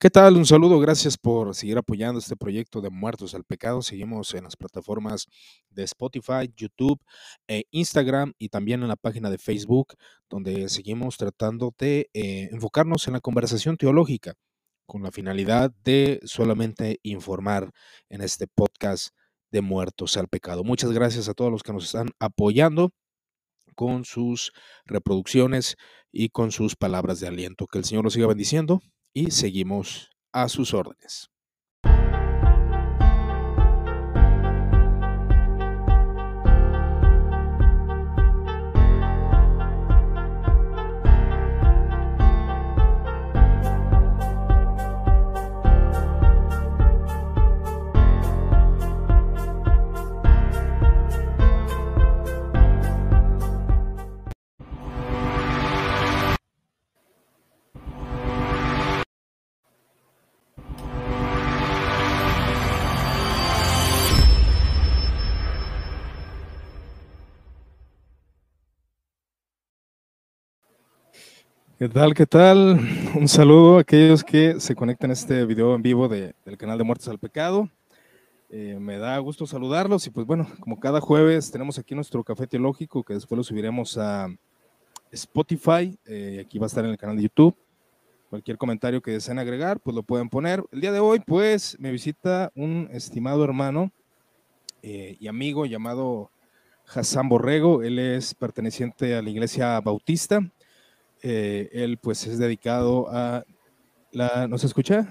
¿Qué tal? Un saludo, gracias por seguir apoyando este proyecto de Muertos al Pecado. Seguimos en las plataformas de Spotify, YouTube, e Instagram y también en la página de Facebook, donde seguimos tratando de eh, enfocarnos en la conversación teológica con la finalidad de solamente informar en este podcast de Muertos al Pecado. Muchas gracias a todos los que nos están apoyando con sus reproducciones y con sus palabras de aliento. Que el Señor nos siga bendiciendo y seguimos a sus órdenes. ¿Qué tal? ¿Qué tal? Un saludo a aquellos que se conectan a este video en vivo del canal de Muertes al Pecado. Eh, me da gusto saludarlos y pues bueno, como cada jueves tenemos aquí nuestro café teológico que después lo subiremos a Spotify, eh, aquí va a estar en el canal de YouTube. Cualquier comentario que deseen agregar, pues lo pueden poner. El día de hoy, pues, me visita un estimado hermano eh, y amigo llamado Hassan Borrego. Él es perteneciente a la iglesia bautista eh, él pues es dedicado a la... ¿No se escucha?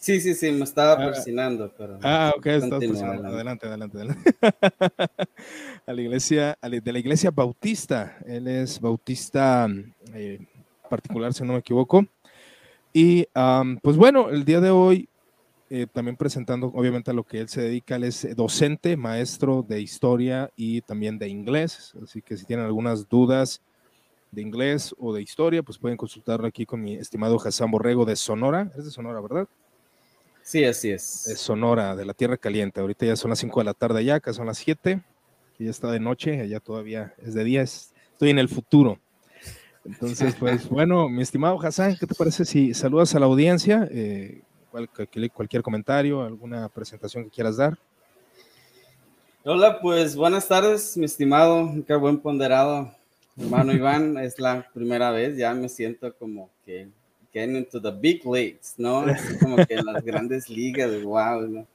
Sí, sí, sí, me estaba ah, persinando, pero... Ah, ok, está adelante, adelante, adelante. a la iglesia, de la iglesia bautista, él es bautista eh, particular, si no me equivoco. Y pues bueno, el día de hoy, eh, también presentando obviamente a lo que él se dedica, él es docente, maestro de historia y también de inglés, así que si tienen algunas dudas, de inglés o de historia, pues pueden consultarlo aquí con mi estimado Hassan Borrego de Sonora. Es de Sonora, ¿verdad? Sí, así es. De Sonora, de la Tierra Caliente. Ahorita ya son las 5 de la tarde allá, acá son las 7. Y ya está de noche, allá todavía es de día. estoy en el futuro. Entonces, pues bueno, mi estimado Hassan, ¿qué te parece si saludas a la audiencia? Eh, cualquier comentario, alguna presentación que quieras dar. Hola, pues buenas tardes, mi estimado, qué buen ponderado Hermano Iván, es la primera vez, ya me siento como que getting into the big leagues, ¿no? como que en las grandes ligas, wow, ¿no?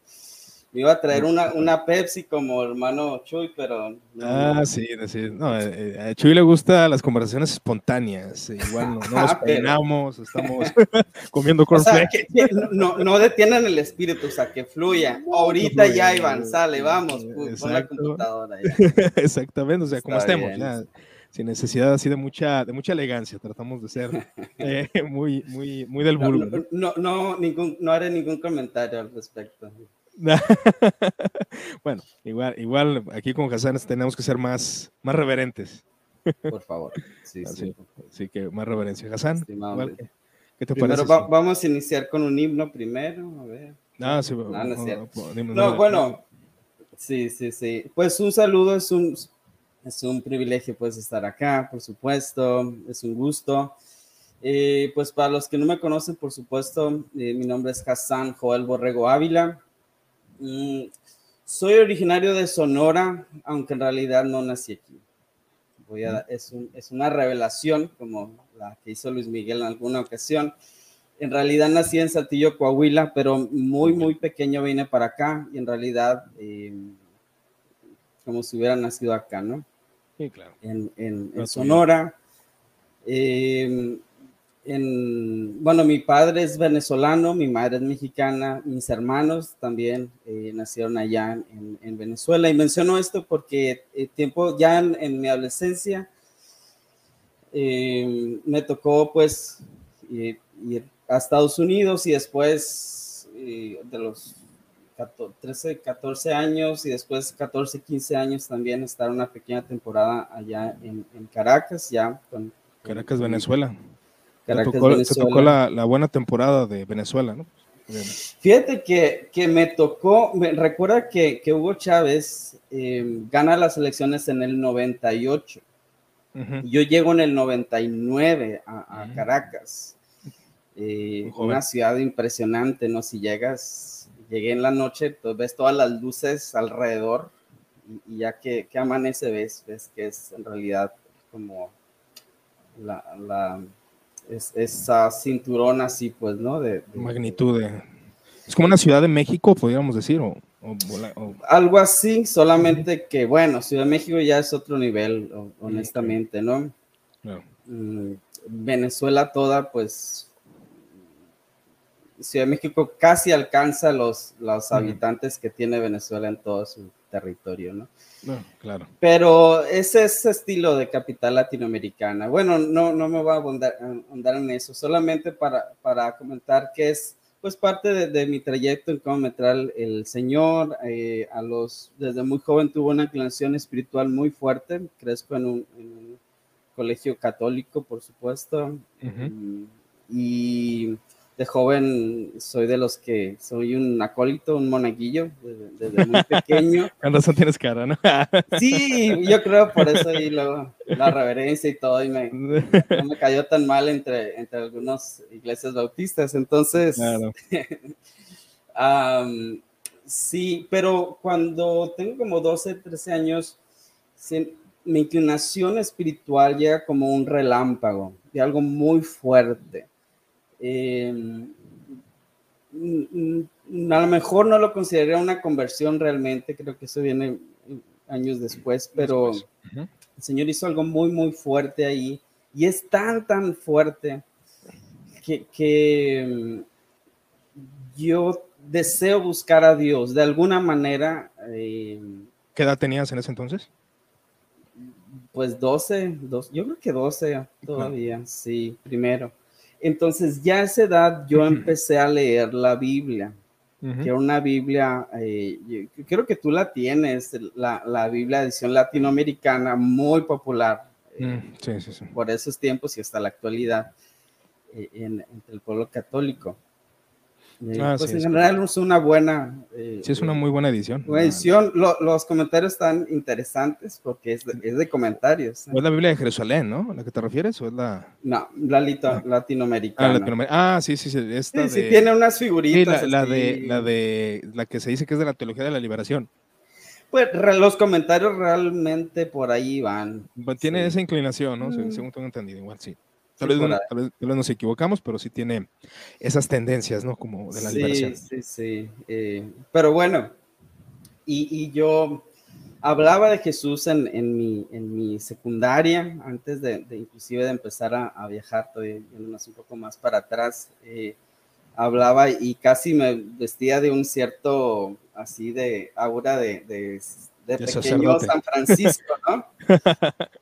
Me iba a traer una, una Pepsi como hermano Chuy, pero... Ah, sí, sí. No, eh, eh, a Chuy le gustan las conversaciones espontáneas. Igual no, nos ah, peinamos, estamos comiendo cornflakes. no, no detienen el espíritu, o sea, que fluya. Ahorita ya, Iván, sale, vamos, con la computadora ya. Exactamente, o sea, como estemos, ya sin necesidad así de mucha, de mucha elegancia. Tratamos de ser eh, muy, muy, muy del vulgo. No, no, ningún, no haré ningún comentario al respecto. bueno, igual, igual aquí con Hassan tenemos que ser más, más reverentes. Por favor. Sí, así, sí. que más reverencia. Hassan, ¿qué, te parece? vamos a iniciar con un himno primero. A ver. Ah, sí, no, no, bueno, sí, sí, sí. Pues un saludo es un es un privilegio pues estar acá, por supuesto, es un gusto. Eh, pues para los que no me conocen, por supuesto, eh, mi nombre es Hassan Joel Borrego Ávila. Mm, soy originario de Sonora, aunque en realidad no nací aquí. Es, una revelación como la que hizo Luis Miguel en alguna ocasión. En realidad nací en Saltillo, Coahuila, pero muy, muy pequeño vine para acá y en realidad eh, como si hubiera nacido acá, ¿no? Sí, claro. En, Sonora. Em, en, bueno, mi padre es venezolano, mi madre es mexicana, mis hermanos también eh, nacieron allá en, Venezuela. Y menciono esto porque el eh, tiempo ya en, mi adolescencia em, me tocó pues ir a Estados Unidos y después eh, de los 13, 14 años y después 14, 15 años también estar una pequeña temporada allá en, Caracas, ya con... Caracas, Venezuela. Caracas, tocó, Venezuela. tocó la, buena temporada de Venezuela, ¿no? Fíjate que, que me tocó, me, recuerda que, que Hugo Chávez eh, gana las elecciones en el 98. Yo llego en el 99 a, a Caracas. Eh, una ciudad impresionante, ¿no? Si llegas, llegué en la noche, pues ves todas las luces alrededor y, ya que, amanece ves, ves que es en realidad como la, la esa cinturón así, pues, ¿no? De, magnitud. es como una ciudad de México, podríamos decir, o, algo así, solamente que, bueno, Ciudad de México ya es otro nivel, honestamente, ¿no? Mm, Venezuela toda, pues, Ciudad de México casi alcanza los, los habitantes que tiene Venezuela en todo su territorio, ¿no? claro. Pero ese es estilo de capital latinoamericana. Bueno, no, no me voy a ahondar, en eso, solamente para, para comentar que es pues parte de, mi trayecto en cómo me trae el Señor. Eh, a los, desde muy joven tuvo una inclinación espiritual muy fuerte. Crezco en un, colegio católico, por supuesto. Y de joven soy de los que soy un acólito, un monaguillo, desde, muy pequeño. Con razón tienes cara, ¿no? sí, yo creo por eso y luego la reverencia y todo, y me, no me cayó tan mal entre, entre algunas iglesias bautistas. Entonces, claro. sí, pero cuando tengo como 12, 13 años, mi inclinación espiritual llega como un relámpago de algo muy fuerte eh, a lo mejor no lo consideraría una conversión realmente, creo que eso viene años después, pero el Señor hizo algo muy, muy fuerte ahí y es tan, tan fuerte que, mm, yo deseo buscar a Dios de alguna manera. Eh, ¿Qué edad tenías en ese entonces? Pues 12, yo creo que 12 todavía, sí, primero. Entonces ya a esa edad yo empecé a leer la Biblia, que era una Biblia, eh, creo que tú la tienes, la, la, Biblia edición latinoamericana, muy popular eh, mm, sí, sí, sí. por esos tiempos y hasta la actualidad eh, en, entre el pueblo católico. Eh, ah, pues en general es una buena. Eh, sí, es una muy buena edición. edición. los comentarios están interesantes porque es de, comentarios. es la Biblia de Jerusalén, ¿no? ¿A la que te refieres? ¿O es la.? No, la ah. latinoamericana. Ah, sí, sí, sí. Esta sí, sí, tiene unas figuritas. la, de, la de. La que se dice que es de la teología de la liberación. Pues los comentarios realmente por ahí van. Pues, tiene esa inclinación, ¿no? Mm. Según tengo entendido, igual sí. Tal, vez, nos equivocamos, pero sí tiene esas tendencias, ¿no? Como de la liberación. Sí, sí, eh, pero bueno, y, yo hablaba de Jesús en, en, mi, en mi secundaria, antes de, inclusive de empezar a, viajar, estoy yéndonos un poco más para atrás. Eh, hablaba y casi me vestía de un cierto, así de aura de, de, de pequeño San Francisco, ¿no?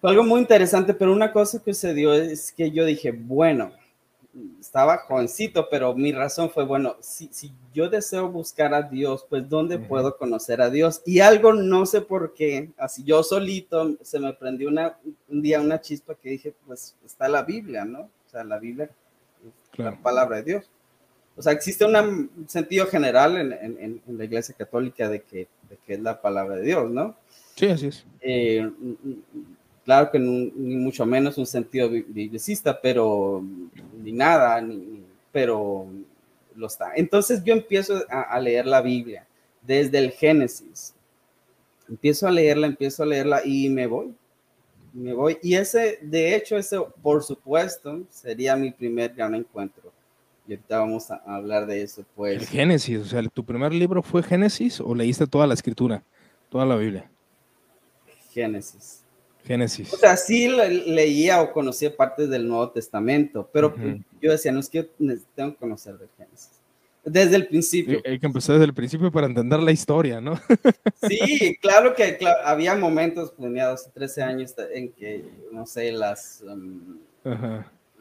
Fue algo muy interesante, pero una cosa que sucedió es que yo dije, bueno, estaba jovencito, pero mi razón fue, bueno, si, si yo deseo buscar a Dios, pues ¿dónde puedo conocer a Dios? Y algo, no sé por qué, así yo solito, se me prendió una, un día una chispa que dije, pues está la Biblia, ¿no? O sea, la Biblia es la palabra de Dios. O sea, existe un sentido general en, en, en, la Iglesia Católica de que, de que es la palabra de Dios, ¿no? Sí, así es. Eh, Claro que ni mucho menos un sentido biblicista, pero ni nada, ni, pero lo está. Entonces yo empiezo a, leer la Biblia desde el Génesis. Empiezo a leerla, empiezo a leerla y me voy. Me voy. Y ese, de hecho, ese, por supuesto, sería mi primer gran encuentro. Y ahorita vamos a hablar de eso, pues. El Génesis, o sea, ¿tu primer libro fue Génesis o leíste toda la escritura, toda la Biblia? Génesis. Génesis. O sea, sí leía o conocía partes del Nuevo Testamento, pero yo decía, no es que tengo que conocer de Génesis. Desde el principio. Hay que empezar desde el principio para entender la historia, ¿no? Sí, claro que había momentos, tenía 12, 13 años, en que, no sé, las um,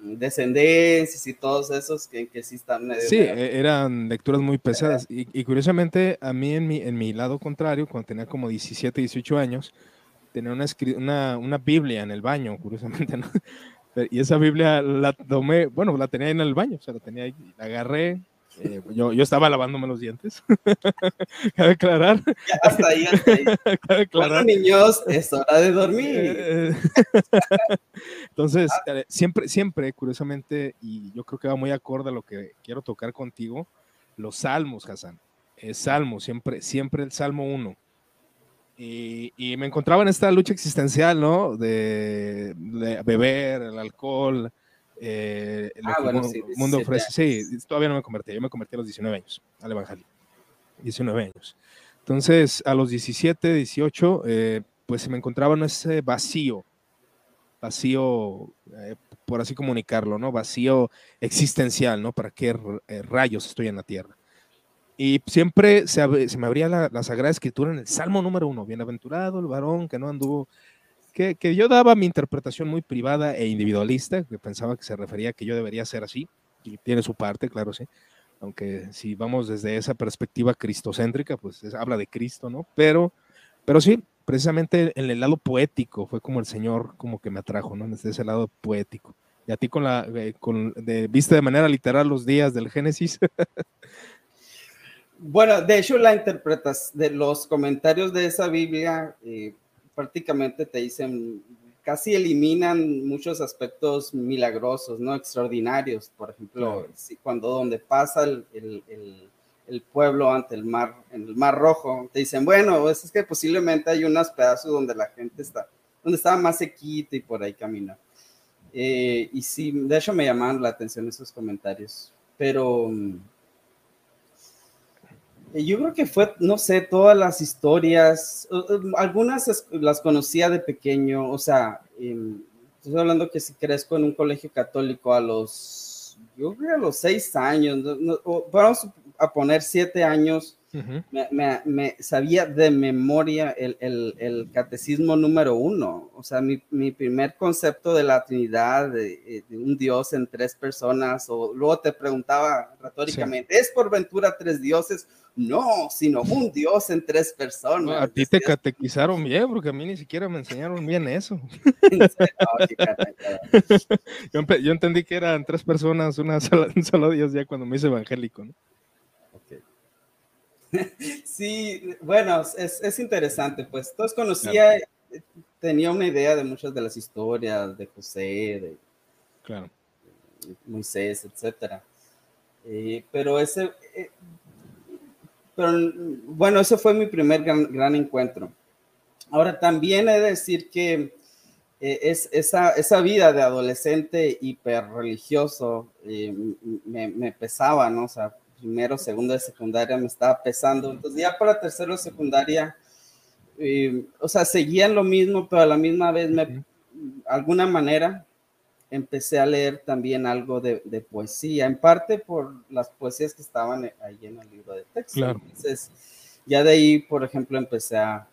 descendencias y todos esos que, que sí están medio... Sí, e, eran lecturas muy pesadas. Y, y, curiosamente, a mí en mi, en mi lado contrario, cuando tenía como 17, 18 años, tenía una, una, una Biblia en el baño, curiosamente, ¿no? Y esa Biblia la tomé, bueno, la tenía en el baño, o sea, la tenía ahí, la agarré, Eh, yo, yo, estaba lavándome los dientes. Cabe aclarar. hasta ahí, hasta ahí. Cabe aclarar. Bueno, niños, es hora de dormir. Eh, entonces, ah. siempre, siempre, curiosamente, y yo creo que va muy acorde a lo que quiero tocar contigo, los salmos, Hassan. Es salmo, siempre, siempre el salmo 1. Y, y, me encontraba en esta lucha existencial, ¿no? De, de beber, el alcohol, eh, ah, bueno, sí, mundo ofrece. Sí, todavía no me convertí, yo me convertí a los 19 años al Evangelio. 19 años. Entonces, a los 17, 18, eh, pues me encontraba en ese vacío, vacío, eh, por así comunicarlo, ¿no? Vacío existencial, ¿no? ¿Para qué eh, rayos estoy en la tierra? Y siempre se, se me abría la, la, Sagrada Escritura en el Salmo número uno, bienaventurado el varón que no anduvo que, yo daba mi interpretación muy privada e individualista, que pensaba que se refería a que yo debería ser así, y tiene su parte, claro, sí, aunque si vamos desde esa perspectiva cristocéntrica, pues habla de Cristo, ¿no? Pero, pero sí, precisamente en el lado poético fue como el Señor como que me atrajo, ¿no? Desde ese lado poético. Y a ti con la, eh, con, de, viste de manera literal los días del Génesis. bueno, de hecho la interpretas de los comentarios de esa Biblia, eh, prácticamente te dicen, casi eliminan muchos aspectos milagrosos, ¿no? Extraordinarios. Por ejemplo, cuando donde pasa el, el, pueblo ante el mar, en el mar rojo, te dicen, bueno, pues es que posiblemente hay unos pedazos donde la gente está, donde estaba más sequita y por ahí camina. Eh, y sí, de hecho me llamaron la atención esos comentarios, pero mm, yo creo que fue, no sé, todas las historias, algunas las conocía de pequeño, o sea, estoy hablando que si crezco en un colegio católico a los, yo creo a los seis años, vamos a poner siete años, me, me, sabía de memoria el, el, el, catecismo número uno, o sea, mi, mi primer concepto de la Trinidad, de, eh, de, un Dios en tres personas, o luego te preguntaba retóricamente, ¿es por ventura tres dioses? No, sino un Dios en tres personas. a ti te catequizaron bien, porque a mí ni siquiera me enseñaron bien eso. yo, entendí que eran tres personas, una un solo Dios ya cuando me hice evangélico, ¿no? Sí, bueno, es, interesante, pues todos conocía, tenía una idea de muchas de las historias de José, de Moisés, etcétera. Eh, pero ese, eh, pero bueno, ese fue mi primer gran, encuentro. Ahora, también he de decir que eh, es, esa, esa, vida de adolescente hiperreligioso eh, me, me, pesaba, ¿no? O sea, primero, segundo de secundaria me estaba pesando. Entonces, ya para tercero de secundaria, eh, o sea, seguían lo mismo, pero a la misma vez, me, alguna manera, empecé a leer también algo de, poesía, en parte por las poesías que estaban ahí en el libro de texto. Entonces, ya de ahí, por ejemplo, empecé a...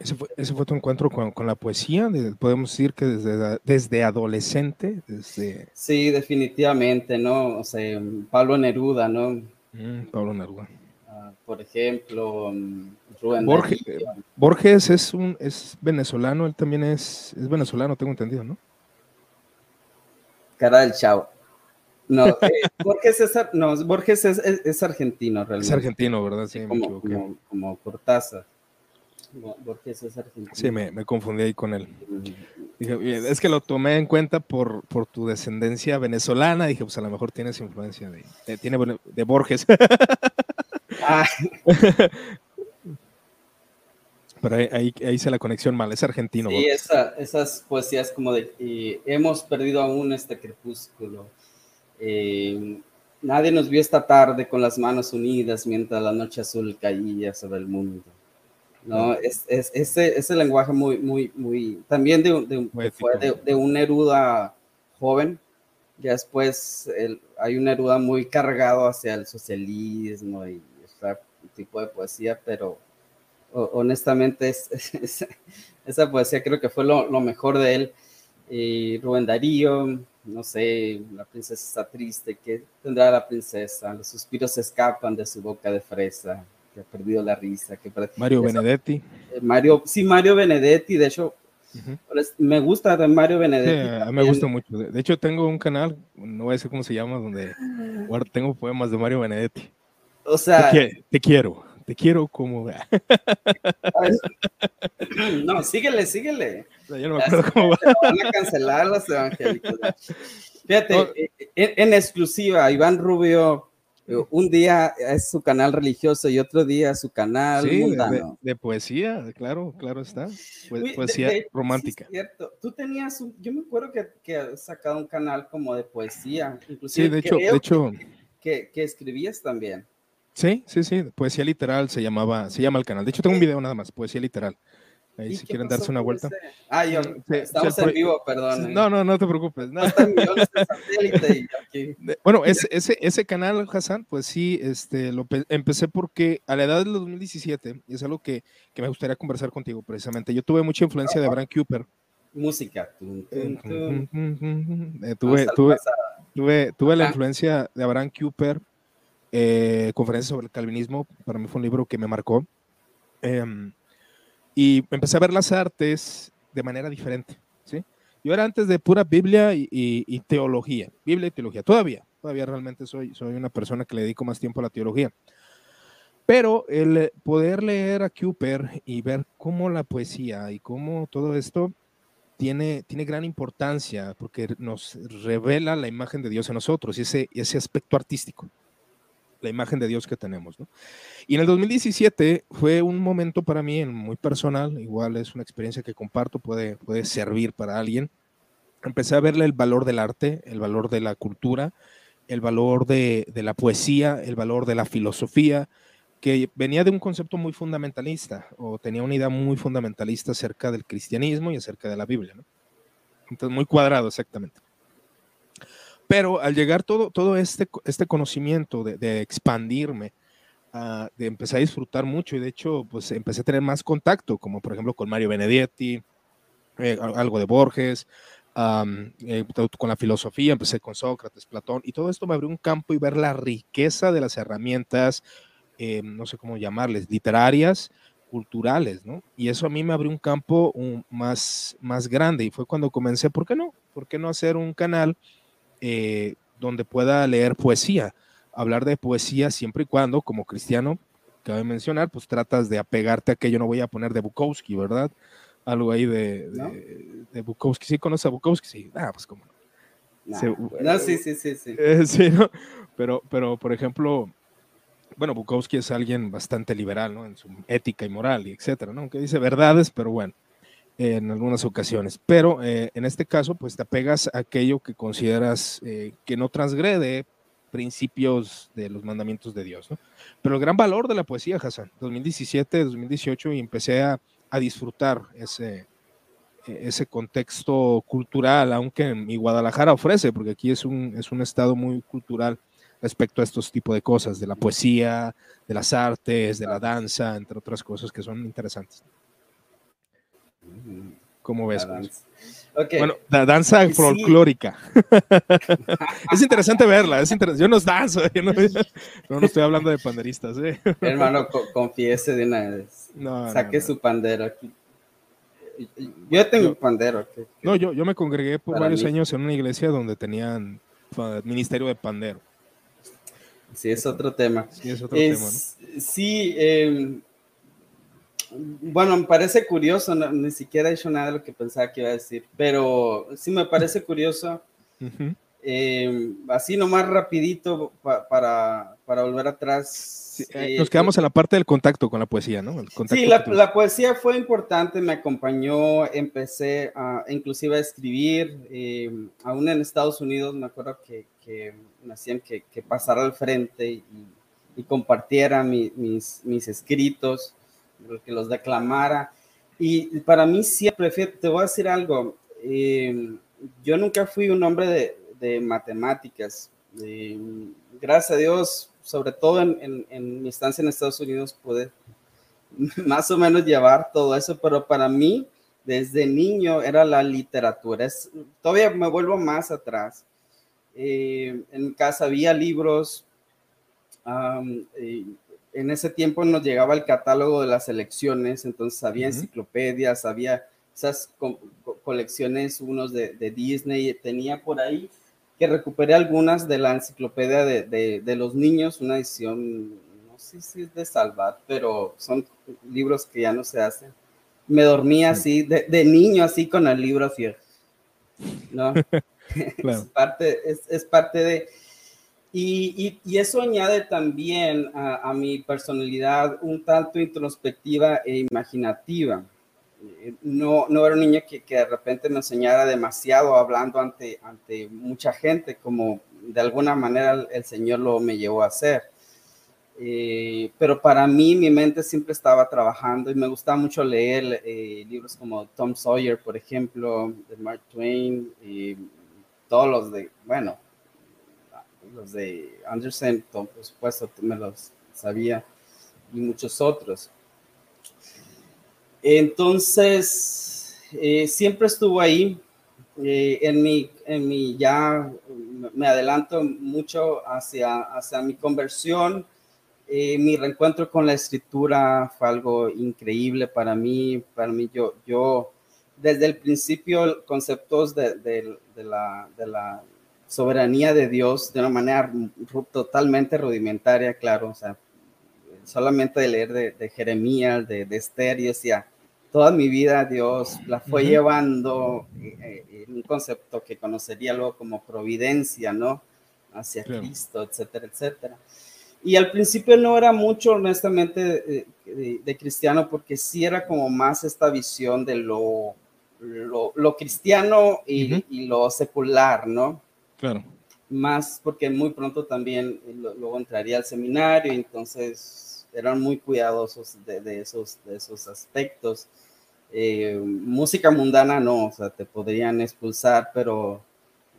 ¿Ese, fue, tu encuentro con, la poesía? Podemos decir que desde, desde adolescente, desde... Sí, definitivamente, ¿no? O sea, Pablo Neruda, ¿no? Mm, Pablo Neruda. Ah, por ejemplo, mm, Rubén Borges, Borges es, un, es venezolano, él también es, es venezolano, tengo entendido, ¿no? cara del chavo. No, eh, Borges, es, no, Borges es, es, argentino realmente. Es argentino, ¿verdad? Sí, como, como, como, Cortázar. Borges es argentino. Sí, me, me confundí ahí con él. Dije, es que lo tomé en cuenta por, por tu descendencia venezolana. Dije, pues a lo mejor tienes influencia de, de tiene de Borges. Ah. Pero ahí, ahí, hice la conexión mal, es argentino. Sí, esa, esas poesías como de hemos perdido aún este crepúsculo. Eh, nadie nos vio esta tarde con las manos unidas mientras la noche azul caía sobre el mundo. ¿No? Es, es, ese, ese lenguaje muy, muy, muy, también de, de, de, un Neruda joven, ya después hay un Neruda muy cargado hacia el socialismo y ese tipo de poesía, pero honestamente, es, esa poesía creo que fue lo, mejor de él. Y Rubén Darío, no sé, la princesa está triste, ¿qué tendrá la princesa? Los suspiros escapan de su boca de fresa, que ha perdido la risa. Que Mario Benedetti. Eh, Mario, sí, Mario Benedetti, de hecho, me gusta Mario Benedetti. me gusta mucho. De hecho, tengo un canal, no voy a decir cómo se llama, donde tengo poemas de Mario Benedetti. O sea. Te, quiero, te quiero como. no, síguele, síguele. yo no me acuerdo cómo va. Van a cancelar los evangélicos. Fíjate, eh, eh, en, exclusiva, Iván Rubio un día es su canal religioso y otro día su canal mundano. De, poesía, claro, claro está. poesía romántica. cierto. Tú tenías, un, yo me acuerdo que, que has sacado un canal como de poesía. Inclusive sí, de hecho, de hecho. Que, que, escribías también. Sí, sí, sí, poesía literal se llamaba, se llama el canal. De hecho, tengo un video nada más, poesía literal. Ahí si quieren darse una vuelta. Ah, yo, estamos en vivo, perdón. Eh. No, no, no te preocupes. No. bueno, ese, ese, ese, canal, Hassan, pues sí, este, lo empecé porque a la edad del 2017, y es algo que, que me gustaría conversar contigo precisamente, yo tuve mucha influencia de Abraham Cooper. Música. Eh, tuve, tuve, tuve, tuve la influencia de Abraham Cooper, eh, conferencia sobre el calvinismo, para mí fue un libro que me marcó. Eh, y empecé a ver las artes de manera diferente. ¿sí? Yo era antes de pura Biblia y, teología, Biblia y teología, todavía, todavía realmente soy, soy una persona que le dedico más tiempo a la teología. Pero el poder leer a Cooper y ver cómo la poesía y cómo todo esto tiene, tiene gran importancia porque nos revela la imagen de Dios en nosotros y ese, ese aspecto artístico la imagen de Dios que tenemos. ¿no? Y en el 2017 fue un momento para mí muy personal, igual es una experiencia que comparto, puede, puede servir para alguien. Empecé a verle el valor del arte, el valor de la cultura, el valor de, la poesía, el valor de la filosofía, que venía de un concepto muy fundamentalista o tenía una idea muy fundamentalista acerca del cristianismo y acerca de la Biblia. Entonces, muy cuadrado exactamente. Pero al llegar todo, todo este, este conocimiento de, expandirme, ah, de empezar a disfrutar mucho y de hecho pues empecé a tener más contacto, como por ejemplo con Mario Benedetti, eh, algo de Borges, eh, con la filosofía, empecé con Sócrates, Platón, y todo esto me abrió un campo y ver la riqueza de las herramientas, eh, no sé cómo llamarles, literarias, culturales, ¿no? Y eso a mí me abrió un campo más, más grande y fue cuando comencé, ¿por qué no? ¿Por qué no hacer un canal? Eh, donde pueda leer poesía. Hablar de poesía siempre y cuando, como cristiano, cabe mencionar, pues tratas de apegarte a que yo no voy a poner de Bukowski, ¿verdad? Algo ahí de, de, Bukowski. ¿Sí conoces a Bukowski? Sí, ah, pues cómo no. no, sí, sí, sí, sí. Eh, sí ¿no? pero, pero, por ejemplo, bueno, Bukowski es alguien bastante liberal, ¿no? En su ética y moral y etcétera, ¿no? Aunque dice verdades, pero bueno en algunas ocasiones. Pero eh, en este caso, pues te apegas a aquello que consideras eh, que no transgrede principios de los mandamientos de Dios. ¿no? Pero el gran valor de la poesía, Hassan, 2017, 2018, y empecé a, a disfrutar ese, ese contexto cultural, aunque mi Guadalajara ofrece, porque aquí es un, es un estado muy cultural respecto a estos tipos de cosas, de la poesía, de las artes, de la danza, entre otras cosas que son interesantes. ¿Cómo ves? Bueno, la danza folclórica. es interesante verla, es Yo no danzo, yo no, no, estoy hablando de panderistas. ¿eh? Hermano, confiese de una vez. Saque su pandero aquí. Yo tengo un pandero. no, yo, yo me congregué por varios años en una iglesia donde tenían ministerio de pandero. Sí, es otro tema. Sí, es otro tema. Sí, eh, bueno, me parece curioso, ni siquiera he hecho nada de lo que pensaba que iba a decir, pero sí me parece curioso. Eh, así nomás rapidito para, para volver atrás. Eh, nos quedamos en la parte del contacto con la poesía, ¿no? sí, la, poesía fue importante, me acompañó, empecé a, inclusive a escribir, eh, aún en Estados Unidos me acuerdo que, que me hacían que, que pasara al frente y, y compartiera mis, mis escritos que los declamara. Y para mí siempre, te voy a decir algo, eh, yo nunca fui un hombre de, de matemáticas. Eh, gracias a Dios, sobre todo en, en, mi estancia en Estados Unidos, pude más o menos llevar todo eso, pero para mí, desde niño, era la literatura. Es, todavía me vuelvo más atrás. Eh, en casa había libros, en ese tiempo nos llegaba el catálogo de las elecciones, entonces había enciclopedias, había esas colecciones, unos de, Disney, tenía por ahí que recuperé algunas de la enciclopedia de, de, los niños, una edición, no sé si es de Salvat, pero son libros que ya no se hacen. Me dormía así, de, de niño, así con el libro así. ¿no? es, parte, es, es, parte de... Y, y, eso añade también a, a, mi personalidad un tanto introspectiva e imaginativa. Eh, no, no era un niño que, que, de repente me enseñara demasiado hablando ante, ante mucha gente, como de alguna manera el, Señor lo me llevó a hacer. Eh, pero para mí mi mente siempre estaba trabajando y me gustaba mucho leer eh, libros como Tom Sawyer, por ejemplo, de Mark Twain, y todos los de, bueno, los de Anderson, por supuesto, me los sabía, y muchos otros. Entonces, eh, siempre estuvo ahí. Eh, en, mi, en mi, ya me adelanto mucho hacia, hacia mi conversión. Eh, mi reencuentro con la escritura fue algo increíble para mí. Para mí, yo, yo desde el principio, conceptos de, de, la, de la soberanía de Dios de una manera totalmente rudimentaria, claro, o sea, solamente de leer de, de Jeremías, de, de Esther, y decía, toda mi vida Dios la fue llevando eh, eh, en un concepto que conocería luego como providencia, ¿no? Hacia Cristo, etcétera, etcétera. Y al principio no era mucho, honestamente, de, cristiano, porque sí era como más esta visión de lo, lo, cristiano y, y, lo secular, ¿no? Claro. Más porque muy pronto también luego entraría al seminario, entonces eran muy cuidadosos de, de esos, de esos aspectos. Eh, música mundana no, o sea, te podrían expulsar, pero,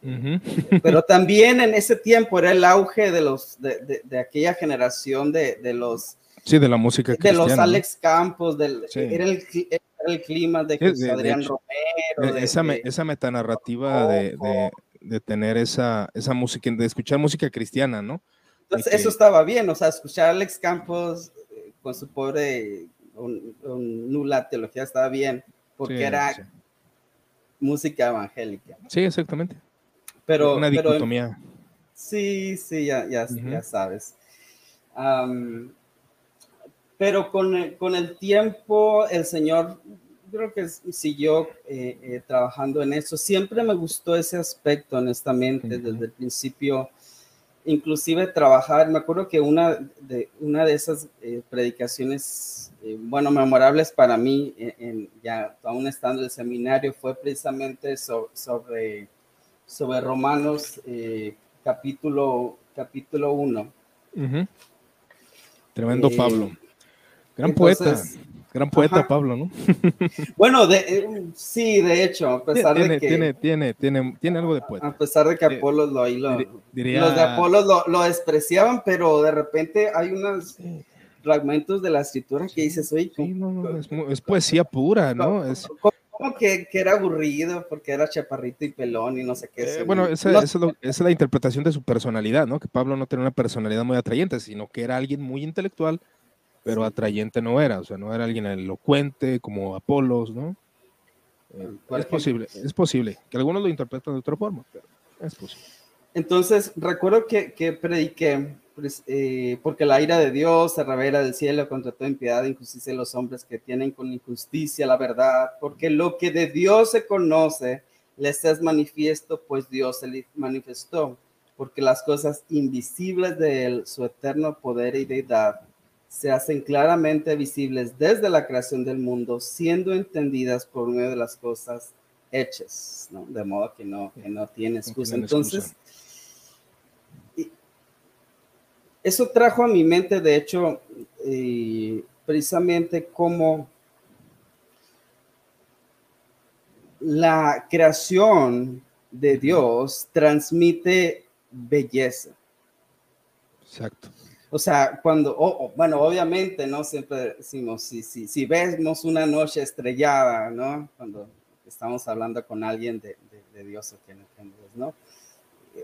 pero también en ese tiempo era el auge de los, de, de, aquella generación de, de, los... Sí, de la música De los Alex Campos, del, era, el, el, clima de, Adrián Romero. E, esa, esa metanarrativa de, de, tener esa, esa música, de escuchar música cristiana, ¿no? Entonces, eso estaba bien, o sea, escuchar a Alex Campos eh, con su pobre un, nula teología estaba bien, porque era música evangélica. Sí, exactamente. Pero, Una dicotomía. sí, sí, ya, ya, ya sabes. pero con el, con el tiempo, el Señor creo que siguió eh, eh, trabajando en eso. Siempre me gustó ese aspecto, honestamente, desde el principio inclusive trabajar, me acuerdo que una de, una de esas eh, predicaciones, eh, bueno, memorables para mí, en, ya aún estando en el seminario, fue precisamente sobre, sobre Romanos capítulo, capítulo 1. Tremendo Pablo. Gran poeta. Gran poeta Pablo, ¿no? bueno, de, eh, sí, de hecho, a pesar de que... Tiene, tiene, tiene, tiene algo de poeta. A pesar de que eh, Apolos lo, ahí lo diría, los de Apolos lo, lo, despreciaban, pero de repente hay unos fragmentos de la escritura que dices, oye... Sí, no, no, es, es, poesía pura, ¿no? Es... Como que, que, era aburrido porque era chaparrito y pelón y no sé qué. Eh, bueno, esa, esa, es esa, es la interpretación de su personalidad, ¿no? Que Pablo no tenía una personalidad muy atrayente, sino que era alguien muy intelectual, pero atrayente no era, o sea, no era alguien elocuente como Apolos, ¿no? Eh, es posible, es posible, que algunos lo interpretan de otra forma, pero es posible. Entonces, recuerdo que, que prediqué, pues, eh, porque la ira de Dios se revela del cielo contra toda impiedad e injusticia de los hombres que tienen con injusticia la verdad, porque lo que de Dios se conoce les es manifiesto, pues Dios se manifestó, porque las cosas invisibles de él, su eterno poder y deidad, se hacen claramente visibles desde la creación del mundo, siendo entendidas por una de las cosas hechas, ¿no? De modo que no, que no tiene excusa. Entonces, eso trajo a mi mente, de hecho, eh, precisamente como la creación de Dios transmite belleza. Exacto. O sea, cuando, bueno, obviamente, ¿no? Siempre decimos, si, si, si vemos una noche estrellada, ¿no? Cuando estamos hablando con alguien de, de, Dios o que no ¿no?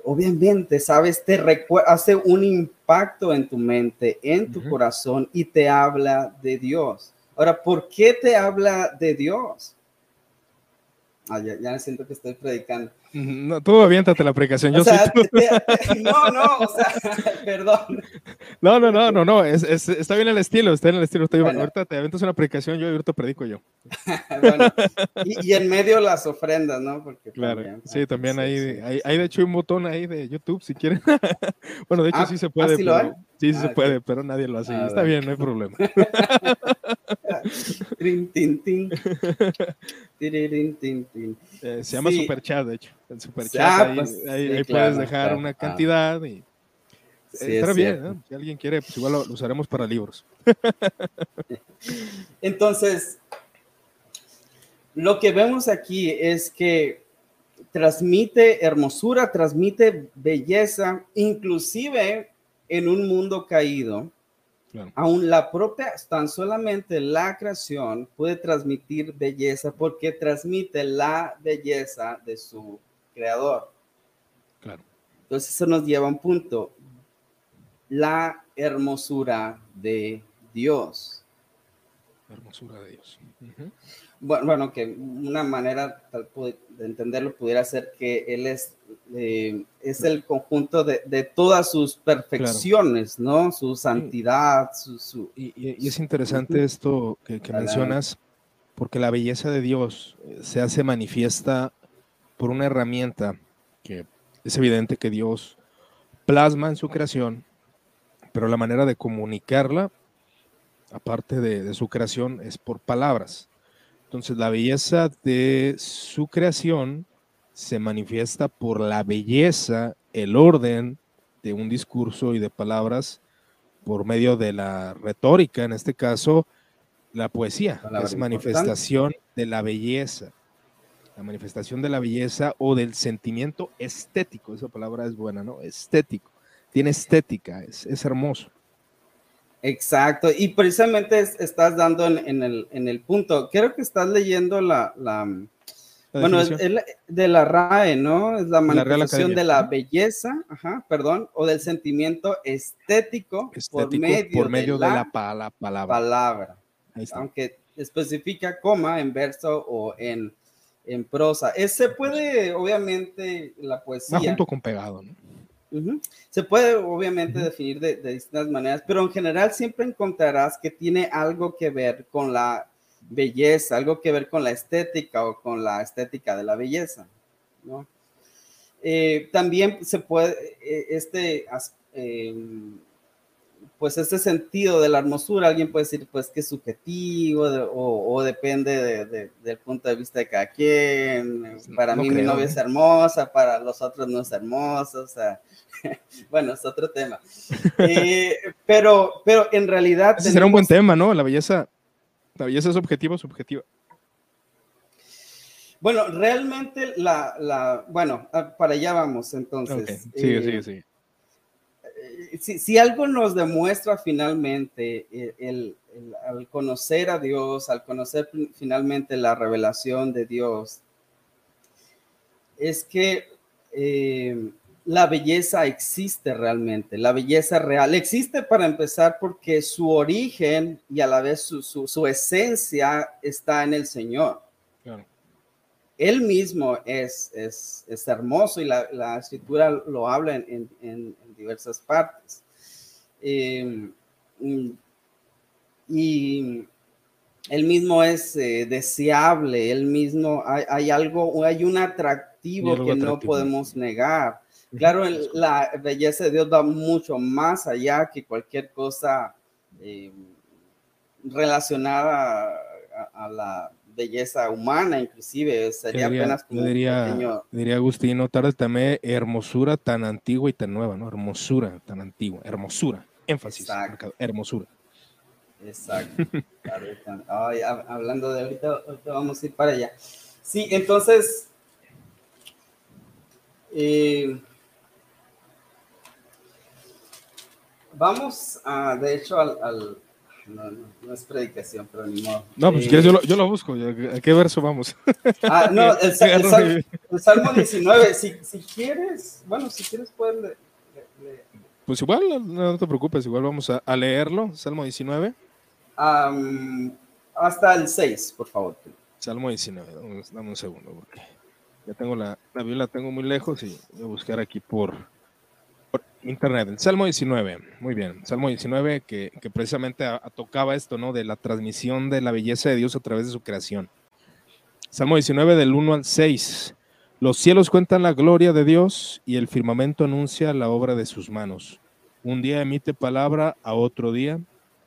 Obviamente, ¿sabes? Te hace un impacto en tu mente, en tu corazón y te habla de Dios. Ahora, ¿por qué te habla de Dios? Ah, ya, ya siento que estoy predicando. No, tú aviéntate la predicación. Yo no, no, o sea, perdón. No, no, no, no, no, es, es, está bien el estilo, está en el estilo. Estoy, Ahorita te avientas una predicación, yo ahorita predico yo. bueno, y, y, en medio las ofrendas, ¿no? Porque claro, sí, también hay, hay, hay, de hecho un botón ahí de YouTube si quieren. bueno, de hecho ah, sí se puede. ¿ah, pero, sí, sí se ah, puede, pero nadie lo hace. está bien, no hay problema. Eh, se llama Super Chat, de hecho. El Super Chat, ahí, pues, puedes dejar una cantidad y. está bien, si alguien quiere, pues igual lo, usaremos para libros. Entonces, lo que vemos aquí es que transmite hermosura, transmite belleza, inclusive en un mundo caído Aún la propia, tan solamente la creación puede transmitir belleza porque transmite la belleza de su creador. Claro. Entonces eso nos lleva a un punto, la hermosura de Dios. La hermosura de Dios. bueno, que una manera de entenderlo pudiera ser que Él es eh, es el conjunto de, de todas sus perfecciones, ¿no? Su santidad, su... Y, es interesante esto que, mencionas, porque la belleza de Dios eh, se hace manifiesta por una herramienta que es evidente que Dios plasma en su creación, pero la manera de comunicarla, aparte de, de su creación, es por palabras. Entonces, la belleza de su creación se manifiesta por la belleza, el orden de un discurso y de palabras por medio de la retórica, en este caso, la poesía, es manifestación de la belleza, la manifestación de la belleza o del sentimiento estético, esa palabra es buena, ¿no? Estético, tiene estética, es, hermoso. Exacto, y precisamente estás dando en, el, en, el, punto, creo que estás leyendo la, la bueno, es, de la RAE, ¿no? Es la manifestación de la belleza, ajá, perdón, o del sentimiento estético, por medio, de, la, palabra. palabra. Aunque especifica coma en verso o en, en prosa. Ese puede, obviamente, la poesía. Va junto con pegado, ¿no? Se puede obviamente definir de, de, distintas maneras, pero en general siempre encontrarás que tiene algo que ver con la belleza, algo que ver con la estética o con la estética de la belleza, ¿no? Eh, también se puede, eh, este, eh, pues este sentido de la hermosura, alguien puede decir, pues que es subjetivo o, depende del punto de vista de cada quien. Para mí mi novia es hermosa, para los otros no es hermosa, o sea, bueno, es otro tema. pero, pero en realidad... Ese será un buen tema, ¿no? La belleza ¿La belleza es objetiva o subjetiva? Bueno, realmente la, bueno, ah, para allá vamos entonces. Sí, sí, sí. Si, si, algo nos demuestra finalmente eh, el, al conocer a Dios, al conocer finalmente la revelación de Dios, es que eh, la belleza existe realmente, la belleza real. Existe para empezar porque su origen y a la vez su, esencia está en el Señor. Él mismo es, es, hermoso y la, escritura lo habla en, diversas partes. Em, y él mismo es eh, deseable, él mismo, hay, algo, hay un atractivo que no podemos negar. Claro, la belleza de Dios va mucho más allá que cualquier cosa eh, relacionada a, la belleza humana, inclusive sería apenas como diría, diría Agustín, no tarde también hermosura tan antigua y tan nueva, ¿no? Hermosura tan antigua, hermosura, énfasis, hermosura. Exacto. hablando de ahorita, ahorita, vamos a ir para allá. Sí, entonces, eh, Vamos, a, de hecho, al, no, es predicación, pero ni modo. No, pues yo lo, yo lo busco. ¿A qué verso vamos? Ah, no, el, Salmo 19. Si, si, quieres, bueno, si quieres puedes Pues igual, no, te preocupes, igual vamos a, leerlo. Salmo 19. hasta el 6, por favor. Salmo 19, dame un segundo, porque ya tengo la, la Biblia la tengo muy lejos y voy a buscar aquí por, internet. El Salmo 19, muy bien. Salmo 19 que, precisamente tocaba esto, ¿no? De la transmisión de la belleza de Dios a través de su creación. Salmo 19 del 1 al 6. Los cielos cuentan la gloria de Dios y el firmamento anuncia la obra de sus manos. Un día emite palabra a otro día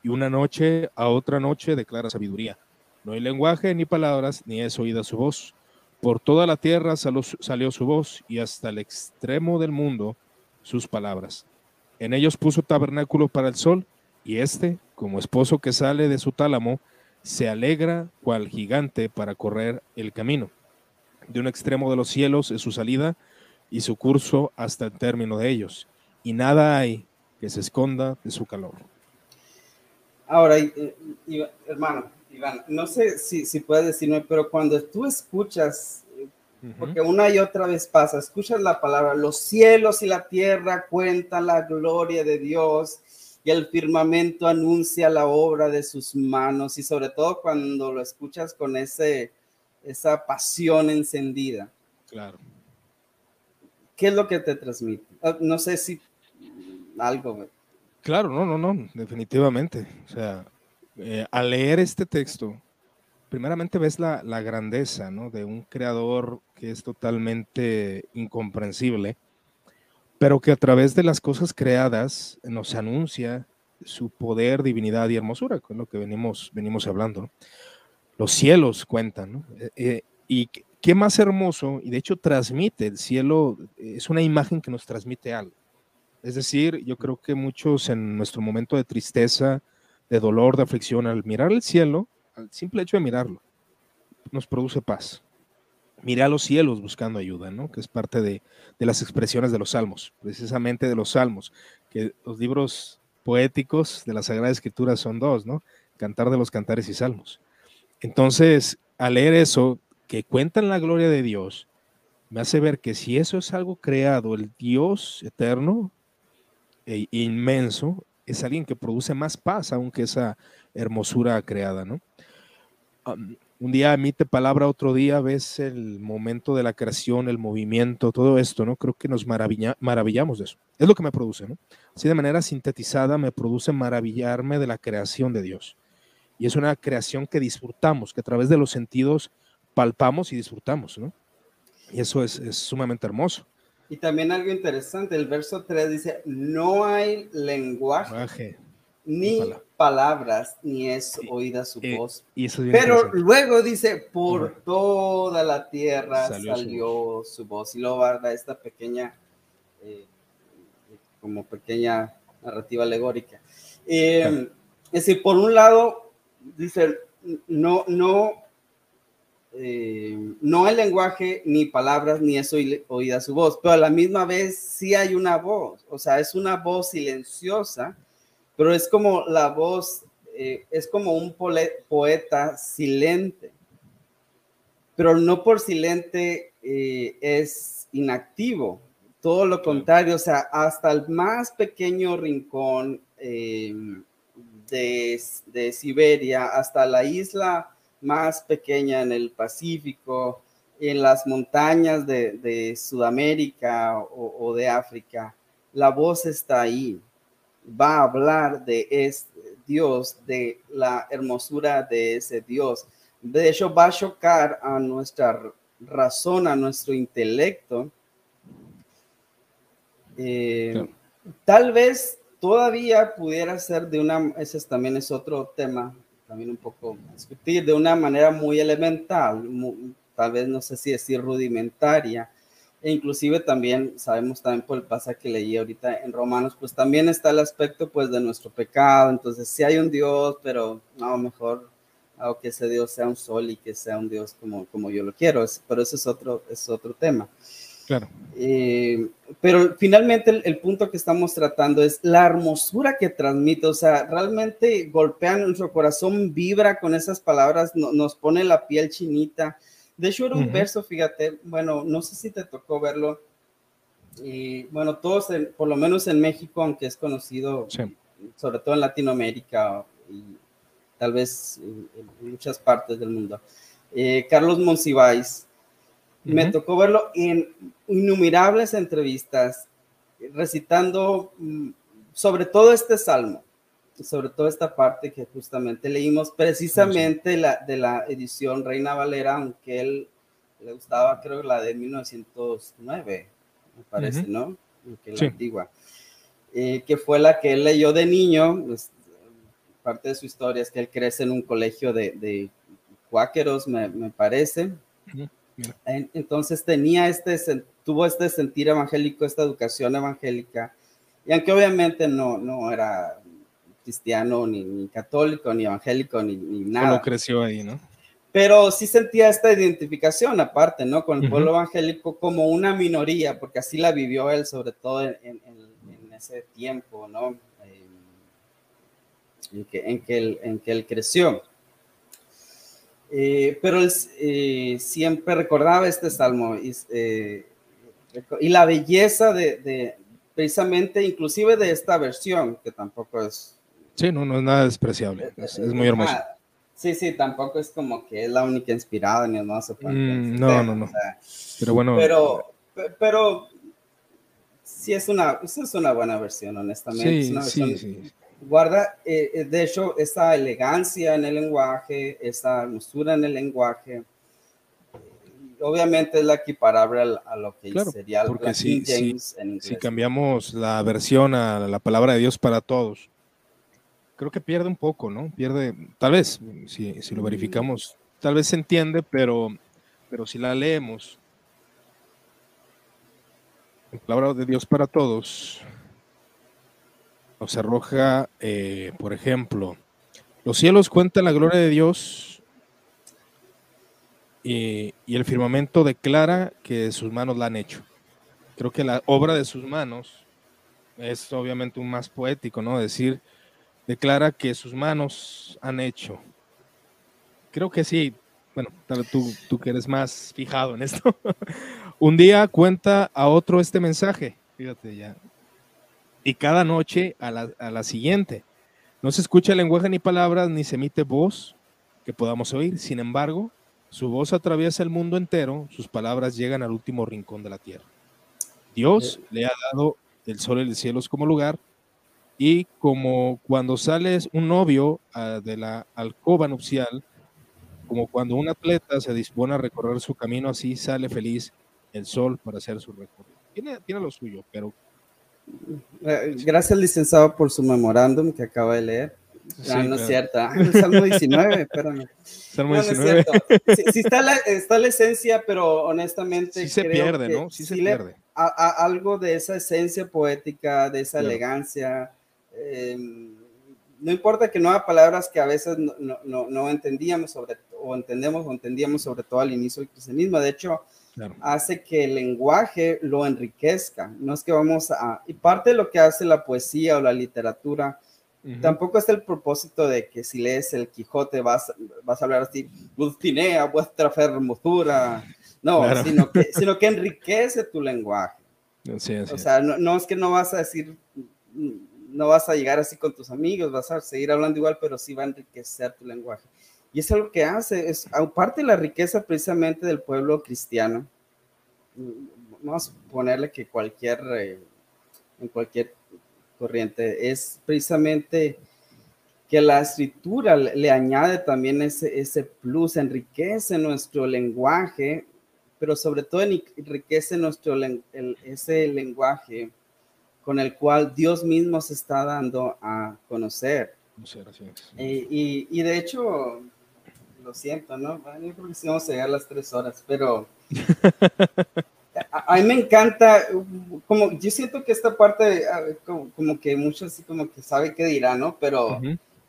y una noche a otra noche declara sabiduría. No hay lenguaje ni palabras, ni es oída su voz. Por toda la tierra salió su voz y hasta el extremo del mundo sus palabras. En ellos puso tabernáculo para el sol, y éste, como esposo que sale de su tálamo, se alegra cual gigante para correr el camino. De un extremo de los cielos es su salida y su curso hasta el término de ellos, y nada hay que se esconda de su calor. Ahora, hermano, Iván, no sé si, si puedes decirme, pero cuando tú escuchas porque una y otra vez pasa, escuchas la palabra, los cielos y la tierra cuentan la gloria de Dios y el firmamento anuncia la obra de sus manos y sobre todo cuando lo escuchas con ese, esa pasión encendida. Claro. ¿Qué es lo que te transmite? Ah, no sé si algo. Claro, no, no, no, definitivamente. O sea, eh, al leer este texto, primeramente ves la, grandeza de un creador que es totalmente incomprensible, pero que a través de las cosas creadas nos anuncia su poder, divinidad y hermosura, con lo que venimos, venimos hablando. Los cielos cuentan, eh, eh, y qué más hermoso, y de hecho transmite, el cielo es una imagen que nos transmite algo. Es decir, yo creo que muchos en nuestro momento de tristeza, de dolor, de aflicción, al mirar el cielo, al simple hecho de mirarlo, nos produce paz. Mira a los cielos buscando ayuda, ¿no? Que es parte de, las expresiones de los salmos, precisamente de los salmos, que los libros poéticos de la Sagrada Escritura son dos, ¿no? Cantar de los cantares y salmos. Entonces, al leer eso, que cuentan la gloria de Dios, me hace ver que si eso es algo creado, el Dios eterno e inmenso, es alguien que produce más paz, aunque esa hermosura creada, ¿no? Un día emite palabra, otro día ves el momento de la creación, el movimiento, todo esto, ¿no? Creo que nos maravillamos de eso. Es lo que me produce, ¿no? Así de manera sintetizada me produce maravillarme de la creación de Dios. Y es una creación que disfrutamos, que a través de los sentidos palpamos y disfrutamos, ¿no? Y eso es, sumamente hermoso. Y también algo interesante, el verso 3 dice, no hay lenguaje ni palabras, ni es oída su eh, voz. Pero luego dice, por toda la tierra salió, su, voz. Y luego esta pequeña, eh, como pequeña narrativa alegórica. Eh, es decir, por un lado, dice, no, no, no hay lenguaje, ni palabras, ni es oída su voz, pero a la misma vez sí hay una voz, o sea, es una voz silenciosa pero es como la voz, eh, es como un poeta silente, pero no por silente eh, es inactivo, todo lo contrario, o sea, hasta el más pequeño rincón em, de, Siberia, hasta la isla más pequeña en el Pacífico, en las montañas de, Sudamérica o de África, la voz está ahí va a hablar de este Dios, de la hermosura de ese Dios. De hecho, va a chocar a nuestra razón, a nuestro intelecto. Eh, tal vez todavía pudiera ser de una, ese también es otro tema, también un poco discutir, de una manera muy elemental, tal vez no sé si decir rudimentaria, e inclusive también sabemos también por el pasaje que leí ahorita en Romanos, pues también está el aspecto pues de nuestro pecado, entonces si hay un Dios, pero no, mejor hago que ese Dios sea un sol y que sea un Dios como, como yo lo quiero, pero ese es otro, es otro tema. Claro. Eh, pero finalmente el, punto que estamos tratando es la hermosura que transmite, o sea, realmente golpea nuestro corazón, vibra con esas palabras, nos pone la piel chinita, de hecho, era un verso, fíjate, bueno, no sé si te tocó verlo. Y bueno, todos, por lo menos en México, aunque es conocido, sobre todo en Latinoamérica y tal vez en, muchas partes del mundo. eh, Carlos Monsiváis. Me tocó verlo en innumerables entrevistas, recitando mm, sobre todo este salmo, sobre todo esta parte que justamente leímos, precisamente la, de la edición Reina Valera, aunque él le gustaba, creo, la de 1909, me parece, ¿no? Que la antigua. Eh, que fue la que él leyó de niño. Pues, parte de su historia es que él crece en un colegio de, de cuáqueros, me, me parece. Entonces tenía este, tuvo este sentir evangélico, esta educación evangélica, y aunque obviamente no, no era cristiano, ni, católico, ni evangélico, ni, ni nada. Solo creció ahí, ¿no? Pero sí sentía esta identificación aparte, ¿no? Con el pueblo evangélico como una minoría, porque así la vivió él, sobre todo en, ese tiempo, ¿no? en, que, en, que él, en que él creció. Eh, pero él eh, siempre recordaba este salmo y, eh, y la belleza de, de, precisamente, inclusive de esta versión, que tampoco es... Sí, no, no es nada despreciable, es, muy hermoso. sí, sí, tampoco es como que es la única inspirada ni no mm, no, no, no. pero bueno. Pero, pero sí es una, es una buena versión, honestamente. Sí, sí, sí. Guarda, eh, eh, de hecho, esa elegancia en el lenguaje, esa hermosura en el lenguaje, obviamente es la equiparable a, lo que sería porque si, James en inglés. Si cambiamos la versión a la palabra de Dios para todos, creo que pierde un poco, ¿no? Pierde, tal vez, si, si lo verificamos, tal vez se entiende, pero, pero si la leemos, la palabra de Dios para todos nos arroja, eh, por ejemplo, los cielos cuentan la gloria de Dios y, el firmamento declara que sus manos la han hecho. Creo que la obra de sus manos es obviamente un más poético, ¿no? Decir, declara que sus manos han hecho. Creo que sí, bueno, tú, tú que eres más fijado en esto, un día cuenta a otro este mensaje, fíjate ya, y cada noche a la, a la siguiente. No se escucha lenguaje ni palabras, ni se emite voz que podamos oír. Sin embargo, su voz atraviesa el mundo entero, sus palabras llegan al último rincón de la tierra. Dios eh. le ha dado el sol y el cielo como lugar, y como cuando sales un novio ah, de la alcoba nupcial, como cuando un atleta se dispone a recorrer su camino, así sale feliz el sol para hacer su recorrido. Tiene, tiene lo suyo, pero... Eh, gracias, licenciado, por su memorándum que acaba de leer. Ah, no es cierto. Ah, el Salmo 19, espérame. Salmo 19. sí, está, la, está, la, esencia, pero honestamente. Sí se pierde, ¿no? Sí se pierde. algo de esa esencia poética, de esa elegancia. Em, no importa que no haya palabras que a veces no, no, no, entendíamos sobre, o entendemos o entendíamos sobre todo al inicio del cristianismo. De hecho, hace que el lenguaje lo enriquezca. No es que vamos a... Y parte de lo que hace la poesía o la literatura, tampoco es el propósito de que si lees el Quijote vas, vas a hablar así, Dulcinea, vuestra hermosura. No, sino, que, sino que enriquece tu lenguaje. o sea, no, no es que no vas a decir no vas a llegar así con tus amigos, vas a seguir hablando igual, pero sí va a enriquecer tu lenguaje. Y es algo que hace, es aparte de la riqueza precisamente del pueblo cristiano, vamos a ponerle que cualquier, eh, en cualquier corriente, es precisamente que la escritura le, añade también ese, ese plus, enriquece nuestro lenguaje, pero sobre todo enriquece nuestro, ese lenguaje con el cual Dios mismo se está dando a conocer. Eh, y, y, de hecho, lo siento, ¿no? Yo creo que sí vamos a llegar a las tres horas, pero a, mí me encanta, como yo siento que esta parte, como, que muchos así como que sabe qué dirá, ¿no? Pero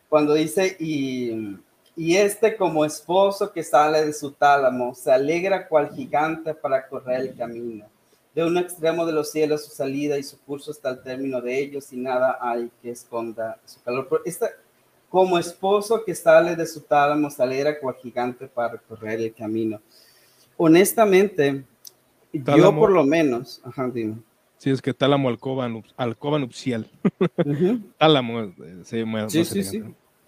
cuando dice, y, y este como esposo que sale de su tálamo, se alegra cual gigante para correr el camino de un extremo de los cielos su salida y su curso hasta el término de ellos y nada hay que esconda su calor. esta, como esposo que sale de su tálamo, saliera cual gigante para recorrer el camino. Honestamente, yo por lo menos, ajá, dime. Sí, es que tálamo alcoba, alcoba nupcial. tálamo eh, llama. Sí, sí, sí.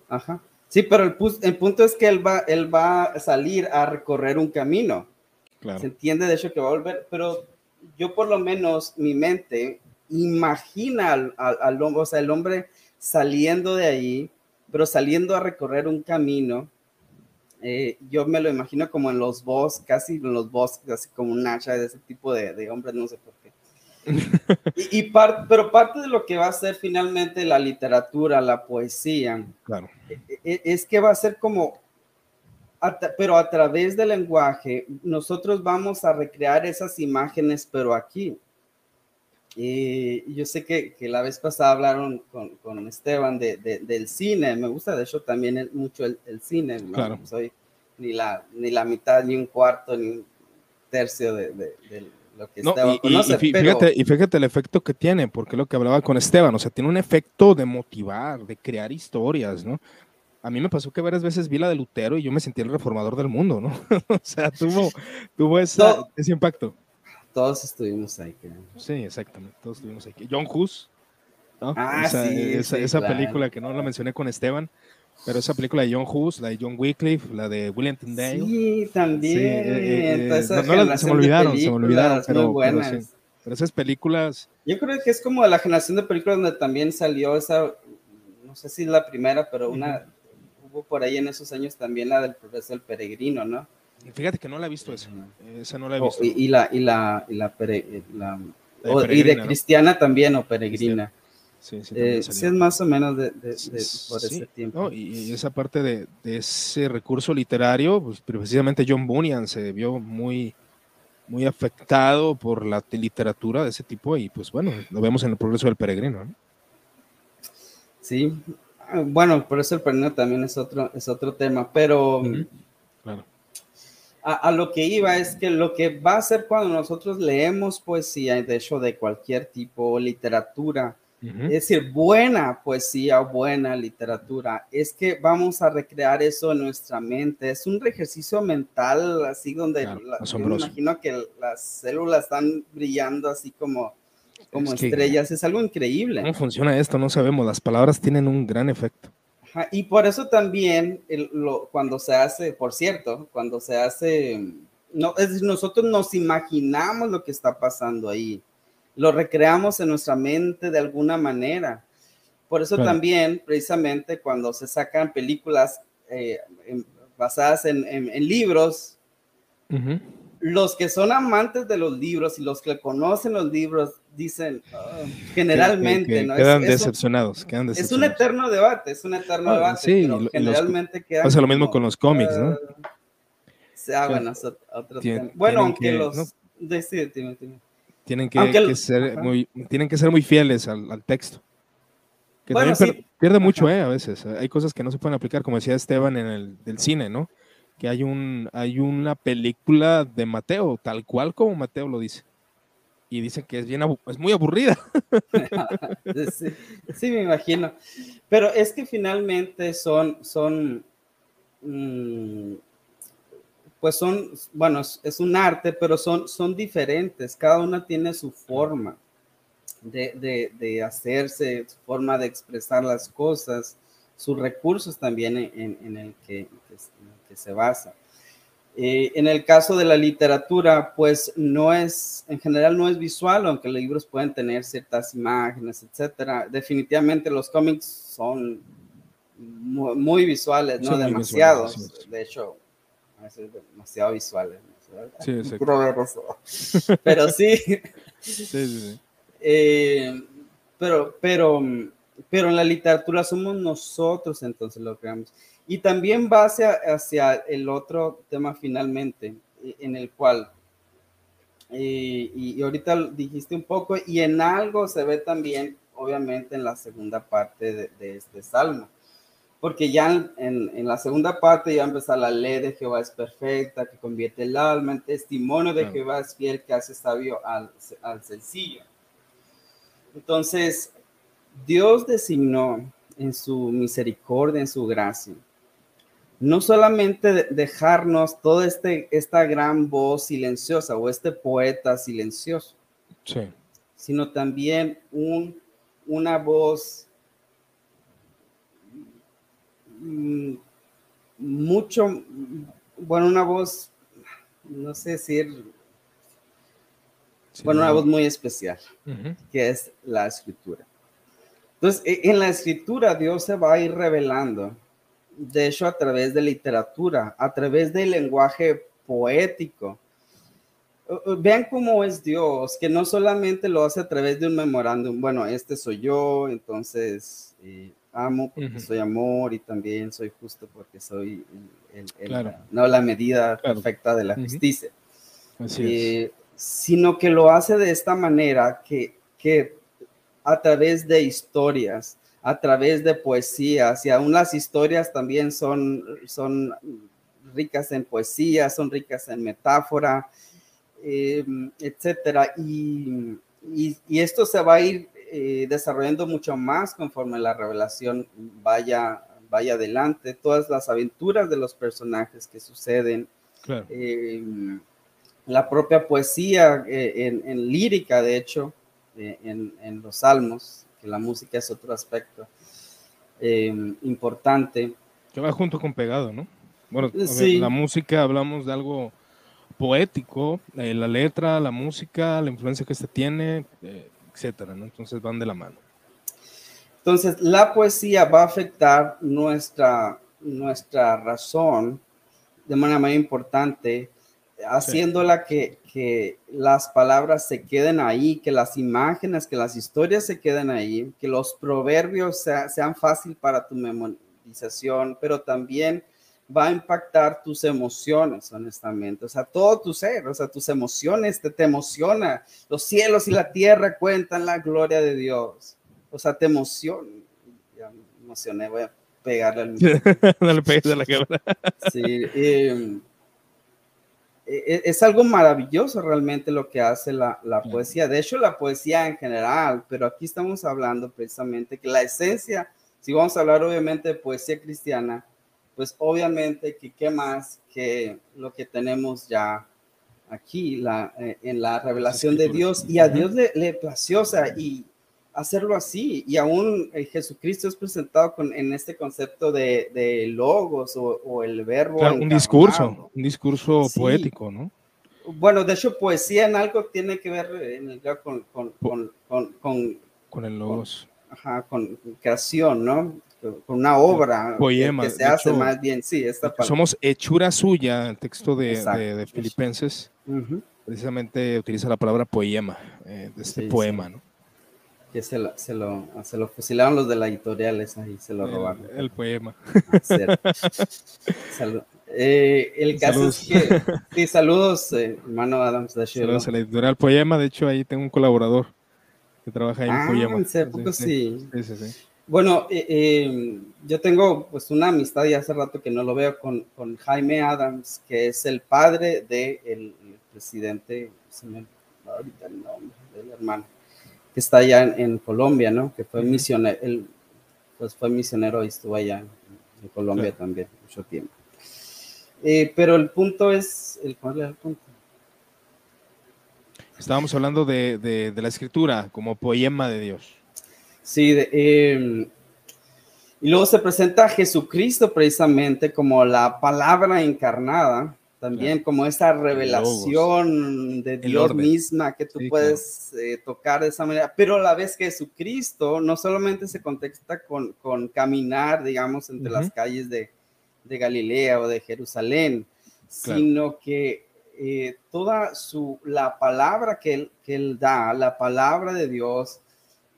Ajá. Sí, pero el, el, punto es que él va, él va a salir a recorrer un camino. Se entiende de hecho que va a volver, pero yo por lo menos mi mente imagina al, al, hombre, o sea, el hombre saliendo de ahí, pero saliendo a recorrer un camino. Eh, yo me lo imagino como en los bosques, casi en los bosques, así como un hacha de ese tipo de, de hombres, no sé por qué. y, y pero parte de lo que va a ser finalmente la literatura, la poesía, claro. E, e, es que va a ser como pero a través del lenguaje, nosotros vamos a recrear esas imágenes, pero aquí. Y yo sé que, que la vez pasada hablaron con, con Esteban de, del cine. Me gusta, de hecho, también mucho el, cine. Claro. soy ni la, ni la mitad, ni un cuarto, ni un tercio de, lo que Esteban y, conoce. Y, fíjate, y fíjate el efecto que tiene, porque lo que hablaba con Esteban, o sea, tiene un efecto de motivar, de crear historias, ¿no? A mí me pasó que varias veces vi la de Lutero y yo me sentí el reformador del mundo, ¿no? o sea, tuvo, tuvo ese impacto. Todos estuvimos ahí, creo. Sí, exactamente, todos estuvimos ahí. John Hus, ¿no? Ah, sí, esa, esa película que no la mencioné con Esteban, pero esa película de John Hus, la de John Wycliffe, la de William Tyndale. Sí, también. Eh, eh, no, se me olvidaron, se me olvidaron, pero, pero, pero esas películas... Yo creo que es como la generación de películas donde también salió esa, no sé si es la primera, pero una por ahí en esos años también la del progreso del peregrino, ¿no? Fíjate que no la he visto esa. Esa no la he oh, visto. y, la, y la, y la, y de cristiana también, o peregrina. Sí, sí, eh, sí, es más o menos de, de, por ese tiempo. y, esa parte de, ese recurso literario, pues precisamente John Bunyan se vio muy, muy afectado por la literatura de ese tipo y pues bueno, lo vemos en el progreso del peregrino. ¿no? Sí, bueno, por eso el peregrino también es otro, es otro tema, pero a, lo que iba es que lo que va a ser cuando nosotros leemos poesía, de hecho de cualquier tipo, literatura, es decir, buena poesía o buena literatura, es que vamos a recrear eso en nuestra mente. Es un ejercicio mental, así donde me imagino que las células están brillando así como como estrellas, es algo increíble. ¿Cómo funciona esto? No sabemos, las palabras tienen un gran efecto. y por eso también cuando se hace, por cierto, cuando se hace, no, es nosotros nos imaginamos lo que está pasando ahí, lo recreamos en nuestra mente de alguna manera. Por eso también, precisamente, cuando se sacan películas eh, basadas en, libros, los que son amantes de los libros y los que conocen los libros dicen ah, generalmente, ¿no? Quedan, decepcionados, Es un eterno debate, es un eterno ah, debate. Sí, pero generalmente quedan. Pasa lo mismo con los cómics, ¿no? Ah, bueno, otro tema. Bueno, aunque los. ¿no? Tienen que, ser muy, tienen que ser muy fieles al, texto. Que también pierde mucho, ¿eh? A veces. Hay cosas que no se pueden aplicar, como decía Esteban en el del cine, ¿no? Que hay, un, hay una película de Mateo, tal cual como Mateo lo dice y dicen que es bien es muy aburrida. sí, me imagino. Pero es que finalmente son, son, mm, pues son, bueno, es, un arte, pero son, son diferentes. Cada una tiene su forma de, hacerse, su forma de expresar las cosas, sus recursos también en, el, que, en el que se basa. Eh, en el caso de la literatura, pues no es, en general no es visual, aunque los libros pueden tener ciertas imágenes, etcétera. Definitivamente los cómics son muy, visuales, ¿no? Demasiados. de hecho, a veces demasiado visuales. Sí, sí. Pero sí. sí, sí eh, pero, pero, pero en la literatura somos nosotros entonces lo que vemos. Y también va hacia, el otro tema finalmente, e, en el cual, eh, y, ahorita dijiste un poco, y en algo se ve también, obviamente, en la segunda parte de, este salmo. Porque ya en, la segunda parte ya empezar la ley de Jehová es perfecta, que convierte el alma en testimonio de Jehová es fiel, que hace sabio al, al sencillo. Entonces, Dios designó en su misericordia, en su gracia, no solamente dejarnos toda este, esta gran voz silenciosa o este poeta silencioso, sino también un, una voz mm, mucho, bueno, una voz, no sé decir, bueno, una voz muy especial, que es la escritura. Entonces, e, en la escritura Dios se va a ir revelando, de hecho, a través de literatura, a través del lenguaje poético. Vean cómo es Dios, que no solamente lo hace a través de un memorándum, bueno, este soy yo, entonces eh, amo porque soy amor y también soy justo porque soy no la medida perfecta de la justicia. Eh, sino que lo hace de esta manera que, que a través de historias, a través de poesías, y aún las historias también son, son ricas en poesía, son ricas en metáfora, em, etcétera. Y, y, esto se va a ir eh, desarrollando mucho más conforme la revelación vaya, vaya adelante. Todas las aventuras de los personajes que suceden. Em, la propia poesía eh, en, lírica, de hecho, eh, en, los salmos, la música es otro aspecto em, importante. Que va junto con pegado, ¿no? Bueno, la música hablamos de algo poético, eh, la letra, la música, la influencia que este tiene, etcétera, ¿no? Entonces van de la mano. Entonces, la poesía va a afectar nuestra, nuestra razón de manera muy importante haciéndola que, que, las palabras se queden ahí, que las imágenes, que las historias se queden ahí, que los proverbios sean fácil para tu memorización, pero también va a impactar tus emociones, honestamente. O sea, todo tu ser, o sea, tus emociones te, te emociona. Los cielos y la tierra cuentan la gloria de Dios. O sea, te emociona. Ya me emocioné, voy a pegarle al... no le pegues a la cámara. sí. Eh, e, e, es algo maravilloso realmente lo que hace la, poesía. De hecho, la poesía en general, pero aquí estamos hablando precisamente que la esencia, si vamos a hablar obviamente de poesía cristiana, pues obviamente que qué más que lo que tenemos ya aquí la, eh, en la revelación de Dios y a Dios le, le plació, o sea, y hacerlo así. Y aún eh, Jesucristo es presentado con, en este concepto de, de logos o, el verbo. un discurso, un discurso poético, ¿no? Bueno, de hecho, poesía en algo tiene que ver en el, con, con, con, con, el logos. ajá, con creación, ¿no? Con una obra Poema, que, se hace más bien, sí. Esta somos hechura suya, el texto de, de, Filipenses, precisamente utiliza la palabra poema, eh, de este poema, ¿no? Que se lo, se lo, se lo fusilaron los de la editorial ahí, se lo robaron. El, poema. Eh, el caso es que, sí, saludos, eh, hermano Adams. Saludos a la editorial Poema, de hecho ahí tengo un colaborador que trabaja ahí en ah, Poema. En sí. Sí, sí, sí. Bueno, eh, yo tengo pues una amistad y hace rato que no lo veo con, con Jaime Adams, que es el padre del de presidente, se me ahorita el nombre del hermano que está allá en, Colombia, ¿no? Que fue misionero, él pues fue misionero y estuvo allá en, Colombia también mucho tiempo. Eh, pero el punto es, el, ¿cuál es el punto? Estábamos hablando de, la escritura como poema de Dios. Sí, em, y luego se presenta a Jesucristo precisamente como la palabra encarnada, también como esa revelación de Dios misma que tú puedes eh, tocar de esa manera, pero a la vez que Jesucristo no solamente se contexta con, con caminar, digamos, entre las calles de, de, Galilea o de Jerusalén, sino que eh, toda su, la palabra que él, que él da, la palabra de Dios,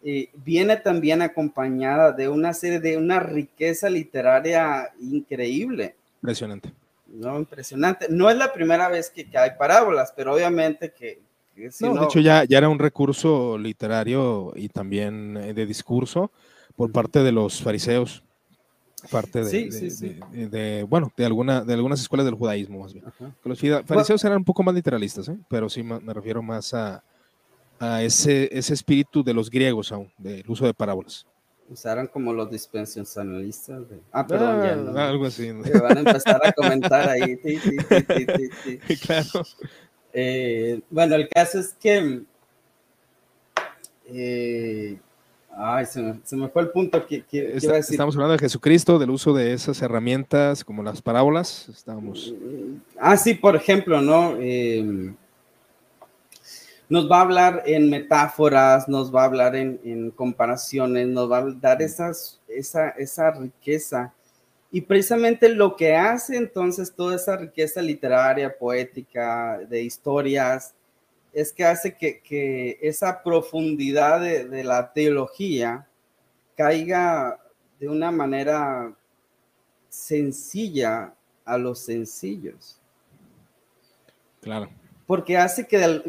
eh, viene también acompañada de una serie de una riqueza literaria increíble. Impresionante. ¿No? Impresionante. No es la primera vez que, hay parábolas, pero obviamente que... no, de hecho ya, ya era un recurso literario y también eh, de discurso por parte de los fariseos, parte de, bueno, de, alguna, de algunas escuelas del judaísmo más bien. Los fariseos eran un poco más literalistas, ¿eh? pero sí me refiero más a, a ese, ese espíritu de los griegos aún, del uso de parábolas usaron como los dispensacionalistas. De... Ah, perdón, ya no. Algo así. van a empezar a comentar ahí. claro. Eh, bueno, el caso es que. Eh, Ay, se me, fue el punto que, iba a decir. Estamos hablando de Jesucristo, del uso de esas herramientas como las parábolas. Estamos. Ah, sí, por ejemplo, ¿no? Em, nos va a hablar en metáforas, nos va a hablar en, comparaciones, nos va a dar esas, esa, esa riqueza. Y precisamente lo que hace entonces toda esa riqueza literaria, poética, de historias, es que hace que, esa profundidad de, la teología caiga de una manera sencilla a los sencillos. Claro. Porque hace que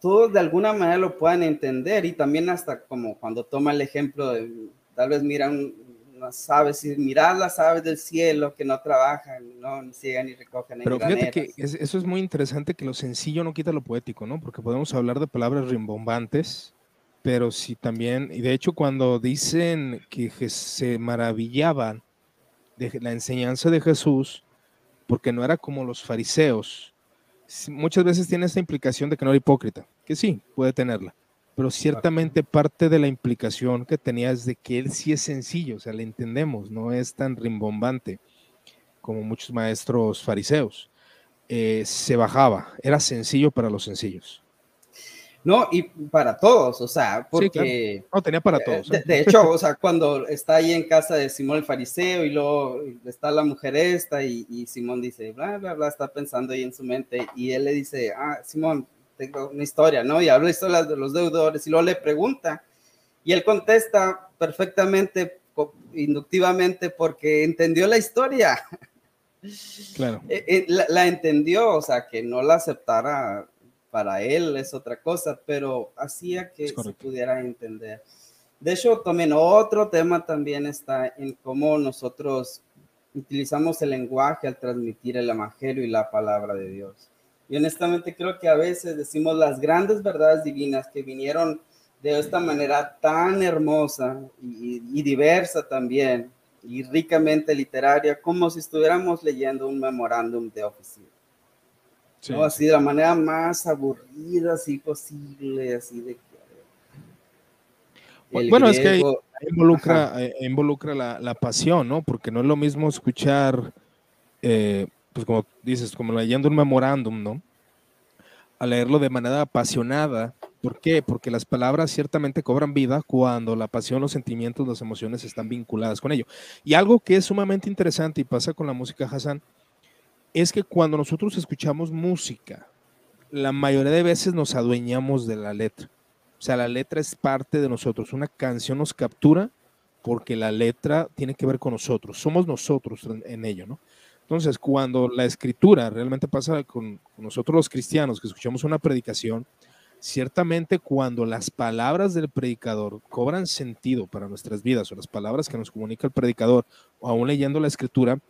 todos de alguna manera lo puedan entender y también hasta como cuando toma el ejemplo de, tal vez miran las aves y mirad las aves del cielo que no trabajan, no ni siguen ni recogen. Pero fíjate que eso es muy interesante que lo sencillo no quita lo poético, ¿no? Porque podemos hablar de palabras rimbombantes, pero si también, y de hecho cuando dicen que se maravillaban de la enseñanza de Jesús, porque no era como los fariseos, muchas veces tiene esta implicación de que no era hipócrita, que sí, puede tenerla, pero ciertamente parte de la implicación que tenía es de que él sí es sencillo, o sea, le entendemos, no es tan rimbombante como muchos maestros fariseos. Eh, se bajaba, era sencillo para los sencillos. No, y para todos, o sea, porque... No, tenía para todos. ¿eh? De, hecho, o sea, cuando está ahí en casa de Simón el fariseo y luego está la mujer esta y, y Simón dice, bla, bla, bla, está pensando ahí en su mente y él le dice, ah, Simón, tengo una historia, ¿no? Y habla historias de los deudores y luego le pregunta y él contesta perfectamente, inductivamente, porque entendió la historia. Claro. Eh, eh, la, entendió, o sea, que no la aceptara para él es otra cosa, pero hacía que se pudiera entender. De hecho, también otro tema también está en cómo nosotros utilizamos el lenguaje al transmitir el evangelio y la palabra de Dios. Y honestamente creo que a veces decimos las grandes verdades divinas que vinieron de esta manera tan hermosa y, diversa también, y ricamente literaria, como si estuviéramos leyendo un memorándum de oficina. Así de la manera más aburrida así posible, así de bueno, es que involucra, eh, involucra la, la, pasión, ¿no? Porque no es lo mismo escuchar eh, pues como dices, como leyendo un memorándum, ¿no? A leerlo de manera apasionada. ¿Por qué? Porque las palabras ciertamente cobran vida cuando la pasión, los sentimientos, las emociones están vinculadas con ello. Y algo que es sumamente interesante y pasa con la música Hassan, es que cuando nosotros escuchamos música, la mayoría de veces nos adueñamos de la letra. O sea, la letra es parte de nosotros. Una canción nos captura porque la letra tiene que ver con nosotros. Somos nosotros en ello, ¿no? Entonces, cuando la escritura realmente pasa con, nosotros los cristianos que escuchamos una predicación, ciertamente cuando las palabras del predicador cobran sentido para nuestras vidas o las palabras que nos comunica el predicador o aún leyendo la escritura,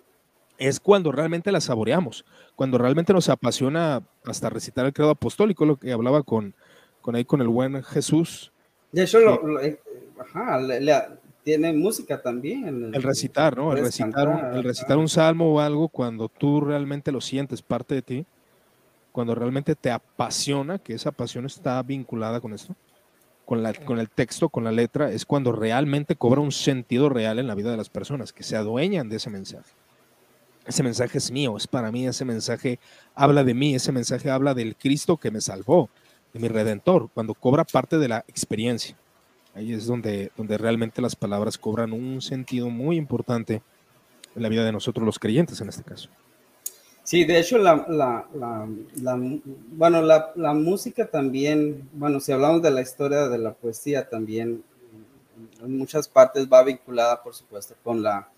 es cuando realmente la saboreamos, cuando realmente nos apasiona hasta recitar el credo apostólico, lo que hablaba con, con ahí con el buen Jesús. De hecho, lo, eh, ajá, le, tiene música también. El, recitar, ¿no? El recitar, un, el recitar un salmo o algo cuando tú realmente lo sientes parte de ti, cuando realmente te apasiona, que esa pasión está vinculada con esto, con, la, con el texto, con la letra, es cuando realmente cobra un sentido real en la vida de las personas, que se adueñan de ese mensaje. Ese mensaje es mío, es para mí, ese mensaje habla de mí, ese mensaje habla del Cristo que me salvó, de mi redentor, cuando cobra parte de la experiencia. Ahí es donde, donde realmente las palabras cobran un sentido muy importante en la vida de nosotros los creyentes en este caso. Sí, de hecho, la, la, bueno, la, música también, bueno, si hablamos de la historia de la poesía también, en muchas partes va vinculada, por supuesto, con la,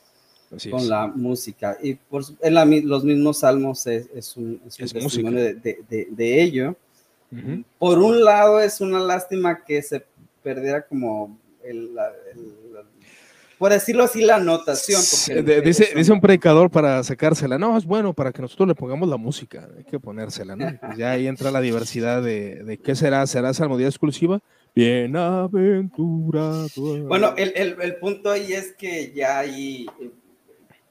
con la música. Y por, en los mismos salmos es, un, testimonio de, ello. Por un lado, es una lástima que se perdiera como el, por decirlo así, la anotación. dice, dice un predicador para sacársela, no, es bueno para que nosotros le pongamos la música, hay que ponérsela, ¿no? Pues ya ahí entra la diversidad de, de qué será, será salmodía exclusiva. Bienaventurado. Bueno, el, el, el, punto ahí es que ya ahí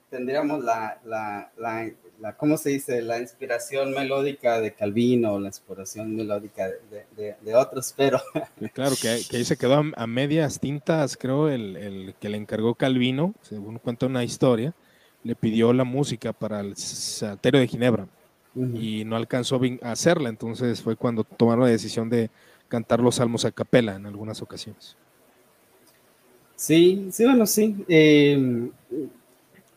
tendríamos la, la, la, ¿cómo se dice? La inspiración melódica de Calvino, la inspiración melódica de, otros, pero... claro, que, ahí se quedó a, medias tintas, creo, el, que le encargó Calvino, según cuenta una historia, le pidió la música para el Salterio de Ginebra y no alcanzó a hacerla, entonces fue cuando tomaron la decisión de cantar los salmos a capela en algunas ocasiones. Sí, sí, bueno, sí. Eh,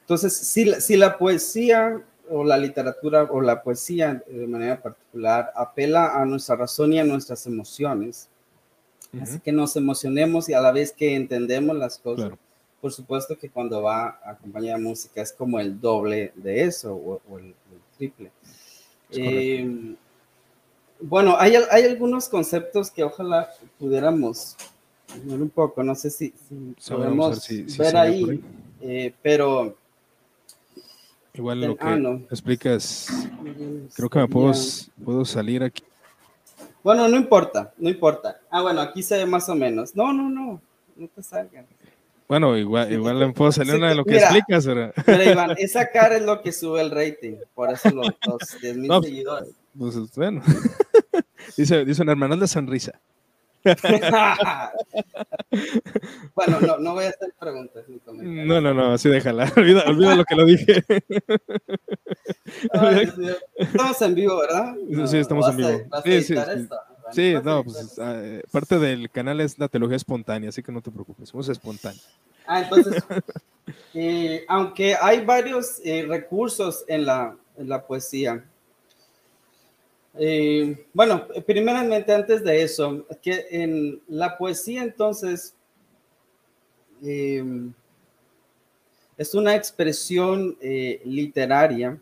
entonces, si, si la poesía o la literatura o la poesía de manera particular apela a nuestra razón y a nuestras emociones, así que nos emocionemos y a la vez que entendemos las cosas. Por supuesto que cuando va a acompañar música es como el doble de eso o, el, triple. Eh, bueno, hay, hay, algunos conceptos que ojalá pudiéramos ver un poco, no sé si, podemos ver ahí, eh, pero Igual lo que ah, explicas, creo que me puedo, puedo salir aquí. Bueno, no importa, no importa. Ah, bueno, aquí se ve más o menos. No, no, no, no te salgan. Bueno, igual, igual le puedo salir una de lo que explicas. Pero... Iván, esa cara es lo que sube el rating, por eso los, 10 mil seguidores. Pues bueno, dice, dice un hermano de sonrisa. bueno, no, no voy a hacer preguntas No, no, no, así déjala. Olvida, olvida lo que lo dije. estamos en vivo, ¿verdad? sí, estamos en vivo. sí, sí, sí. no, pues ah, parte del canal es la teología espontánea, así que no te preocupes, somos espontáneos. Ah, entonces, eh, aunque hay varios eh, recursos en la, en la poesía, eh, bueno, primeramente antes de eso, que en la poesía entonces eh, es una expresión eh, literaria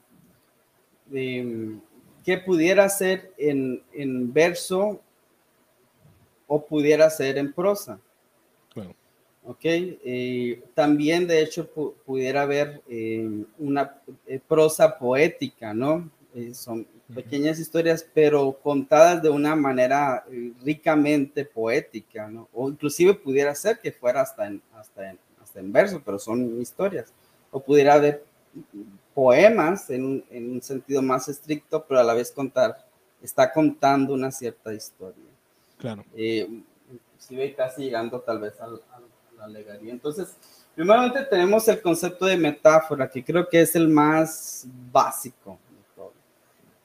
que pudiera ser en, verso o pudiera ser en prosa. Ok, también de hecho pudiera haber una prosa poética, ¿no? son pequeñas historias, pero contadas de una manera eh, ricamente poética, ¿no? O inclusive pudiera ser que fuera hasta en, hasta en, hasta en verso, pero son historias. O pudiera haber poemas en un, en un, sentido más estricto, pero a la vez contar, está contando una cierta historia. Claro. Eh, inclusive casi llegando tal vez a, la alegoría. Entonces, primeramente tenemos el concepto de metáfora, que creo que es el más básico,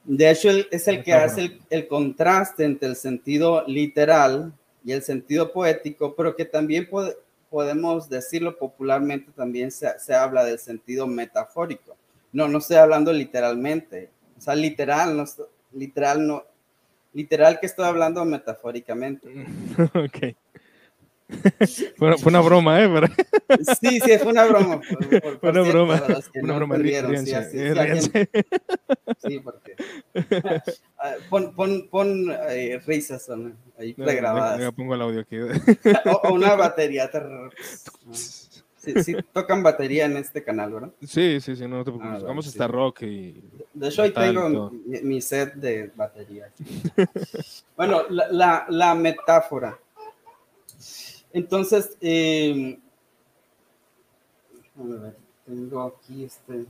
de hecho, es el que hace el, contraste entre el sentido literal y el sentido poético, pero que también podemos decirlo popularmente, también se, habla del sentido metafórico. No, no estoy hablando literalmente. O sea, literal, no, literal, no, literal que estoy hablando metafóricamente. ok. fue, una broma, ¿eh? Sí, sí, fue una broma. fue una broma. Una broma. Sí, porque. Ah, pon, pon, pon eh, risas ahí pregrabadas. Ya pongo el audio aquí. o, una batería. Sí, sí, tocan batería en este canal, ¿verdad? Sí, sí, sí, no te preocupes. Ah, Vamos a estar rock y. De hecho, ahí tengo mi, set de batería. bueno, la, la, la metáfora. Entonces, eh, a ver, tengo aquí este,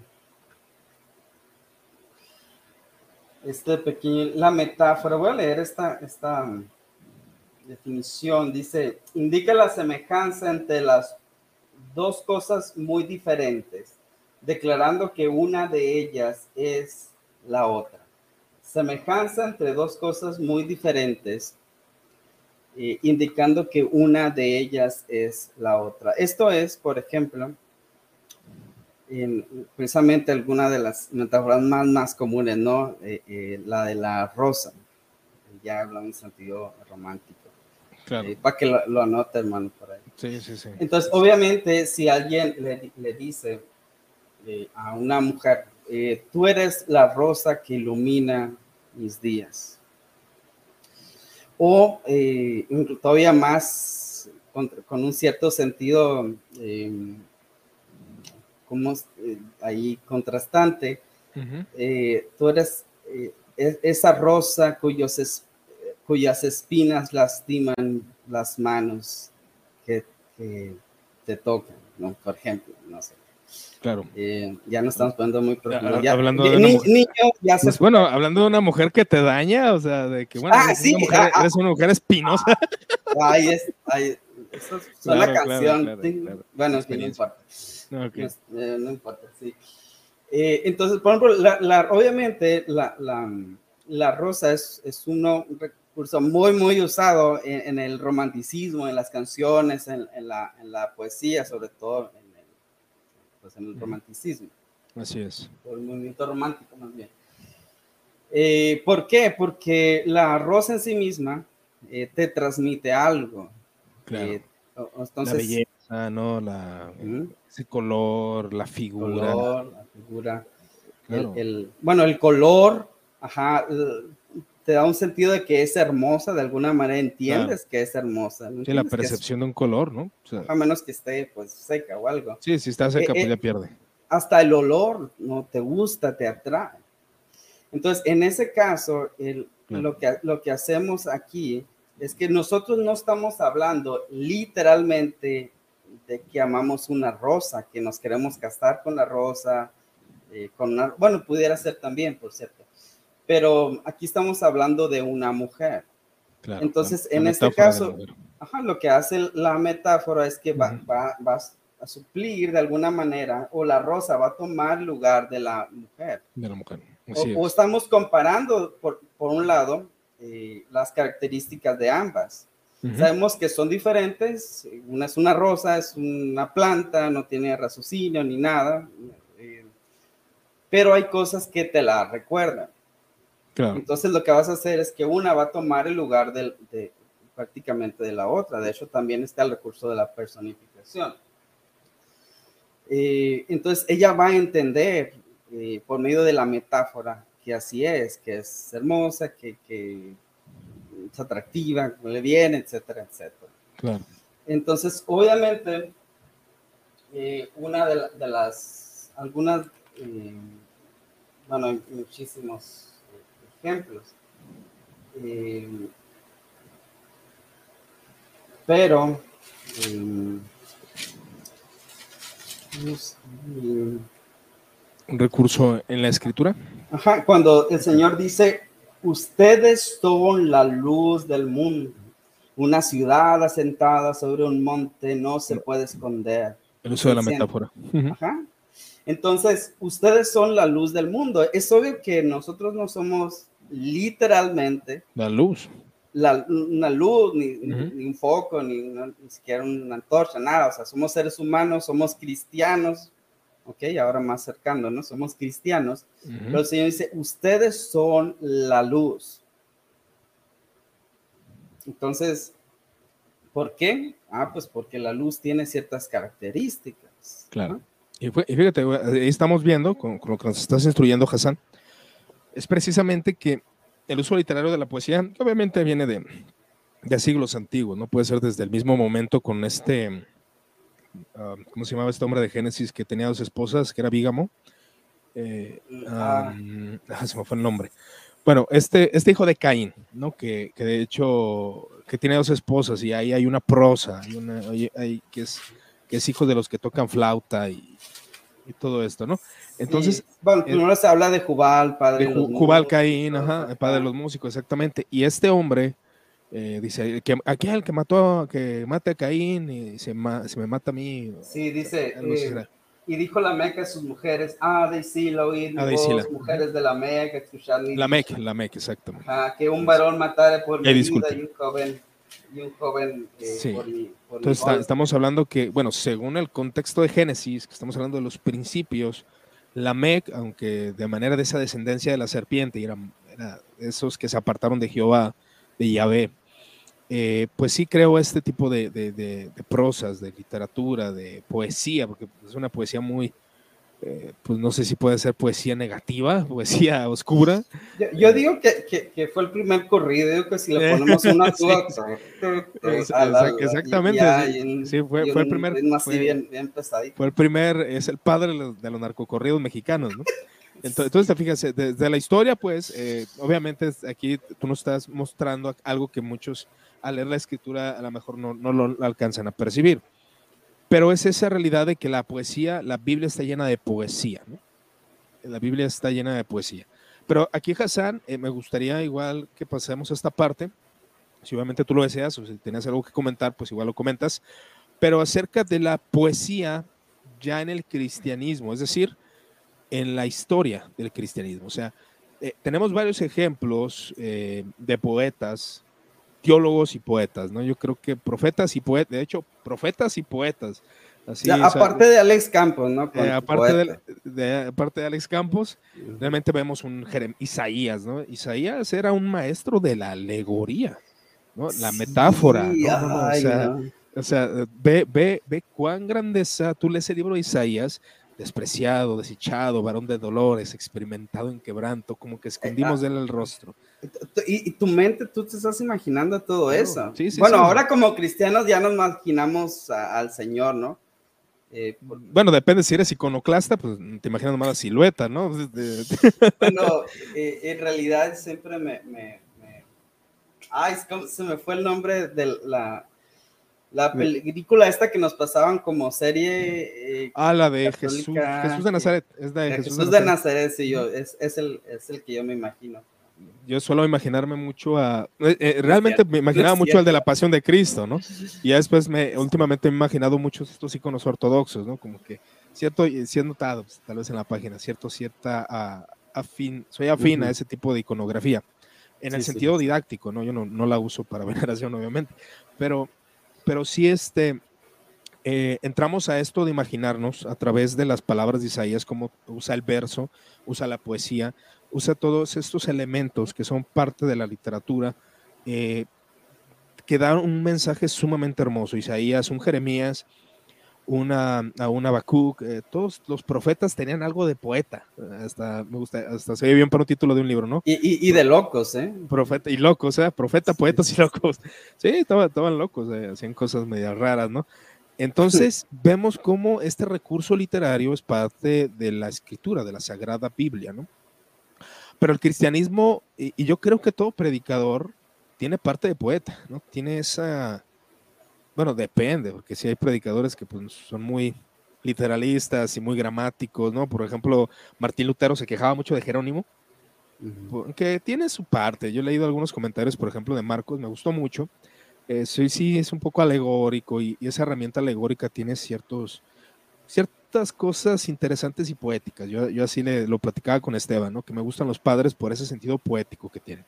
este pequeño, la metáfora. Voy a leer esta, esta um, definición. Dice, indica la semejanza entre las dos cosas muy diferentes, declarando que una de ellas es la otra. Semejanza entre dos cosas muy diferentes, eh, indicando que una de ellas es la otra. Esto es, por ejemplo, precisamente alguna de las metáforas más, más comunes, ¿no? Eh, eh, la de la rosa, ya habla en sentido romántico. Claro. para que lo, anote, hermano, por ahí. Sí, sí, sí. Entonces, obviamente, si alguien le, le dice a una mujer, tú eres la rosa que ilumina mis días, o eh, todavía más con, un cierto sentido eh, como eh, ahí contrastante. tú eres esa rosa cuyos cuyas espinas lastiman las manos que, te tocan, ¿no? Por ejemplo, no sé. Claro. Eh, ya no estamos poniendo muy profundo. hablando de una mujer, pues, bueno, hablando de una mujer que te daña, o sea, de que bueno, ah, eres, una mujer, ah, ah. eres, una mujer, espinosa. Ahí es, ahí, eso es una canción. bueno, es que no importa. Eh, no, importa, sí. Eh, entonces, por ejemplo, la, obviamente la, la, la, rosa es, es uno, un recurso muy, muy usado en, el romanticismo, en las canciones, en, en, la, en la poesía, sobre todo pues, en el romanticismo. Así es. el movimiento romántico más bien. Eh, ¿Por qué? Porque la rosa en sí misma eh, te transmite algo. Claro. Eh, entonces, la belleza, ¿no? La, Ese color, la figura. Color, la figura. El, bueno, el color, ajá, te da un sentido de que es hermosa, de alguna manera entiendes que es hermosa. Sí, la percepción de un color, ¿no? a menos que esté pues seca o algo. Sí, si está seca, eh, pues ya pierde. Hasta el olor no te gusta, te atrae. Entonces, en ese caso, el, lo, que, lo que hacemos aquí es que nosotros no estamos hablando literalmente de que amamos una rosa, que nos queremos casar con la rosa, eh, con una, bueno, pudiera ser también, por cierto pero aquí estamos hablando de una mujer. Entonces, en este caso, lo que hace la metáfora es que va, va, a suplir de alguna manera, o la rosa va a tomar lugar de la mujer. De la mujer. O, estamos comparando, por, por un lado, eh, las características de ambas. Sabemos que son diferentes, una es una rosa, es una planta, no tiene raciocinio ni nada, eh, pero hay cosas que te la recuerdan. Entonces lo que vas a hacer es que una va a tomar el lugar de, prácticamente de la otra. De hecho, también está el recurso de la personificación. Eh, entonces ella va a entender eh, por medio de la metáfora que así es, que es hermosa, que, es atractiva, que le viene, etcétera, etcétera. Entonces, obviamente, eh, una de, de, las, algunas, bueno, hay muchísimos ejemplos. Eh, pero eh, un recurso en la escritura. Ajá, cuando el Señor dice, ustedes son la luz del mundo. Una ciudad asentada sobre un monte no se puede esconder. El uso de la metáfora. Ajá. Entonces, ustedes son la luz del mundo. Es obvio que nosotros no somos literalmente la luz. La, una luz, ni, un foco, ni, ni, siquiera una antorcha, nada. O sea, somos seres humanos, somos cristianos, ¿ok? Ahora más cercano, ¿no? Somos cristianos. Pero el Señor dice, ustedes son la luz. Entonces, ¿por qué? Ah, pues porque la luz tiene ciertas características. Claro. Y, fíjate, ahí estamos viendo, con, con, lo que nos estás instruyendo, Hassan, es precisamente que el uso literario de la poesía, obviamente viene de, de siglos antiguos, ¿no? Puede ser desde el mismo momento con este, ah, ¿cómo se llamaba este hombre de Génesis que tenía dos esposas, que era Bígamo? Eh, ah. Ah, se me fue el nombre. Bueno, este, este hijo de Caín, ¿no? Que, que, de hecho, que tiene dos esposas y ahí hay una prosa, hay una, hay, que, es, que es hijo de los que tocan flauta y, y todo esto, ¿no? Entonces. bueno, primero se habla de Jubal, padre de, Jubal Caín, ajá, padre de los músicos, exactamente. Y este hombre eh, dice: que aquel que mató, que mate a Caín y se, se me mata a mí. Sí, dice. Eh, y dijo la Meca a sus mujeres: Ah, de sí, lo oí, ah, mujeres de la Meca, escuchar La Meca, la Meca, exactamente. que un varón matara por mi vida y un joven y un joven eh, por mi, Entonces estamos hablando que, bueno, según el contexto de Génesis, que estamos hablando de los principios, la Mec, aunque de manera de esa descendencia de la serpiente, y eran, esos que se apartaron de Jehová, de Yahvé, eh, pues sí creo este tipo de, de, prosas, de literatura, de poesía, porque es una poesía muy, eh, pues no sé si puede ser poesía negativa, poesía oscura. Yo, digo que, que, fue el primer corrido, digo que si le ponemos una sí. Exactamente, sí, fue, fue el primer. Fue, bien, fue, el primer, es el padre de los, narcocorridos mexicanos, ¿no? Entonces, te fijas, desde la historia, pues, eh, obviamente aquí tú nos estás mostrando algo que muchos al leer la escritura a lo mejor no, no lo alcanzan a percibir. Pero es esa realidad de que la poesía, la Biblia está llena de poesía. La Biblia está llena de poesía. Pero aquí, Hassan, eh, me gustaría igual que pasemos a esta parte. Si obviamente tú lo deseas o si tienes algo que comentar, pues igual lo comentas. Pero acerca de la poesía ya en el cristianismo, es decir, en la historia del cristianismo. O sea, eh, tenemos varios ejemplos eh, de poetas, teólogos y poetas, ¿no? Yo creo que profetas y poetas, de hecho, profetas y poetas. Así, aparte de Alex Campos, ¿no? Eh, aparte, de, aparte de Alex Campos, realmente vemos un Isaías, ¿no? Isaías era un maestro de la alegoría, ¿no? La metáfora. o, sea, ve, ve, ve cuán grandeza, tú lees el libro de Isaías despreciado, desechado, varón de dolores, experimentado en quebranto, como que escondimos de él el rostro. Y, tu mente, tú te estás imaginando todo eso. bueno, ahora como cristianos ya nos imaginamos al Señor, ¿no? Eh, bueno, depende si eres iconoclasta, pues te imaginas más la silueta, ¿no? bueno, eh, en realidad siempre me, me, me... Ay, se me fue el nombre de la la película esta que nos pasaban como serie. Eh, ah, la de Jesús, Jesús de Nazaret. Es de Jesús, de, Nazaret. sí, yo, es, es, el, es el que yo me imagino. Yo suelo imaginarme mucho a. Eh, eh, realmente me imaginaba mucho al de la Pasión de Cristo, ¿no? Y ya después, me, últimamente me he imaginado muchos estos iconos ortodoxos, ¿no? Como que cierto, si notado, pues, tal vez en la página, cierto, cierta afín, soy afín a ese tipo de iconografía. En el sentido didáctico, ¿no? Yo no, no la uso para veneración, obviamente, pero pero sí este, eh, entramos a esto de imaginarnos a través de las palabras de Isaías, como usa el verso, usa la poesía, usa todos estos elementos que son parte de la literatura, eh, que dan un mensaje sumamente hermoso. Isaías, un Jeremías, una, a un Habacuc, eh, todos los profetas tenían algo de poeta. Hasta me gusta, hasta se ve bien para un título de un libro, ¿no? Y, de locos, ¿eh? Profeta y locos, ¿eh? Profeta, poetas y locos. Sí, estaban, estaban locos, eh, hacían cosas medio raras, ¿no? Entonces, vemos cómo este recurso literario es parte de la escritura, de la Sagrada Biblia, ¿no? Pero el cristianismo, y yo creo que todo predicador tiene parte de poeta, ¿no? Tiene esa bueno, depende, porque si hay predicadores que pues, son muy literalistas y muy gramáticos, ¿no? Por ejemplo, Martín Lutero se quejaba mucho de Jerónimo, que tiene su parte. Yo he leído algunos comentarios, por ejemplo, de Marcos, me gustó mucho. Eh, sí, sí, es un poco alegórico y, esa herramienta alegórica tiene ciertos, ciertas cosas interesantes y poéticas. Yo, yo así le, lo platicaba con Esteban, ¿no? Que me gustan los padres por ese sentido poético que tienen.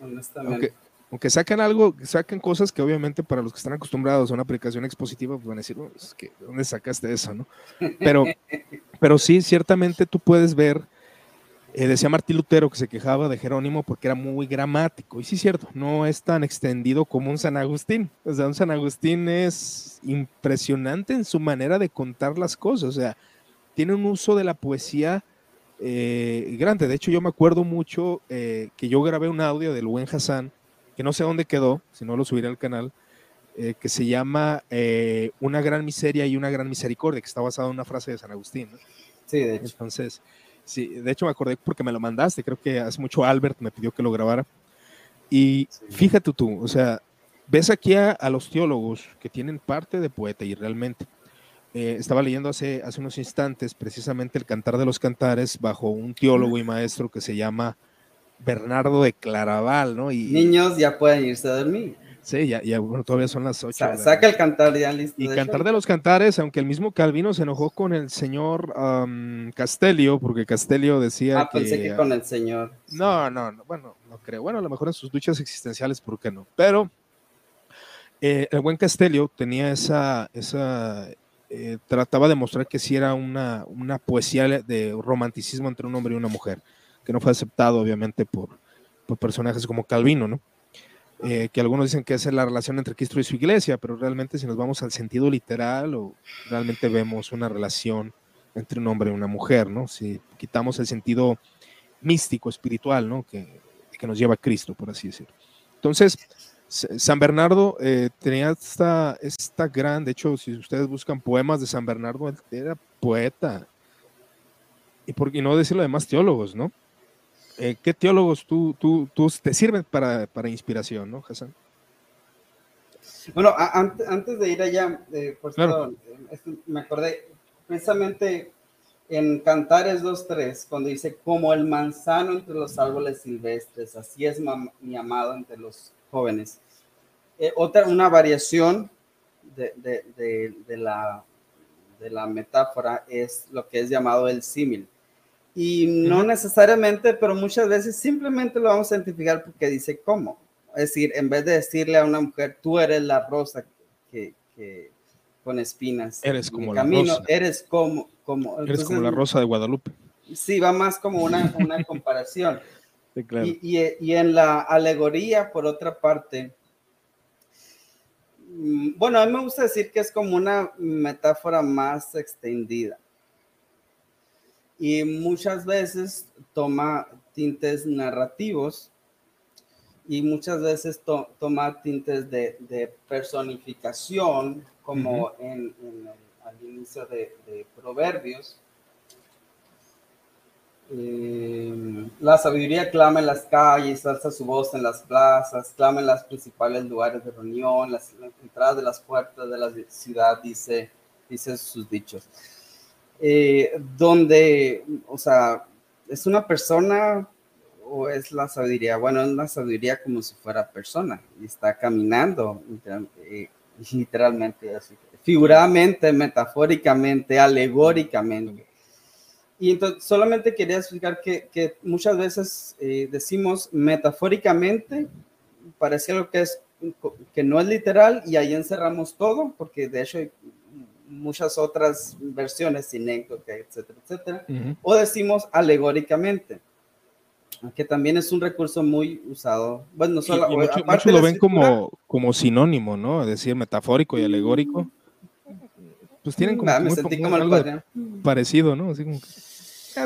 Honestamente aunque saquen algo, saquen cosas que obviamente para los que están acostumbrados a una aplicación expositiva, pues van a decir, que, ¿dónde sacaste eso? No? Pero, pero sí, ciertamente tú puedes ver, eh, decía Martín Lutero que se quejaba de Jerónimo porque era muy gramático, y sí, cierto, no es tan extendido como un San Agustín. O sea, un San Agustín es impresionante en su manera de contar las cosas, o sea, tiene un uso de la poesía. Eh, grande, de hecho yo me acuerdo mucho eh, que yo grabé un audio del buen Hassan que no sé dónde quedó, si no lo subiré al canal, que se llama Una gran miseria y una gran misericordia, que está basado en una frase de San Agustín. Sí, de hecho. Entonces, sí, de hecho me acordé porque me lo mandaste, creo que hace mucho Albert me pidió que lo grabara. Y fíjate tú, o sea, ves aquí a, los teólogos que tienen parte de poeta y realmente. Eh, estaba leyendo hace, hace unos instantes precisamente el Cantar de los Cantares bajo un teólogo y maestro que se llama Bernardo de Claraval, ¿no? Y, Niños ya pueden irse a dormir. Sí, ya, ya bueno, todavía son las ocho. saca el cantar ya listo. Y cantar de los cantares, aunque el mismo Calvino se enojó con el señor Castelio, porque Castelio decía ah, pensé que con el señor. No, no, no, bueno, no creo. Bueno, a lo mejor en sus duchas existenciales, ¿por qué no? Pero eh, el buen Castelio tenía esa, esa eh, trataba de mostrar que sí era una, una poesía de romanticismo entre un hombre y una mujer que no fue aceptado obviamente por, por personajes como Calvino, ¿no? Eh, que algunos dicen que es la relación entre Cristo y su iglesia, pero realmente si nos vamos al sentido literal o realmente vemos una relación entre un hombre y una mujer, ¿no? Si quitamos el sentido místico, espiritual, ¿no? Que, que nos lleva a Cristo, por así decirlo. Entonces, San Bernardo eh, tenía esta, esta gran, de hecho, si ustedes buscan poemas de San Bernardo, él era poeta. Y por qué no decirlo de más teólogos, ¿no? Eh, ¿qué teólogos tú, tú, tú, te sirven para, para inspiración, no, Hassan? Bueno, antes de ir allá, eh, por claro. me acordé precisamente en Cantares 2.3, cuando dice, como el manzano entre los árboles silvestres, así es mi amado entre los jóvenes. Eh, otra, una variación de, de, de, la, de la metáfora es lo que es llamado el símil. Y no necesariamente, pero muchas veces simplemente lo vamos a identificar porque dice cómo. Es decir, en vez de decirle a una mujer, tú eres la rosa que, que con espinas. Eres como la rosa. Eres como, como, eres como la rosa de Guadalupe. Sí, va más como una, una comparación. y, y, y, en la alegoría, por otra parte, mm, bueno, a mí me gusta decir que es como una metáfora más extendida. Y muchas veces toma tintes narrativos y muchas veces toma tintes de, de personificación como en, al inicio de, Proverbios. Eh, la sabiduría clama en las calles, alza su voz en las plazas, clama en los principales lugares de reunión, las, entradas de las puertas de la ciudad, dice, dice sus dichos. Eh, donde, o sea, es una persona o es la sabiduría, bueno, es la sabiduría como si fuera persona y está caminando, eh, literalmente, así, figuradamente, metafóricamente, alegóricamente. Y entonces solamente quería explicar que, que muchas veces eh, decimos metafóricamente, parece algo que, es, que no es literal y ahí encerramos todo, porque de hecho muchas otras versiones, sinécdoca, etcétera, etcétera. O decimos alegóricamente que también es un recurso muy usado. Bueno, solo, muchos lo ven como, como sinónimo, ¿no? Es decir, metafórico y alegórico. Pues tienen como, algo parecido, ¿no? Así como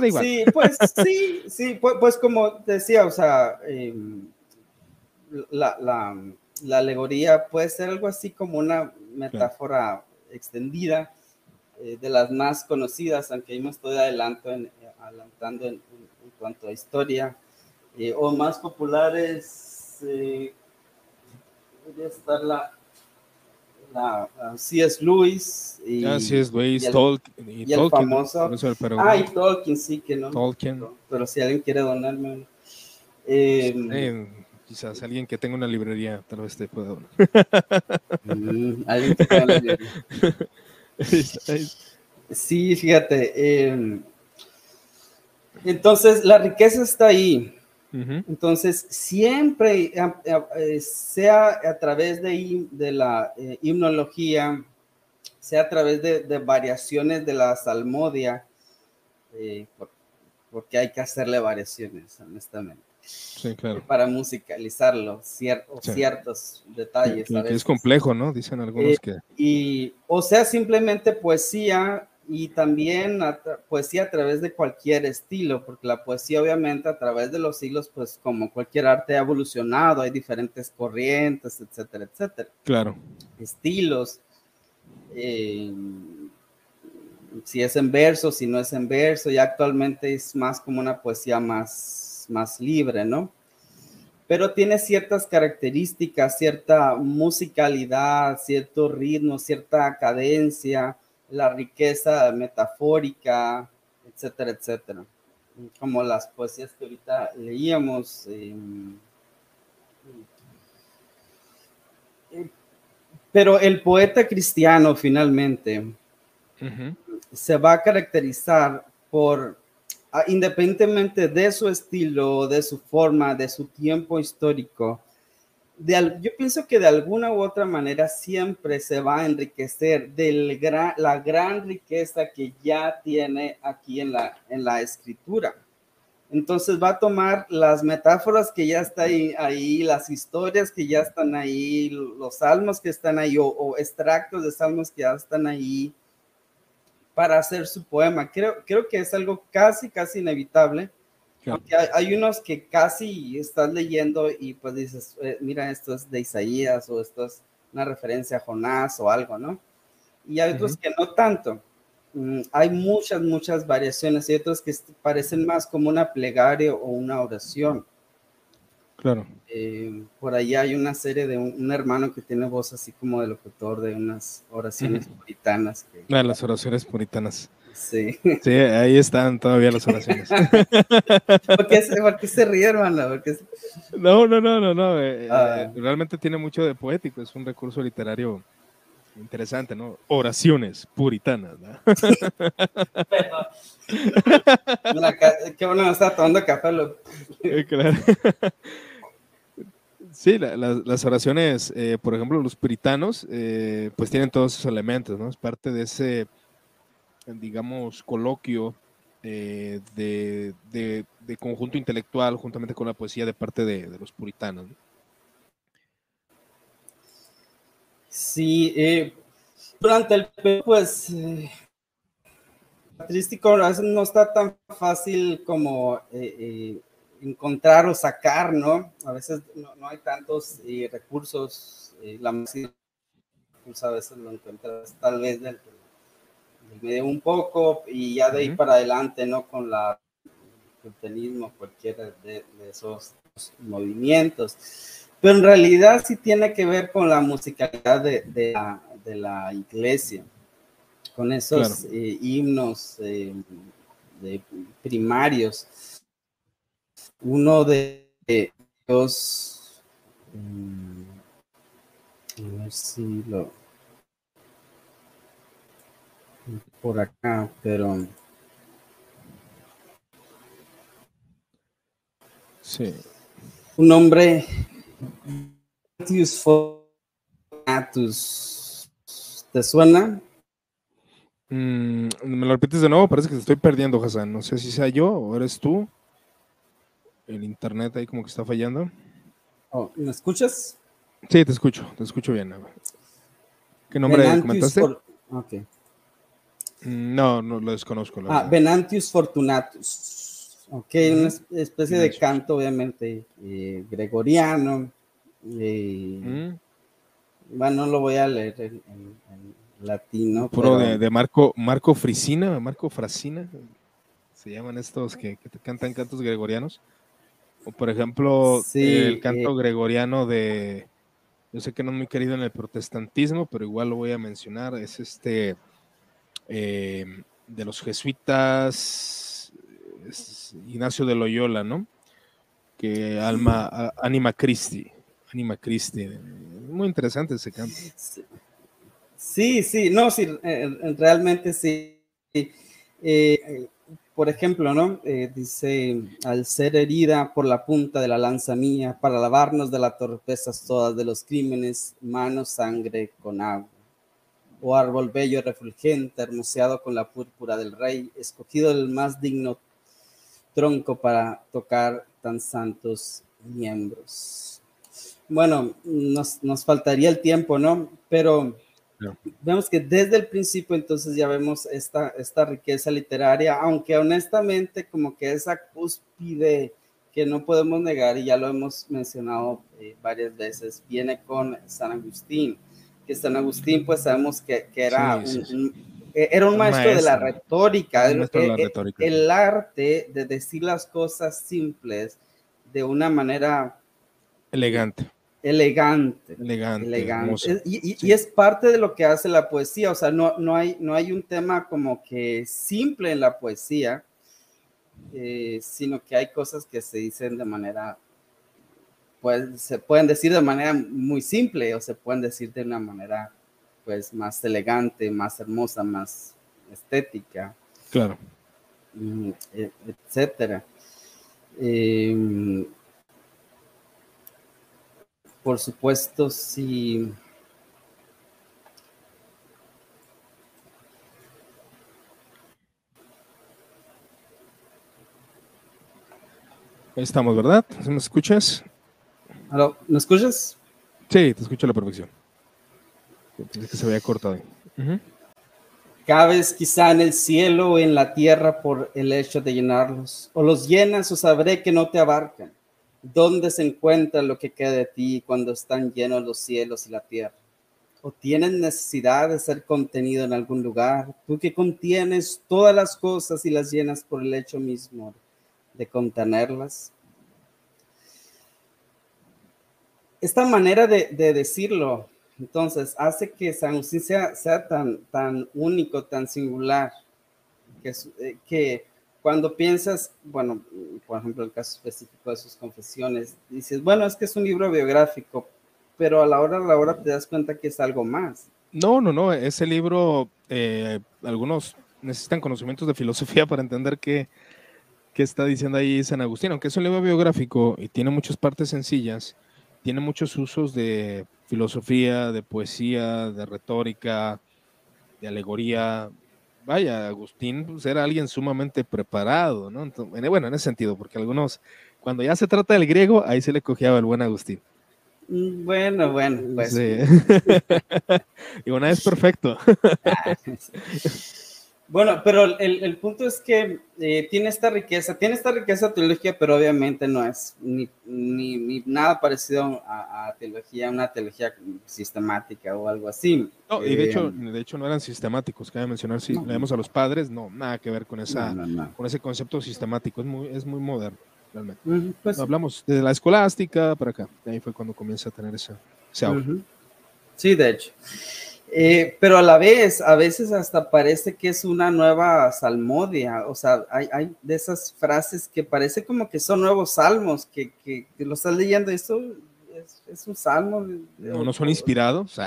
igual. Sí, pues sí, sí, pues, pues como decía, o sea, em, la, la, la, alegoría puede ser algo así como una metáfora extendida, eh, de las más conocidas, aunque ahí me estoy adelantando en, adelantando en, en cuanto a historia, eh, o más populares, eh, podría estar la, la, C.S. Lewis y, ah, C.S. Lewis, y Tolkien, y, el famoso, ah, y Tolkien, sí que no, Tolkien. Pero, si alguien quiere donarme, eh, quizás alguien que tenga una librería, tal vez te pueda donar. Mm, alguien que tenga una librería. sí, fíjate, eh, entonces la riqueza está ahí. Entonces, siempre, eh, eh, sea a través de, de la eh, himnología, sea a través de, variaciones de la salmodia, porque hay que hacerle variaciones, honestamente. Sí, claro. Para musicalizarlo, ciertos detalles. es complejo, ¿no? Dicen algunos que. Y, o sea, simplemente poesía y también poesía a través de cualquier estilo, porque la poesía obviamente a través de los siglos, pues como cualquier arte ha evolucionado, hay diferentes corrientes, etcétera, etcétera. Claro. Estilos. Eh, si es en verso, si no es en verso, y actualmente es más como una poesía más, más libre, ¿no? Pero tiene ciertas características, cierta musicalidad, cierto ritmo, cierta cadencia, la riqueza metafórica, etcétera, etcétera. Como las poesías que ahorita leíamos. Em, pero el poeta cristiano finalmente se va a caracterizar por, independientemente de su estilo, de su forma, de su tiempo histórico, yo pienso que de alguna u otra manera siempre se va a enriquecer de la gran riqueza que ya tiene aquí en la, escritura. Entonces va a tomar las metáforas que ya están ahí, las historias que ya están ahí, los salmos que están ahí o, extractos de salmos que ya están ahí para hacer su poema. Creo, creo que es algo casi, casi inevitable hay, unos que casi estás leyendo y pues dices, eh, mira, esto es de Isaías o esto es una referencia a Jonás o algo, ¿no? Y hay otros que no tanto. Mm, hay muchas, muchas variaciones y otros que parecen más como una plegaria o una oración. Claro. Eh, por ahí hay una serie de un, hermano que tiene voz así como de locutor de unas oraciones puritanas. Que, ah, las oraciones puritanas. Sí. Sí, ahí están todavía las oraciones. ¿Por, qué, se ríe, hermano? No, no, no, no, no. Eh, ah. eh, realmente tiene mucho de poético, es un recurso literario interesante, ¿no? Oraciones puritanas, ¿no? qué bueno no está tomando café. Lo... claro. Sí, las oraciones, eh, por ejemplo, los puritanos, eh, pues tienen todos esos elementos, ¿no? Es parte de ese, digamos, coloquio eh, de, conjunto intelectual juntamente con la poesía de parte de, los puritanos. Sí, durante el pues patrístico no está tan fácil como encontrar o sacar, ¿no? A veces no, hay tantos eh, recursos, eh, la música pues, a veces lo encuentras tal vez del, medio un poco y ya de ahí para adelante, ¿no? Con la culturismo, cualquiera de, esos movimientos. Pero en realidad sí tiene que ver con la musicalidad de, de, la, de la, iglesia, con esos eh, himnos de primarios uno de ellos, mm, a ver si lo por acá, pero sí. Un nombre ¿Te suena? Mm, me lo repites de nuevo, parece que te estoy perdiendo, Hassan. No sé si sea yo o eres tú el internet ahí como que está fallando. Oh, ¿Me escuchas? Sí, te escucho, te escucho bien. ¿Qué nombre comentaste? Mm, no, no lo desconozco. ah, Venantius Fortunatus. Ok, una especie de canto, obviamente, eh, gregoriano. Eh, bueno, no lo voy a leer en, latino. Puro de, Marco, Marco Frisina, Marco Frasina, se llaman estos que, que cantan cantos gregorianos por ejemplo, el canto eh, gregoriano de, yo sé que no es muy querido en el protestantismo, pero igual lo voy a mencionar, es este eh, de los jesuitas, Ignacio de Loyola, ¿no? Que alma, anima Christi, anima Christi. Muy interesante ese canto. Sí, sí, no, sí, eh, realmente sí. Eh, por ejemplo, ¿no? Eh, dice, al ser herida por la punta de la lanza mía, para lavarnos de las torpezas todas de los crímenes, mano, sangre con agua. O árbol bello refulgente, hermoseado con la púrpura del rey, escogido el más digno tronco para tocar tan santos miembros. Bueno, nos, nos faltaría el tiempo, ¿no? Pero Vemos que desde el principio entonces ya vemos esta, esta riqueza literaria, aunque honestamente como que esa cúspide que no podemos negar y ya lo hemos mencionado eh, varias veces, viene con San Agustín, que San Agustín pues sabemos que, que era, un, eh, era un maestro, de la retórica, el, eh, el arte de decir las cosas simples de una manera elegante elegante. Elegante. Y, es parte de lo que hace la poesía, o sea, no, no, hay, no hay un tema como que simple en la poesía, eh, sino que hay cosas que se dicen de manera, pues se pueden decir de manera muy simple o se pueden decir de una manera pues más elegante, más hermosa, más estética. Claro. Mm, e, etcétera. Eh, por supuesto, sí. Ahí estamos, ¿verdad? ¿Me escuchas? ¿Me escuchas? Sí, te escucho a la perfección. Pensé que se había cortado. ahí. Cabes quizá en el cielo o en la tierra por el hecho de llenarlos, o los llenas o sabré que no te abarcan. ¿Dónde se encuentra lo que queda de ti cuando están llenos los cielos y la tierra? ¿O tienes necesidad de ser contenido en algún lugar? Tú que contienes todas las cosas y las llenas por el hecho mismo de contenerlas. esta manera de, decirlo, entonces, hace que San Agustín sea, tan, tan único, tan singular, que, eh, que cuando piensas, bueno, por ejemplo, el caso específico de sus confesiones, dices, bueno, es que es un libro biográfico, pero a la hora a la hora te das cuenta que es algo más. No, no, no, ese libro, eh, algunos necesitan conocimientos de filosofía para entender qué, qué está diciendo ahí San Agustín, aunque es un libro biográfico y tiene muchas partes sencillas, tiene muchos usos de filosofía, de poesía, de retórica, de alegoría. Vaya, Agustín pues, era alguien sumamente preparado, ¿no? bueno, en ese sentido, porque algunos, cuando ya se trata del griego, ahí se le cojeaba el buen Agustín. Mm, bueno, bueno, pues. Sí. y una es perfecto. Bueno, pero el, punto es que eh, tiene esta riqueza, tiene esta riqueza teológica, pero obviamente no es ni, ni, nada parecido a, teología, una teología sistemática o algo así. No, y de, hecho, eh, de hecho no eran sistemáticos, cabe mencionar, si leemos a los padres, no, nada que ver con, esa, con ese concepto sistemático, es muy, es muy moderno, realmente. Pues hablamos de la escolástica para acá, ahí fue cuando comienza a tener ese, ese Sí, de hecho. Eh, pero a la vez, a veces hasta parece que es una nueva salmodia, o sea, hay, de esas frases que parece como que son nuevos salmos, que, que, lo estás leyendo, esto es, un salmo. No, no son inspirados.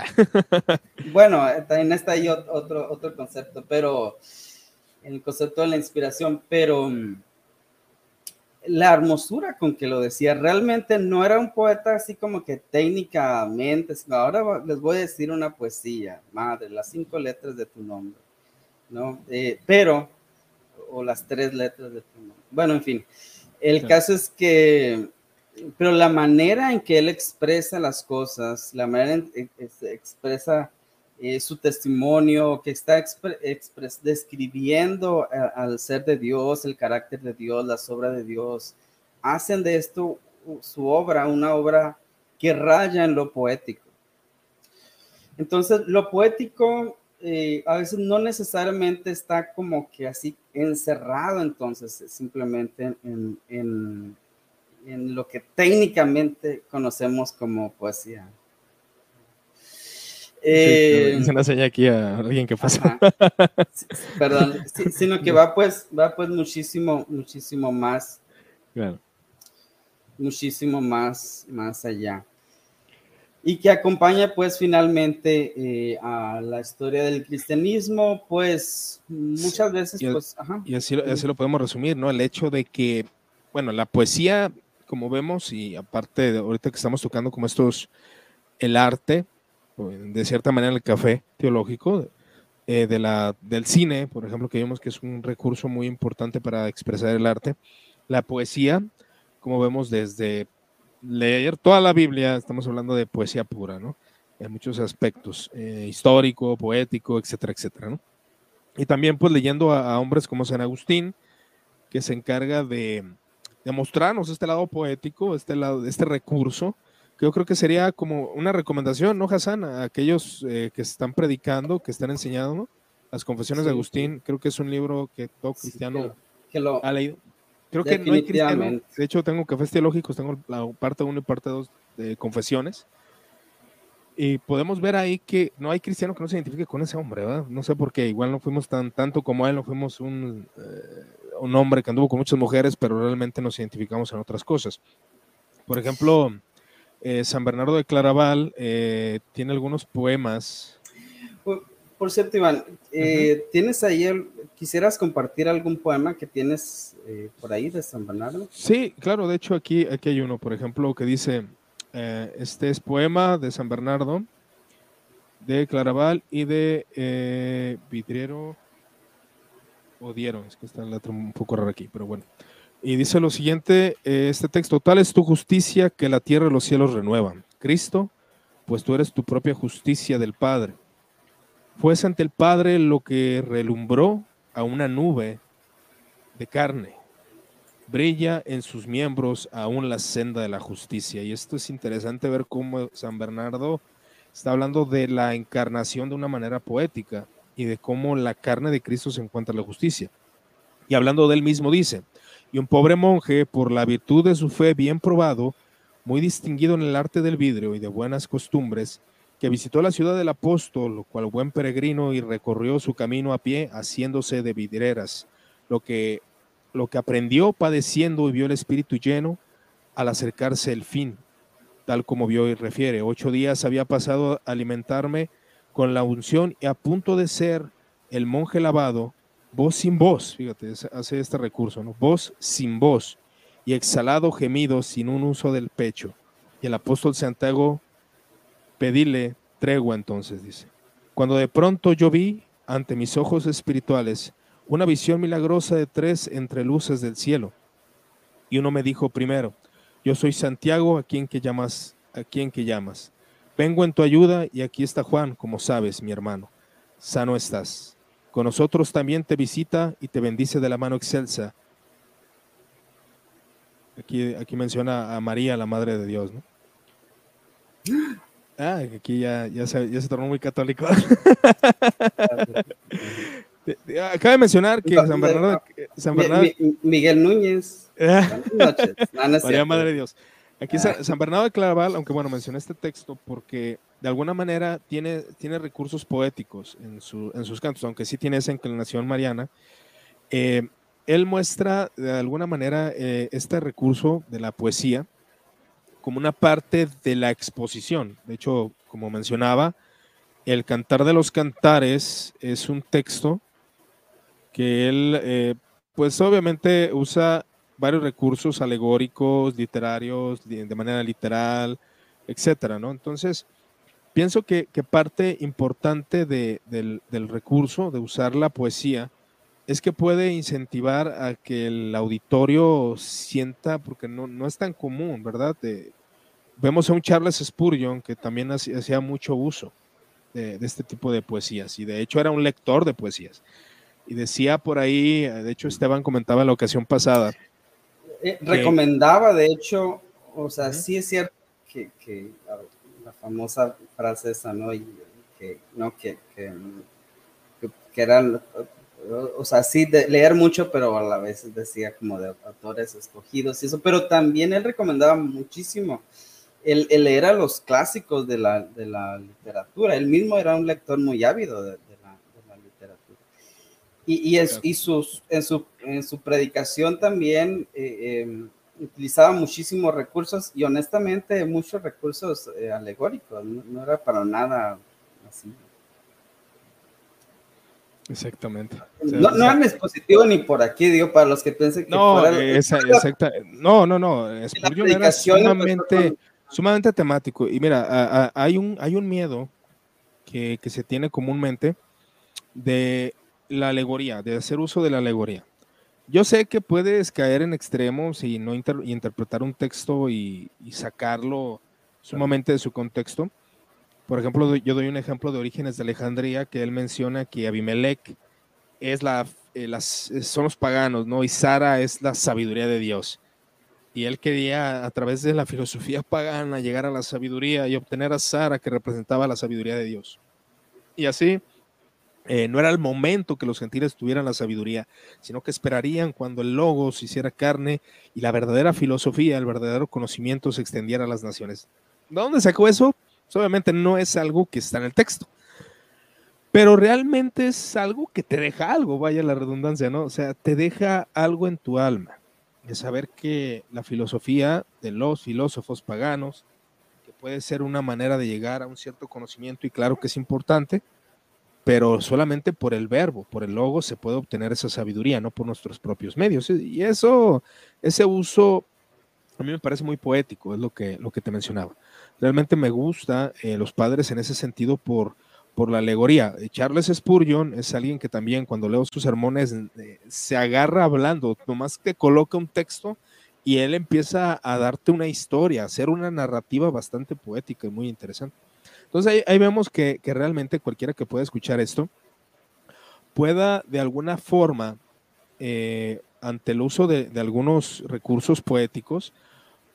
bueno, también está ahí otro, otro concepto, pero el concepto de la inspiración, pero mm, la hermosura con que lo decía. Realmente no era un poeta así como que técnicamente, sino ahora les voy a decir una poesía, madre, las cinco letras de tu nombre, ¿no? Eh, pero, o las tres letras de tu nombre. Bueno, en fin, el caso es que, pero la manera en que él expresa las cosas, la manera en que expresa eh, su testimonio, que está describiendo al ser de Dios, el carácter de Dios, la obra de Dios, hacen de esto su obra una obra que raya en lo poético. Entonces, lo poético eh, a veces no necesariamente está como que así encerrado, entonces, simplemente en, en lo que técnicamente conocemos como poesía. Eh, se una señal aquí a alguien que pasa. Perdón, sino que va pues, va pues muchísimo, muchísimo más. Muchísimo más, más allá. Y que acompaña pues finalmente eh, a la historia del cristianismo, pues muchas veces y, pues... Y así, así lo podemos resumir, ¿no? El hecho de que, bueno, la poesía, como vemos, y aparte de ahorita que estamos tocando como estos, el arte, de cierta manera el café teológico, eh, de la, del cine, por ejemplo, que vemos que es un recurso muy importante para expresar el arte, la poesía, como vemos desde leer toda la Biblia, estamos hablando de poesía pura, ¿no? En muchos aspectos, eh, histórico, poético, etcétera, etcétera, ¿no? Y también pues leyendo a, hombres como San Agustín, que se encarga de, de mostrarnos este lado poético, este, lado, este recurso, yo creo que sería como una recomendación, ¿no, Hassan? A aquellos eh, que están predicando, que están enseñando, Las Confesiones de Agustín, creo que es un libro que todo cristiano ha leído. Creo que no hay cristiano. De hecho, tengo cafés teológicos, tengo la parte 1 y parte 2 de Confesiones. Y podemos ver ahí que no hay cristiano que no se identifique con ese hombre, ¿verdad? No sé por qué, igual no fuimos tan tanto como él, no fuimos un, eh, un hombre que anduvo con muchas mujeres, pero realmente nos identificamos en otras cosas. Por ejemplo, eh, San Bernardo de Claraval eh, tiene algunos poemas. Por, cierto, Iván, eh, ¿tienes ahí, quisieras compartir algún poema que tienes por ahí de San Bernardo? Sí, claro, de hecho aquí, aquí hay uno, por ejemplo, que dice, este es poema de San Bernardo, de Claraval y de Vidriero Odiero, es que está la letra un poco rara aquí, pero bueno. Y dice lo siguiente, eh, este texto, tal es tu justicia que la tierra y los cielos renuevan. Cristo, pues tú eres tu propia justicia del Padre. Fue ante el Padre lo que relumbró a una nube de carne. Brilla en sus miembros aún la senda de la justicia. Y esto es interesante ver cómo San Bernardo está hablando de la encarnación de una manera poética y de cómo la carne de Cristo se encuentra en la justicia. Y hablando de él mismo dice, y un pobre monje, por la virtud de su fe bien probado, muy distinguido en el arte del vidrio y de buenas costumbres, que visitó la ciudad del apóstol, cual buen peregrino, y recorrió su camino a pie, haciéndose de vidreras, lo que, lo que aprendió padeciendo y vio el espíritu lleno al acercarse el fin, tal como vio y refiere. Ocho días había pasado a alimentarme con la unción y a punto de ser el monje lavado, voz sin voz, fíjate, hace este recurso, ¿no? Voz sin voz y exhalado gemido sin un uso del pecho. Y el apóstol Santiago, pedile tregua entonces, dice. Cuando de pronto yo vi ante mis ojos espirituales una visión milagrosa de tres entreluces del cielo. Y uno me dijo primero, yo soy Santiago, a quien que llamas, a quien que llamas. Vengo en tu ayuda y aquí está Juan, como sabes, mi hermano. Sano estás. Con nosotros también te visita y te bendice de la mano excelsa. Aquí, aquí menciona a María, la Madre de Dios, ¿no? Ah, aquí ya, ya, se, ya se tornó muy católico. Acaba de mencionar que San Bernardo. San Bernardo Miguel Núñez. María Madre de Dios. Aquí ah. San Bernardo de Claraval, aunque bueno, mencioné este texto porque de alguna manera tiene, tiene recursos poéticos en, su, en sus cantos, aunque sí tiene esa inclinación mariana. Eh, él muestra de alguna manera eh, este recurso de la poesía como una parte de la exposición. De hecho, como mencionaba, el Cantar de los Cantares es un texto que él, eh, pues obviamente usa varios recursos alegóricos, literarios, de manera literal, etcétera, ¿no? Entonces, pienso que, parte importante del, recurso, de usar la poesía, es que puede incentivar a que el auditorio sienta, porque no, no es tan común, ¿verdad? vemos a un Charles Spurgeon que también hacía mucho uso de, este tipo de poesías y de hecho era un lector de poesías. Y decía por ahí, de hecho Esteban comentaba en la ocasión pasada. Eh, recomendaba, de hecho, o sea, sí es cierto que, la, famosa frase esa, ¿no? que, ¿no? Que, que, que, eran o sea, sí, de leer mucho, pero a la vez decía como de autores escogidos y eso, pero también él recomendaba muchísimo el, leer a los clásicos de la, de la, literatura. Él mismo era un lector muy ávido de, la. Y, y, y sus, en, su, en su predicación también eh, em, utilizaba muchísimos recursos y honestamente muchos recursos eh, alegóricos, no, era para nada así. Exactamente. no, no es expositivo ni por aquí, digo, para los que piensen que no, esa, exacta, no, no, no, era sumamente, sumamente temático. Y mira, hay, un, hay un miedo que, que, se tiene comúnmente de la alegoría, de hacer uso de la alegoría. Yo sé que puedes caer en extremos y no interpretar un texto y, y, sacarlo sumamente de su contexto. Por ejemplo, yo doy un ejemplo de Orígenes de Alejandría que él menciona que Abimelech es la, eh, las, son los paganos, ¿no? Y Sara es la sabiduría de Dios. Y él quería, a través de la filosofía pagana, llegar a la sabiduría y obtener a Sara, que representaba la sabiduría de Dios. Y así, eh, no era el momento que los gentiles tuvieran la sabiduría, sino que esperarían cuando el logos hiciera carne y la verdadera filosofía, el verdadero conocimiento se extendiera a las naciones. ¿De dónde sacó eso? obviamente no es algo que está en el texto, pero realmente es algo que te deja algo, vaya la redundancia, ¿no? O sea, te deja algo en tu alma, de saber que la filosofía de los filósofos paganos, que puede ser una manera de llegar a un cierto conocimiento y claro que es importante, pero solamente por el verbo, por el logo se puede obtener esa sabiduría, no por nuestros propios medios. Y eso, ese uso, a mí me parece muy poético, es lo que, lo que te mencionaba. Realmente me gusta eh, los padres en ese sentido por, por la alegoría. Charles Spurgeon es alguien que también cuando leo sus sermones eh, se agarra hablando, nomás que coloca un texto y él empieza a darte una historia, a hacer una narrativa bastante poética y muy interesante. Entonces ahí, vemos que, realmente cualquiera que pueda escuchar esto pueda de alguna forma, eh, ante el uso de, algunos recursos poéticos,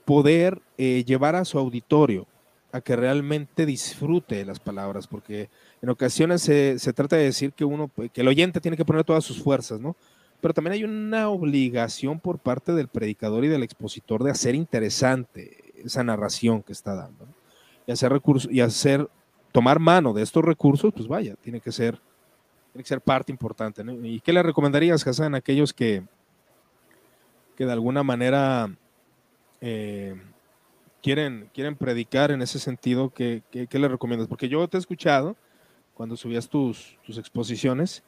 poder llevar a su auditorio a que realmente disfrute las palabras, porque en ocasiones se, trata de decir que uno, que el oyente tiene que poner todas sus fuerzas, ¿no? Pero también hay una obligación por parte del predicador y del expositor de hacer interesante. esa narración que está dando. Y hacer recursos, y hacer, tomar mano de estos recursos, pues vaya, tiene que ser, tiene que ser parte importante. ¿Y qué le recomendarías, Hassan, a aquellos que, que de alguna manera eh, quieren, quieren predicar en ese sentido? ¿qué, qué, le recomiendas? Porque yo te he escuchado cuando subías tus, tus exposiciones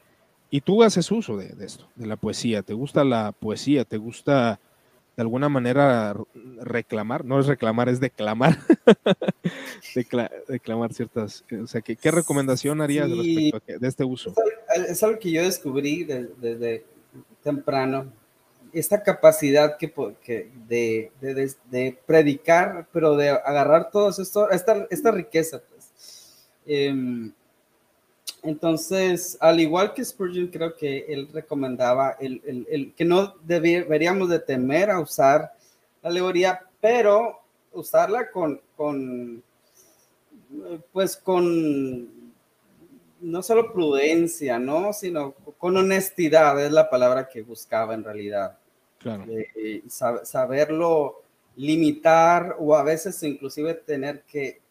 y tú haces uso de, esto, de la poesía. ¿Te gusta la poesía? ¿Te gusta de alguna manera reclamar? No es reclamar, es declamar. declamar ciertas. O sea, ¿qué, qué recomendación harías respecto de este uso? Es algo que yo descubrí desde, temprano. Esta capacidad que, de, de, predicar, pero de agarrar todo esto, esta, esta riqueza. Pues. Em, entonces, al igual que Spurgeon, creo que él recomendaba el, que no deberíamos de temer a usar la alegoría, pero usarla con, con, pues con, no solo prudencia, ¿no? Sino con honestidad, es la palabra que buscaba en realidad. Claro. Eh, saberlo limitar o a veces inclusive tener que,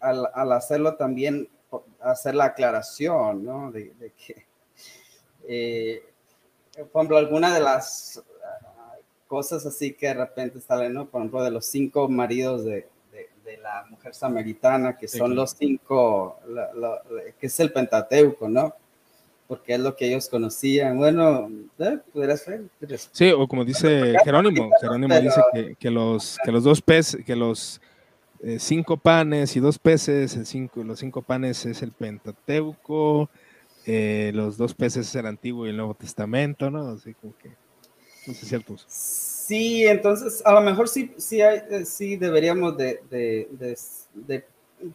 al hacerlo también hacer la aclaración, ¿no? De, que, eh, por ejemplo, alguna de las ah, cosas así que de repente salen, ¿no? Por ejemplo, de los cinco maridos de, de, la mujer samaritana, que son los cinco, que es el Pentateuco, ¿no? Porque es lo que ellos conocían. Bueno, ¿eh? ¿Podrías ver? Sí, o como dice Jerónimo, Jerónimo dice que, que, los, que los dos peces, que los eh, cinco panes y dos peces, el cinco, los cinco panes es el Pentateuco, eh, los dos peces es el Antiguo y el Nuevo Testamento, ¿no? Así como que, no sé cierto. Sí, entonces a lo mejor sí, sí, hay, eh, sí deberíamos de, de, de,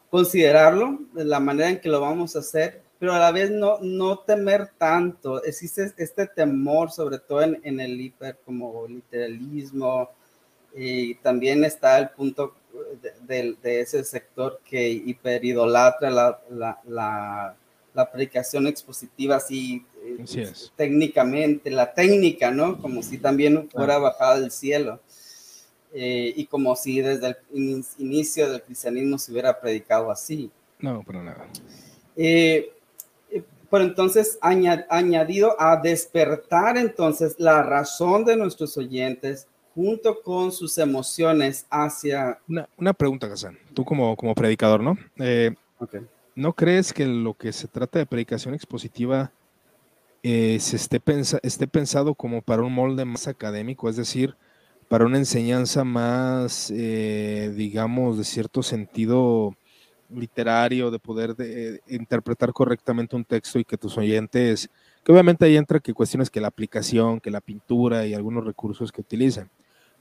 considerarlo, de la manera en que lo vamos a hacer, pero a la vez no, no temer tanto. Existe este temor, sobre todo en, en el hiper como literalismo, y también está el punto de, ese sector que hiperidolatra la, la, la, predicación expositiva así, eh, técnicamente, la técnica, ¿no? Como si también fuera bajada del cielo. Eh, y como si desde el inicio del cristianismo se hubiera predicado así. No, pero nada. Eh, pero entonces añadido a despertar entonces la razón de nuestros oyentes junto con sus emociones hacia... Una, pregunta, Hassan, tú como, como predicador, ¿no? Eh, ¿No crees que lo que se trata de predicación expositiva eh, se esté, esté pensado como para un molde más académico, es decir, para una enseñanza más, eh, digamos, de cierto sentido literario, de poder de, interpretar correctamente un texto y que tus oyentes, que obviamente ahí entra que cuestiones que la aplicación, que la pintura y algunos recursos que utilizan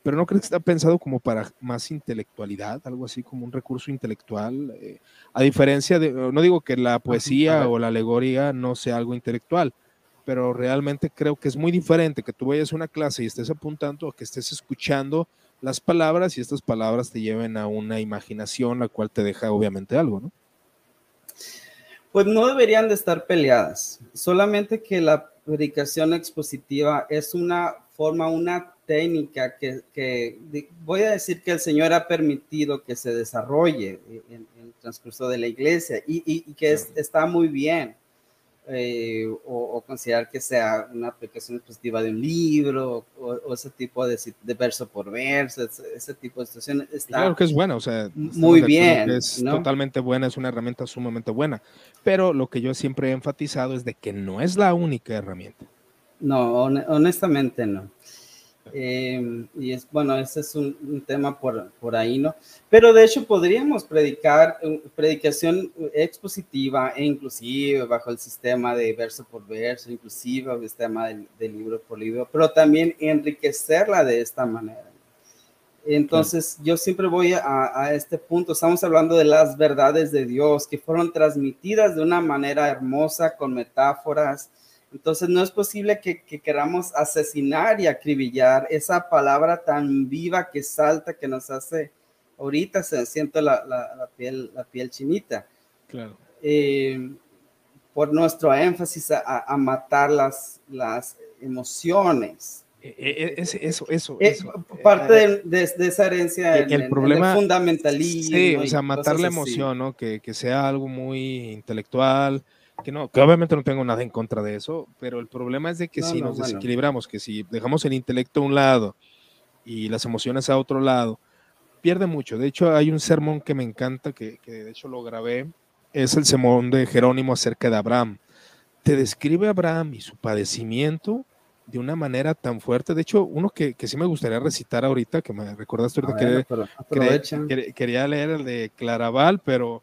pero no crees que está pensado como para más intelectualidad, algo así como un recurso intelectual, eh, a diferencia de, no digo que la poesía o la alegoría no sea algo intelectual, pero realmente creo que es muy diferente que tú vayas a una clase y estés apuntando a que estés escuchando las palabras y estas palabras te lleven a una imaginación, la cual te deja obviamente algo, ¿no? Pues no deberían de estar peleadas, solamente que la predicación expositiva es una forma, una técnica que, voy a decir que el Señor ha permitido que se desarrolle en, el transcurso de la iglesia y, que está muy bien. Eh, o, considerar que sea una aplicación expositiva de un libro o, ese tipo de, de, verso por verso, ese, tipo de situaciones. Está claro que es buena, o sea, muy bien. Es totalmente buena, es una herramienta sumamente buena, pero lo que yo siempre he enfatizado es de que no es la única herramienta. No, honestamente no. Em, y es bueno, ese es un, tema por, por, ahí, ¿no? Pero de hecho podríamos predicar eh, predicación expositiva e inclusive bajo el sistema de verso por verso, inclusive el sistema de, libro por libro, pero también enriquecerla de esta manera. Entonces, yo siempre voy a, a, este punto. Estamos hablando de las verdades de Dios que fueron transmitidas de una manera hermosa, con metáforas, entonces no es posible que, queramos asesinar y acribillar esa palabra tan viva que salta, que nos hace, ahorita se siente la, piel, la piel chinita. Claro. Eh, por nuestro énfasis a, matar las, las emociones e, e, eso, eso, Parte de, esa herencia el, el problema, fundamentalismo. Sí, o sea, matar la emoción, ¿no? Que, que, sea algo muy intelectual, que no, que obviamente no tengo nada en contra de eso, pero el problema es de que si nos desequilibramos, que si dejamos el intelecto a un lado y las emociones a otro lado, pierde mucho. De hecho, hay un sermón que me encanta, que, que de hecho lo grabé, es el sermón de Jerónimo acerca de Abraham. Te describe a Abraham y su padecimiento de una manera tan fuerte. De hecho, uno que, que sí me gustaría recitar ahorita, que me recordaste ahorita, que, quería leer el de Claraval, pero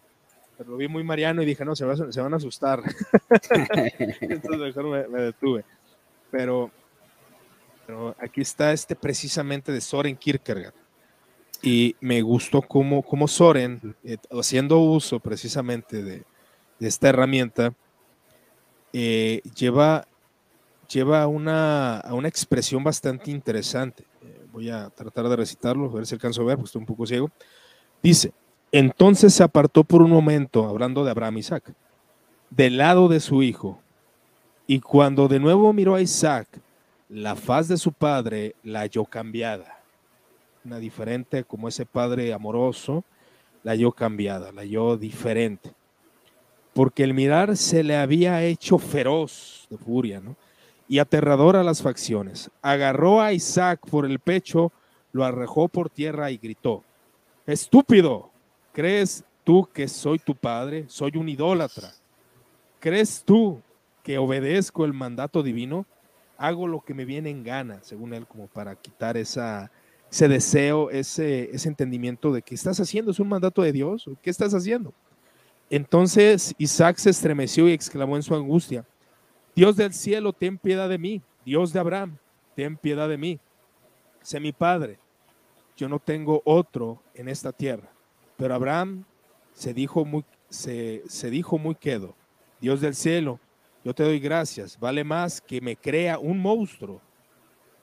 lo vi muy mariano y dije, no, se, se van a asustar. Entonces mejor me, detuve. Pero, pero, aquí está este precisamente de Soren Kierkegaard. Y me gustó cómo, cómo Soren, eh, haciendo uso precisamente de, de esta herramienta, eh, lleva, lleva una, a una expresión bastante interesante. Eh, voy a tratar de recitarlo, a ver si alcanzo a ver, porque estoy un poco ciego. Dice, entonces se apartó por un momento, hablando de Abraham Isaac, del lado de su hijo. Y cuando de nuevo miró a Isaac, la faz de su padre la halló cambiada. Una diferente como ese padre amoroso, la halló cambiada, la halló diferente. Porque el mirar se le había hecho feroz de furia, ¿no? Y aterrador a las facciones. Agarró a Isaac por el pecho, lo arrojó por tierra y gritó, estúpido, ¿Crees tú que soy tu padre? Soy un idólatra. ¿Crees tú que obedezco el mandato divino? Hago lo que me viene en gana, según él, como para quitar esa, ese deseo, ese, ese entendimiento de que estás haciendo, es un mandato de Dios, ¿qué estás haciendo? Entonces Isaac se estremeció y exclamó en su angustia, Dios del cielo, ten piedad de mí, Dios de Abraham, ten piedad de mí. Sé mi padre, yo no tengo otro en esta tierra. Pero Abraham se dijo muy, se, dijo muy quedo, Dios del cielo, yo te doy gracias, vale más que me crea un monstruo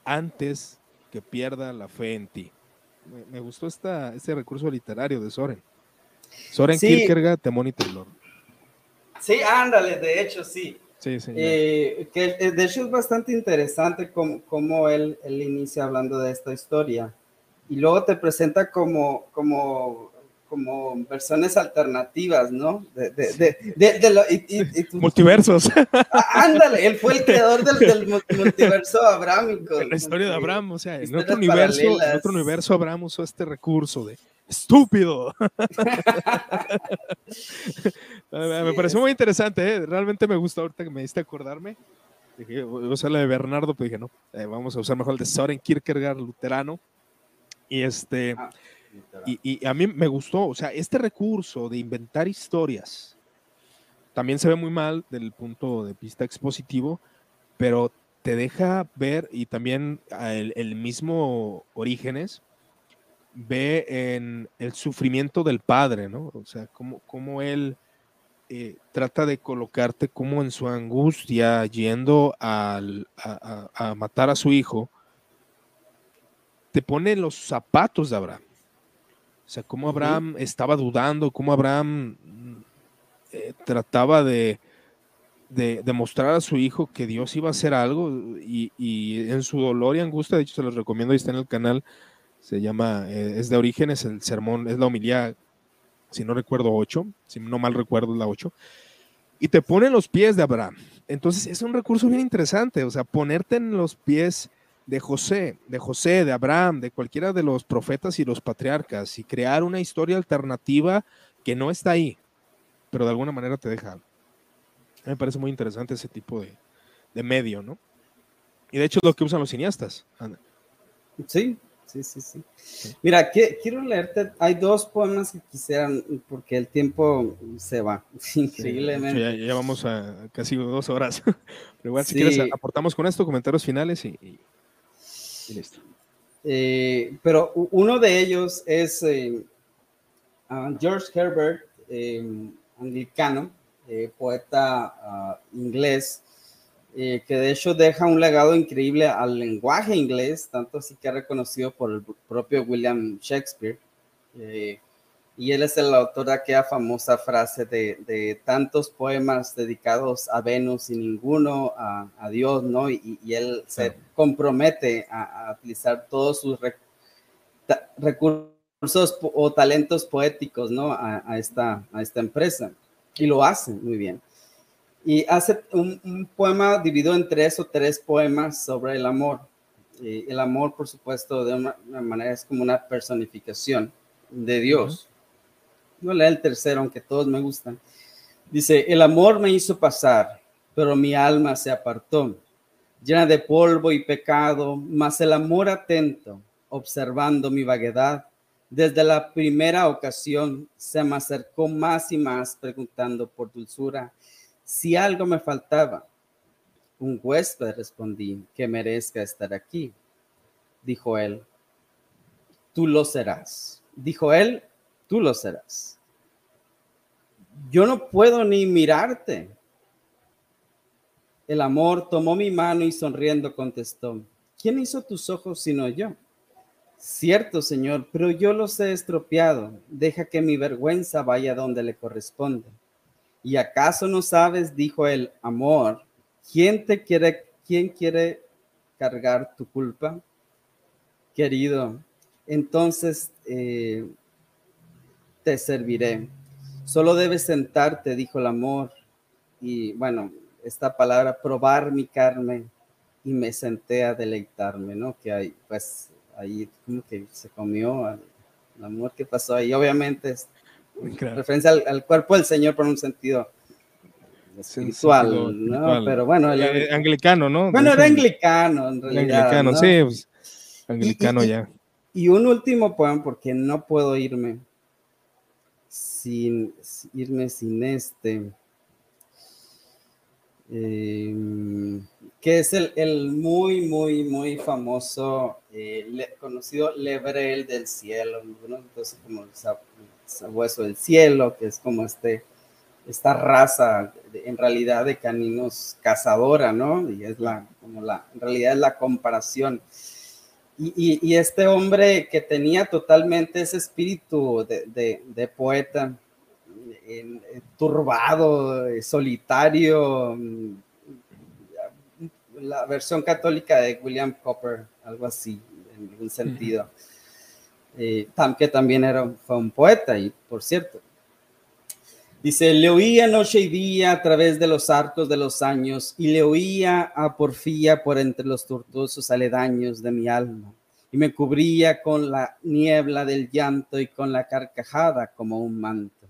antes que pierda la fe en ti. Me, gustó esta, este recurso literario de Soren. Soren Kierkegaard, Temón y Temblor. Sí, ándale, de hecho sí. Sí, sí. Eh, que eh, de hecho es bastante interesante cómo, él, él, inicia hablando de esta historia. Y luego te presenta como, como como versiones alternativas, ¿no? De, de, de, Multiversos. Ah, ándale, él fue el creador del, multiverso abrámico. La historia de Abraham, o sea, en otro, universo, en otro universo Abraham usó este recurso de estúpido. me pareció muy interesante, ¿eh? realmente me gustó ahorita que me diste acordarme. Dije, voy a usar la de Bernardo, pero dije, no, eh, vamos a usar mejor el de Soren Kierkegaard, luterano. Y este... Ah. Y, a mí me gustó, o sea, este recurso de inventar historias también se ve muy mal del punto de vista expositivo, pero te deja ver y también el, mismo Orígenes ve en el sufrimiento del padre, ¿no? O sea, cómo, él eh, trata de colocarte como en su angustia yendo a, a matar a su hijo, te pone los zapatos de Abraham. O sea, cómo Abraham estaba dudando, cómo Abraham eh, trataba de, de, mostrar a su hijo que Dios iba a hacer algo y, en su dolor y angustia, de hecho se los recomiendo, ahí está en el canal, se llama, eh, es de origen, es el sermón, es la homilía, si no recuerdo, 8, si no mal recuerdo, es la 8, y te pone en los pies de Abraham. Entonces es un recurso bien interesante, o sea, ponerte en los pies de José, de José, de Abraham, de cualquiera de los profetas y los patriarcas y crear una historia alternativa que no está ahí, pero de alguna manera te deja. Me parece muy interesante ese tipo de, medio, ¿no? Y de hecho es lo que usan los cineastas. Sí, sí, sí, sí. Mira, quiero leerte, hay dos poemas que quisieran, porque el tiempo se va, increíblemente. ya, ya, vamos a casi dos horas. Pero igual, si quieres, aportamos con esto, comentarios finales y eh, pero uno de ellos es eh, George Herbert, eh, anglicano, poeta ah, inglés, que de hecho deja un legado increíble al lenguaje inglés, tanto así que reconocido por el propio William Shakespeare. Y él es el autor de aquella famosa frase de, tantos poemas dedicados a Venus y ninguno a, Dios, ¿no? Y, él se compromete a, utilizar todos sus recursos o talentos poéticos, ¿no? A, esta, a esta empresa. Y lo hace muy bien. Y hace un, poema dividido en tres o tres poemas sobre el amor. el amor, por supuesto, de una, manera es como una personificación de Dios. No lea el tercero, aunque todos me gustan. Dice, el amor me hizo pasar, pero mi alma se apartó, llena de polvo y pecado, mas el amor atento, observando mi vaguedad, desde la primera ocasión se me acercó más y más preguntando por dulzura si algo me faltaba. Un huésped respondí que merezca estar aquí. Dijo él, tú lo serás. Dijo él, tú lo serás. Yo no puedo ni mirarte. El amor tomó mi mano y sonriendo contestó, ¿quién hizo tus ojos sino yo? Cierto, Señor, pero yo los he estropeado. Deja que mi vergüenza vaya donde le corresponde. ¿Y acaso no sabes, dijo el amor, quién te quiere, quién quiere cargar tu culpa? Querido, entonces eh, te serviré. Solo debes sentarte, dijo el amor. Y bueno, esta palabra, probar mi carne, y me senté a deleitarme, ¿no? Que hay, pues, ahí como que se comió el amor que pasó ahí. Obviamente es referencia al, cuerpo del Señor por un sentido espiritual, ¿no? Pero bueno. Eh, anglicano, ¿no? Bueno, era anglicano, en realidad. Anglicano, sí, pues, anglicano ya. Y un último poema, porque no puedo irme sin irme sin este, em, que es el, muy, muy, muy famoso, eh, conocido Lebrel del cielo, entonces como el sabueso del cielo, que es como este, esta raza en realidad de caninos cazadora, ¿no? Y es la, como la, en realidad es la comparación. Y, este hombre que tenía totalmente ese espíritu de, poeta, turbado, solitario, mm, la versión católica de William Copper, algo así, en algún sentido, eh, que también era, fue un poeta, y por cierto, Dice, le oía noche y día a través de los arcos de los años y le oía a porfía por entre los tortuosos aledaños de mi alma y me cubría con la niebla del llanto y con la carcajada como un manto.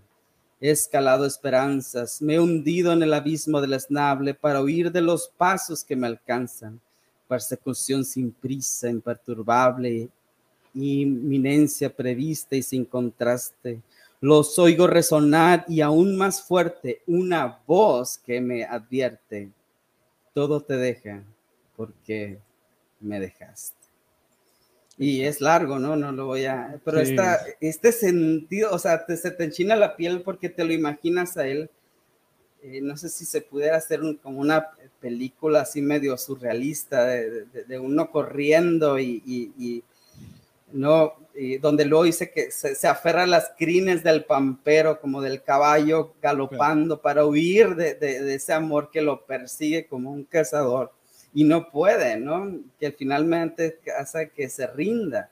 He escalado esperanzas, me he hundido en el abismo del esnable para huir de los pasos que me alcanzan. Persecución sin prisa, imperturbable, inminencia prevista y sin contraste los oigo resonar y aún más fuerte una voz que me advierte, todo te deja porque me dejaste. Y es largo, ¿no? No lo voy a... Pero este sentido, o sea, te, se te enchina la piel porque te lo imaginas a él. Eh, no sé si se pudiera hacer como una película así medio surrealista de, uno corriendo y ¿no? Donde luego dice que se, aferra a las crines del pampero, como del caballo galopando para huir de, ese amor que lo persigue como un cazador y no puede, ¿no? Que finalmente hace que se rinda.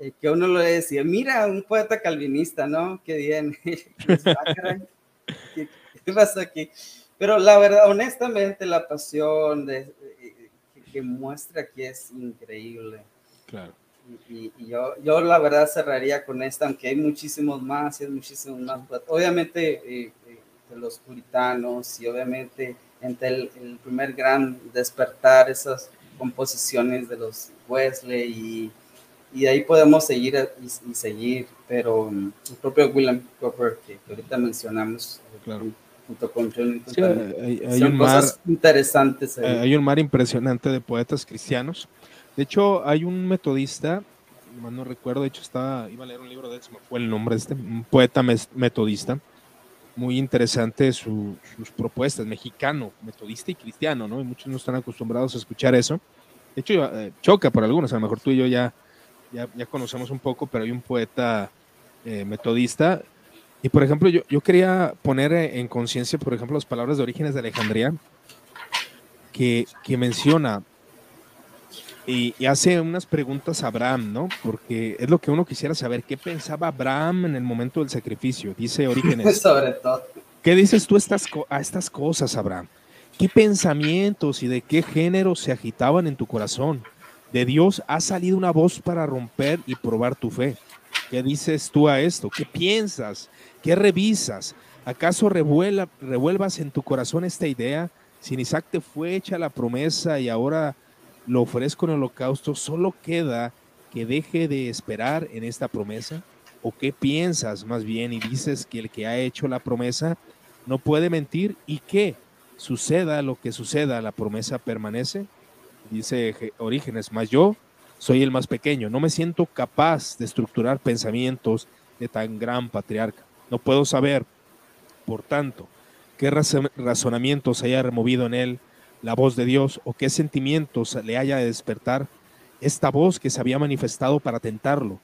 Eh, que uno le decía, mira, un poeta calvinista, ¿no? Qué bien. Ah, ¿Qué, pasa aquí? Pero la verdad, honestamente, la pasión de, que muestra aquí es increíble. Claro. Y, yo, yo la verdad cerraría con esta, aunque hay muchísimos más, y hay muchísimos más. Obviamente eh, eh, los puritanos y obviamente entre el, primer gran despertar, esas composiciones de los Wesley y, y de ahí podemos seguir y, seguir, pero um, el propio William Cooper que, ahorita mencionamos junto con John hay, hay un mar, interesantes. Hay un mar impresionante de poetas cristianos de hecho, hay un metodista, no recuerdo, de hecho estaba, iba a leer un libro de él, se me fue el nombre este, un poeta metodista, muy interesante sus propuestas, mexicano, metodista y cristiano, ¿no? Y muchos no están acostumbrados a escuchar eso. De hecho, eh, choca por algunos, a lo mejor tú y yo ya, ya, conocemos un poco, pero hay un poeta eh, metodista. Y por ejemplo, yo, yo quería poner en conciencia, por ejemplo, las palabras de Orígenes de Alejandría, que, que menciona y, hace unas preguntas a Abraham, ¿no? Porque es lo que uno quisiera saber, ¿qué pensaba Abraham en el momento del sacrificio? Dice Orígenes. Sobre todo. ¿Qué dices tú estas, a estas cosas, Abraham? ¿Qué pensamientos y de qué género se agitaban en tu corazón? De Dios ha salido una voz para romper y probar tu fe. ¿Qué dices tú a esto? ¿Qué piensas? ¿Qué revisas? ¿Acaso revuela, revuelvas en tu corazón esta idea? Si en Isaac te fue hecha la promesa y ahora lo ofrezco en holocausto, solo queda que deje de esperar en esta promesa? ¿O qué piensas más bien y dices que el que ha hecho la promesa no puede mentir y que suceda lo que suceda, la promesa permanece? Dice Orígenes, más yo soy el más pequeño, no me siento capaz de estructurar pensamientos de tan gran patriarca. No puedo saber, por tanto, qué razonamientos haya removido en él la voz de Dios o qué sentimientos le haya de despertar esta voz que se había manifestado para tentarlo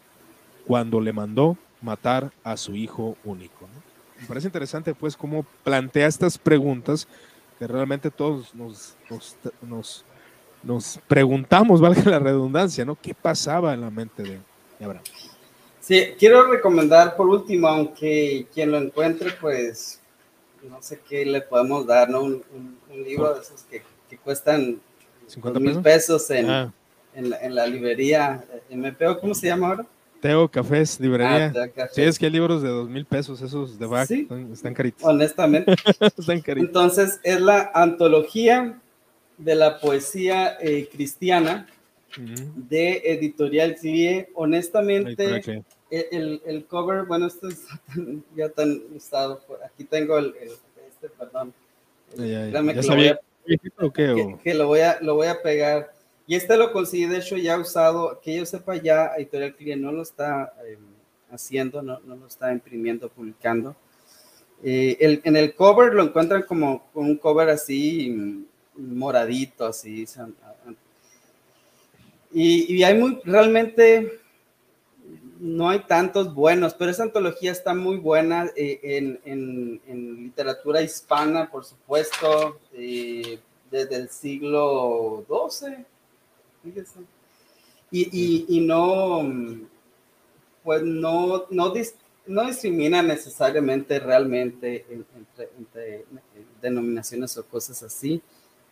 cuando le mandó matar a su hijo único. Me parece interesante pues cómo plantea estas preguntas que realmente todos nos, nos, nos, preguntamos, valga la redundancia, ¿no? ¿Qué pasaba en la mente de, Abraham? Sí, quiero recomendar por último, aunque quien lo encuentre, pues no sé qué le podemos dar, ¿no? Un, libro de esos que, que cuestan 50 mil pesos, en, ah. en, la, en, la, librería MPO, ¿cómo se llama ahora? Teo Cafés, librería. Ah, sí, es que hay libros de dos mil pesos, esos de back, están caritos. Honestamente. están caritos. Entonces, es la antología de la poesía eh, cristiana de Editorial CIE. Honestamente, el, el, cover, bueno, esto es ya tan estado, aquí tengo el, este, perdón. Ya, ya, sabía que, lo voy a, lo voy a pegar. Y este lo conseguí, de hecho, ya usado, que yo sepa, ya Editorial Client no lo está em, haciendo, no, no, lo está imprimiendo, publicando. Eh, el, en el cover lo encuentran como un cover así mm, moradito, así. Y, y hay muy, realmente, no hay tantos buenos, pero esa antología está muy buena eh, en, en, en, literatura hispana, por supuesto, eh, desde el siglo XII. Y, y, y, no, pues no, no, no discrimina necesariamente realmente entre, entre, denominaciones o cosas así.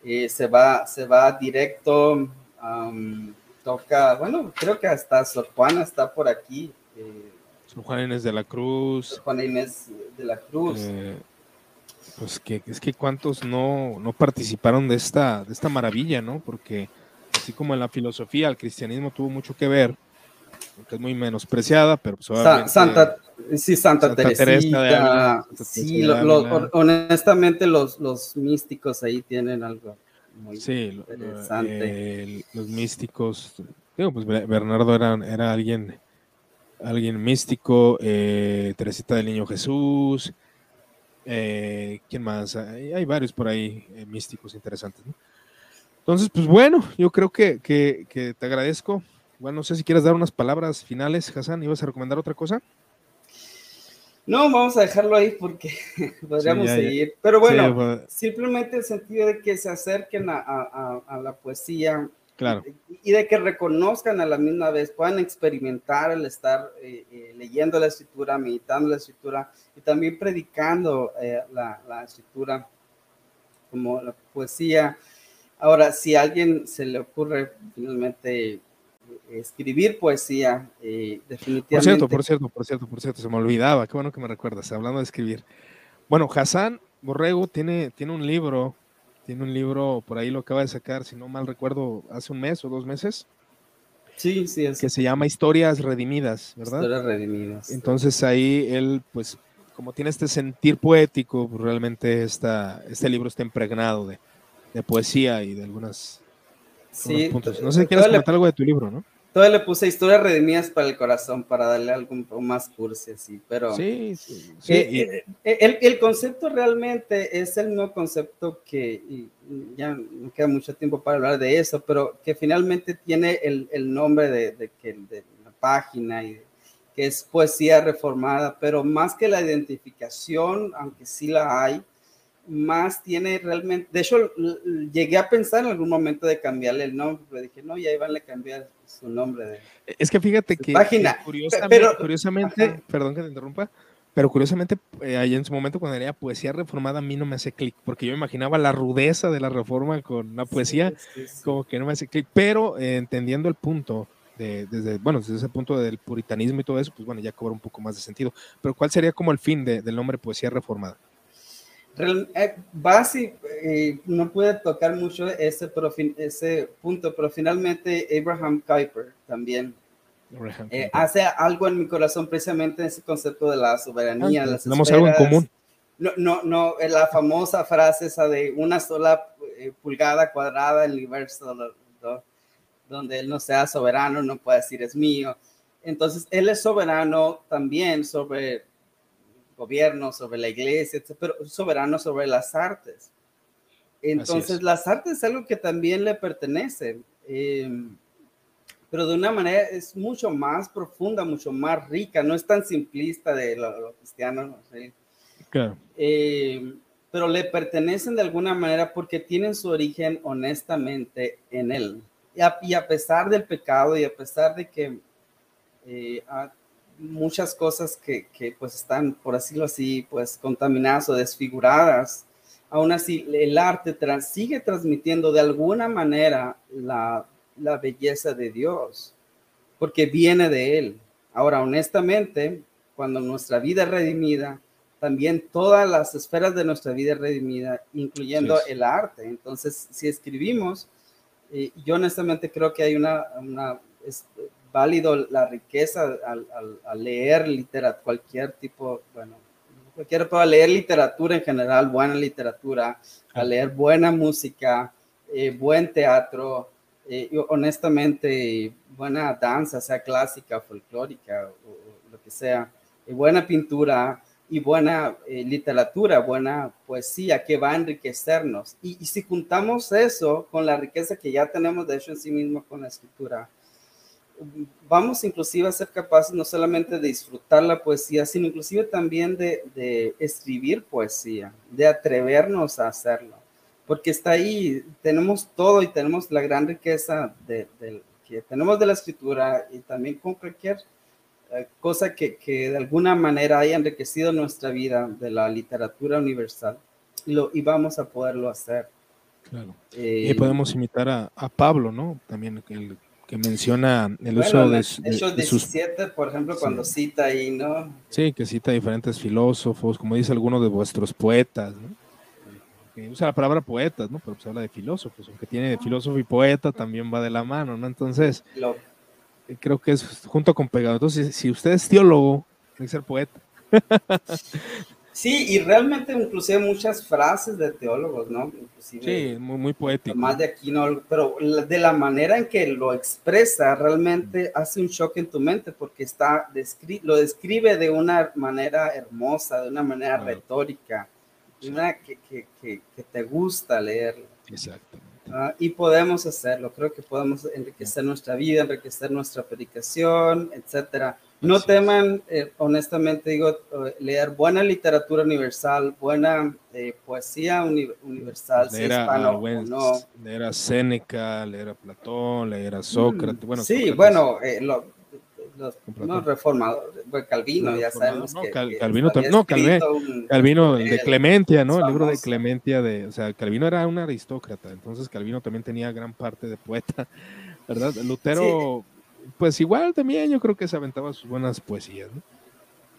Eh, se, va, se va directo toca, bueno, creo que hasta Sor Juana está por aquí. Eh, Sor Juana Inés de la Cruz. Sor Juana Inés de la Cruz. Eh, pues que es que cuántos no, no participaron de esta, de esta maravilla, ¿no? Porque así como en la filosofía, el cristianismo tuvo mucho que ver, aunque es muy menospreciada, pero pues Santa, sí, Santa, Teresa sí, honestamente los, los místicos ahí tienen algo sí, eh, los místicos, digo, pues Bernardo era, era alguien, alguien místico, eh, Teresita del Niño Jesús, eh, ¿quién más? Hay, varios por ahí místicos interesantes. Entonces, pues bueno, yo creo que, que, te agradezco. Bueno, no sé si quieres dar unas palabras finales, Hassan. ¿Ibas a recomendar otra cosa? No, vamos a dejarlo ahí porque podríamos seguir. Pero bueno, simplemente el sentido de que se acerquen a, la poesía claro. y de que reconozcan a la misma vez, puedan experimentar el estar eh, eh, leyendo la escritura, meditando la escritura y también predicando eh, la, la escritura como la poesía. Ahora, si a alguien se le ocurre finalmente escribir poesía, definitivamente. Por cierto, por cierto, por cierto, por cierto, se me olvidaba, qué bueno que me recuerdas, hablando de escribir. Bueno, Hassan Borrego tiene, tiene un libro, tiene un libro, por ahí lo acaba de sacar, si no mal recuerdo, hace un mes o dos meses. Sí, sí, Que se llama Historias Redimidas, ¿verdad? Historias Redimidas. Entonces ahí él, pues, como tiene este sentir poético, pues, realmente esta, este libro está impregnado de, de poesía y de algunas Sí. No sé si quieres comentar algo de tu libro, ¿no? Todavía le puse historias redimidas para el corazón, para darle algo más cursi así, pero... Sí, sí. Eh, eh, el, el, concepto realmente es el mismo concepto que, ya no queda mucho tiempo para hablar de eso, pero que finalmente tiene el, el nombre de, de, que, de la página y, que es poesía reformada, pero más que la identificación, aunque sí la hay, más tiene realmente, de hecho, llegué a pensar en algún momento de cambiarle el nombre, pero dije, no, ya iban a cambiar su nombre. De, es que fíjate que, página. curiosamente, pero, curiosamente perdón que te interrumpa, pero curiosamente, eh, ahí en su momento cuando era poesía reformada, a mí no me hace clic, porque yo imaginaba la rudeza de la reforma con la poesía, como que no me hace clic, pero eh, entendiendo el punto, de, desde, bueno, desde ese punto del puritanismo y todo eso, pues bueno, ya cobra un poco más de sentido. Pero ¿cuál sería como el fin del nombre poesía reformada? Eh, Basi eh, no puede tocar mucho ese, ese punto, pero finalmente Abraham Kuyper también eh, hace algo en mi corazón precisamente ese concepto de la soberanía. Ah, tenemos algo en común. No, no, no, la famosa frase esa de una sola pulgada cuadrada el universo, donde él no sea soberano, no puede decir es mío. Entonces, él es soberano también sobre gobierno, sobre la iglesia, pero soberano sobre las artes. Entonces, las artes es algo que también le pertenece, em, pero de una manera es mucho más profunda, mucho más rica, no es tan simplista de lo, cristiano. Claro. Em, pero le pertenecen de alguna manera porque tienen su origen honestamente en él. Y a, pesar del pecado y a pesar de que eh, muchas cosas que, que, pues están, por decirlo así, pues contaminadas o desfiguradas, aún así el arte sigue transmitiendo de alguna manera la, la belleza de Dios, porque viene de Él. Ahora, honestamente, cuando nuestra vida es redimida, también todas las esferas de nuestra vida es redimida, incluyendo el arte. Entonces, si escribimos, eh, yo honestamente creo que hay una, una válido la riqueza al, leer literatura, cualquier tipo, bueno, cualquier pueda leer literatura en general, buena literatura, a leer buena música, eh, buen teatro, eh, honestamente, buena danza, sea clásica, folclórica o, lo que sea, eh, buena pintura y buena literatura, buena poesía que va a enriquecernos. Y, y si juntamos eso con la riqueza que ya tenemos, de hecho, en sí mismo con la escritura, vamos inclusive a ser capaces no solamente de disfrutar la poesía, sino inclusive también de, escribir poesía, de atrevernos a hacerlo, porque está ahí, tenemos todo y tenemos la gran riqueza de, que tenemos de la escritura y también con cualquier eh, cosa que, de alguna manera haya enriquecido nuestra vida de la literatura universal y, lo, y vamos a poderlo hacer. Claro. y eh, podemos imitar a, a Pablo, ¿no? También el que menciona el uso de, Hechos 17, por ejemplo, cuando cita ahí, ¿no? Sí, que cita diferentes filósofos, como dice alguno de vuestros poetas, ¿no? Que usa la palabra poetas, ¿no? Pero pues habla de filósofos, aunque tiene filósofo y poeta también va de la mano, ¿no? Entonces, eh, creo que es junto con pegado. Entonces, si usted es teólogo, tiene que ser poeta. Sí, y realmente inclusive muchas frases de teólogos, ¿no? sí, muy, muy poético. Más de aquí, no, pero de la manera en que lo expresa realmente hace un shock en tu mente porque está lo describe de una manera hermosa, de una manera retórica, de una que, que, que, que, te gusta leerlo. Exactamente. Ah, y podemos hacerlo, creo que podemos enriquecer nuestra vida, enriquecer nuestra predicación, etcétera no teman, eh, honestamente digo, eh, leer buena literatura universal, buena eh, poesía universal, leer a, no. Leer a Séneca, leer a Platón, leer a Sócrates. bueno, sí, bueno, los, no, reformadores, Calvino, ya sabemos que, Calvino, no, Calvino, el de Clementia, ¿no? El libro de Clementia, de, o sea, Calvino era un aristócrata, entonces Calvino también tenía gran parte de poeta, ¿verdad? Lutero pues igual también yo creo que se aventaba sus buenas poesías, ¿no?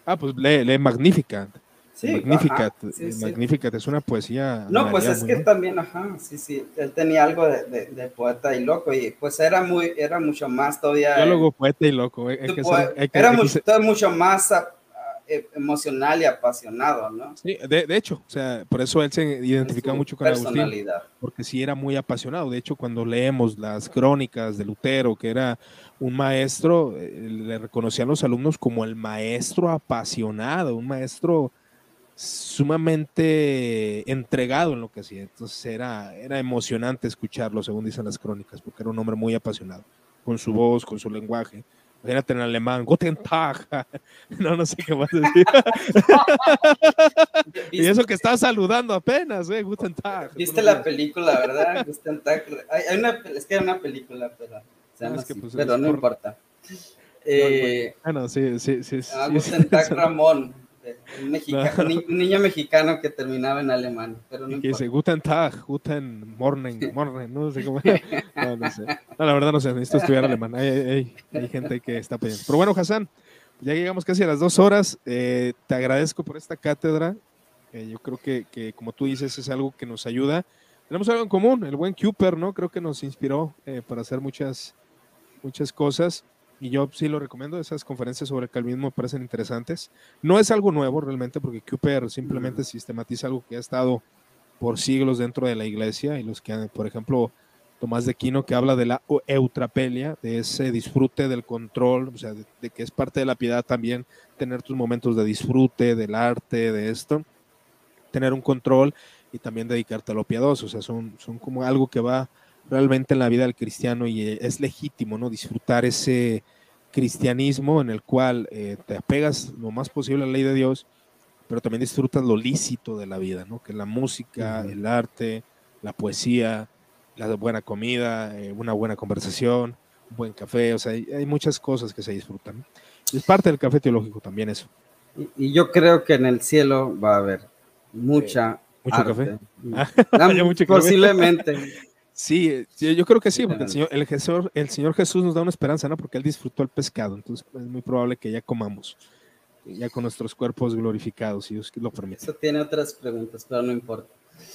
Ah, pues lee, lee Magnificat. Sí, Magnificat, Magnificat es una poesía. No, pues es que también, ajá, sí, sí, él tenía algo de, de, poeta y loco y pues era muy, era mucho más todavía. Teólogo, poeta y loco. Eh, era mucho, mucho más eh, emocional y apasionado, ¿no? Sí, de, de, hecho, o sea, por eso él se identifica mucho con Agustín, porque sí era muy apasionado. De hecho, cuando leemos las crónicas de Lutero, que era un maestro, eh, le reconocían los alumnos como el maestro apasionado, un maestro sumamente entregado en lo que hacía. Entonces era, era emocionante escucharlo, según dicen las crónicas, porque era un hombre muy apasionado, con su voz, con su lenguaje Imagínate en alemán, Guten Tag. No, no sé qué más decir. y eso que estaba saludando apenas, ¿eh? Guten Tag. ¿Viste la película, verdad? Guten Tag. Hay, una, es que hay una película, pero, pues, pero no importa. Eh, bueno, sí, sí, sí. Guten Tag Ramón. Un, niño mexicano que terminaba en alemán. Pero no que dice Guten Tag, Guten Morning, Morning, no sé cómo. No, no sé. No, la verdad no sé, necesito estudiar alemán. Hay, hay, gente que está pidiendo. Pero bueno, Hassan, ya llegamos casi a las dos horas. Eh, te agradezco por esta cátedra. Eh, yo creo que, que, como tú dices, es algo que nos ayuda. Tenemos algo en común, el buen Cooper, ¿no? Creo que nos inspiró eh, para hacer muchas, muchas cosas y yo sí lo recomiendo, esas conferencias sobre calvinismo me parecen interesantes. No es algo nuevo realmente, porque Cooper simplemente sistematiza algo que ha estado por siglos dentro de la iglesia y los que, por ejemplo, Tomás de Quino, que habla de la eutrapelia, de ese disfrute del control, o sea, de, que es parte de la piedad también tener tus momentos de disfrute, del arte, de esto, tener un control y también dedicarte a lo piadoso, o sea, son, son como algo que va realmente en la vida del cristiano y eh, es legítimo, ¿no? Disfrutar ese cristianismo en el cual eh, te apegas lo más posible a la ley de Dios, pero también disfrutas lo lícito de la vida, ¿no? Que la música, el arte, la poesía, la buena comida, eh, una buena conversación, un buen café, o sea, hay, muchas cosas que se disfrutan. Es parte del café teológico también eso. Y, yo creo que en el cielo va a haber mucha... ¿Mucho café? Ah, posiblemente. Sí, yo creo que sí, porque el Señor, el, Jesús, el Señor Jesús nos da una esperanza, ¿no? Porque Él disfrutó el pescado, entonces es muy probable que ya comamos, ya con nuestros cuerpos glorificados, si Dios lo permite. Eso tiene otras preguntas, pero no importa.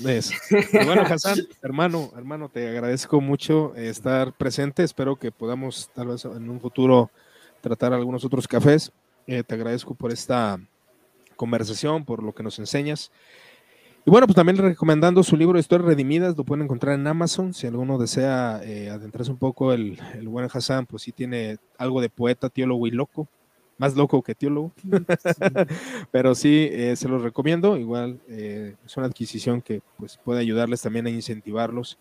Eso. Bueno, Hassan, hermano, hermano, te agradezco mucho eh, estar presente. Espero que podamos, tal vez en un futuro, tratar algunos otros cafés. Eh, te agradezco por esta conversación, por lo que nos enseñas. Y bueno, pues también recomendando su libro Historias Redimidas, lo pueden encontrar en Amazon. Si alguno desea eh, adentrarse un poco, el, el, buen Hassan, pues sí tiene algo de poeta, teólogo y loco, más loco que teólogo. Pero sí, eh, se los recomiendo. Igual eh, es una adquisición que pues, puede ayudarles también a incentivarlos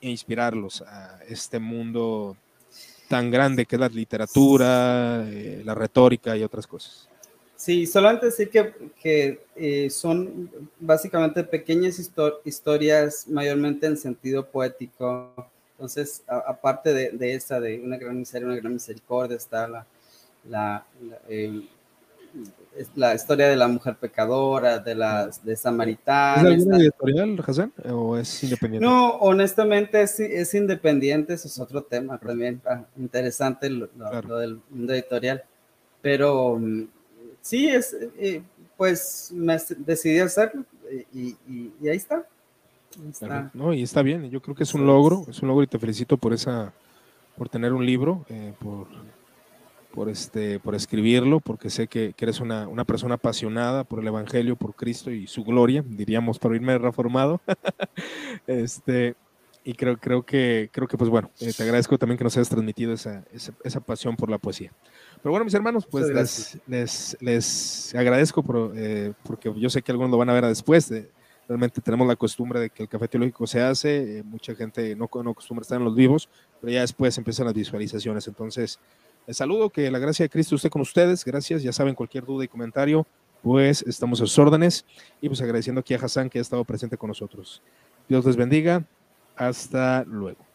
e inspirarlos a este mundo tan grande que es la literatura, la retórica y otras cosas. Sí, solamente decir que, que eh, son básicamente pequeñas historias, mayormente en sentido poético. Entonces, aparte de, de, esa, de una gran miseria, una gran misericordia, está la, la, la, historia de la mujer pecadora, de la de Samaritana. ¿Es alguna editorial, Hassan, o es independiente? No, honestamente es, es independiente, eso es otro tema también ah, interesante, lo, lo del mundo editorial. Pero mm, sí, es, eh, pues me decidí hacerlo y, ahí está. No, y está bien, yo creo que es un logro, es un logro y te felicito por esa, por tener un libro, eh, por, por, este, por escribirlo, porque sé que, eres una, una, persona apasionada por el Evangelio, por Cristo y su gloria, diríamos, para irme reformado. este, y creo, creo que, creo que pues bueno, eh, te agradezco también que nos hayas transmitido esa, esa, esa pasión por la poesía. Pero bueno, mis hermanos, pues les, les, les, agradezco por, eh, porque yo sé que algunos lo van a ver después. realmente tenemos la costumbre de que el café teológico se hace, eh, mucha gente no, no acostumbra estar en los vivos, pero ya después empiezan las visualizaciones. Entonces, les saludo, que la gracia de Cristo esté con ustedes. Gracias, ya saben, cualquier duda y comentario, pues estamos a sus órdenes. Y pues agradeciendo aquí a Hassan que ha estado presente con nosotros. Dios les bendiga. Hasta luego.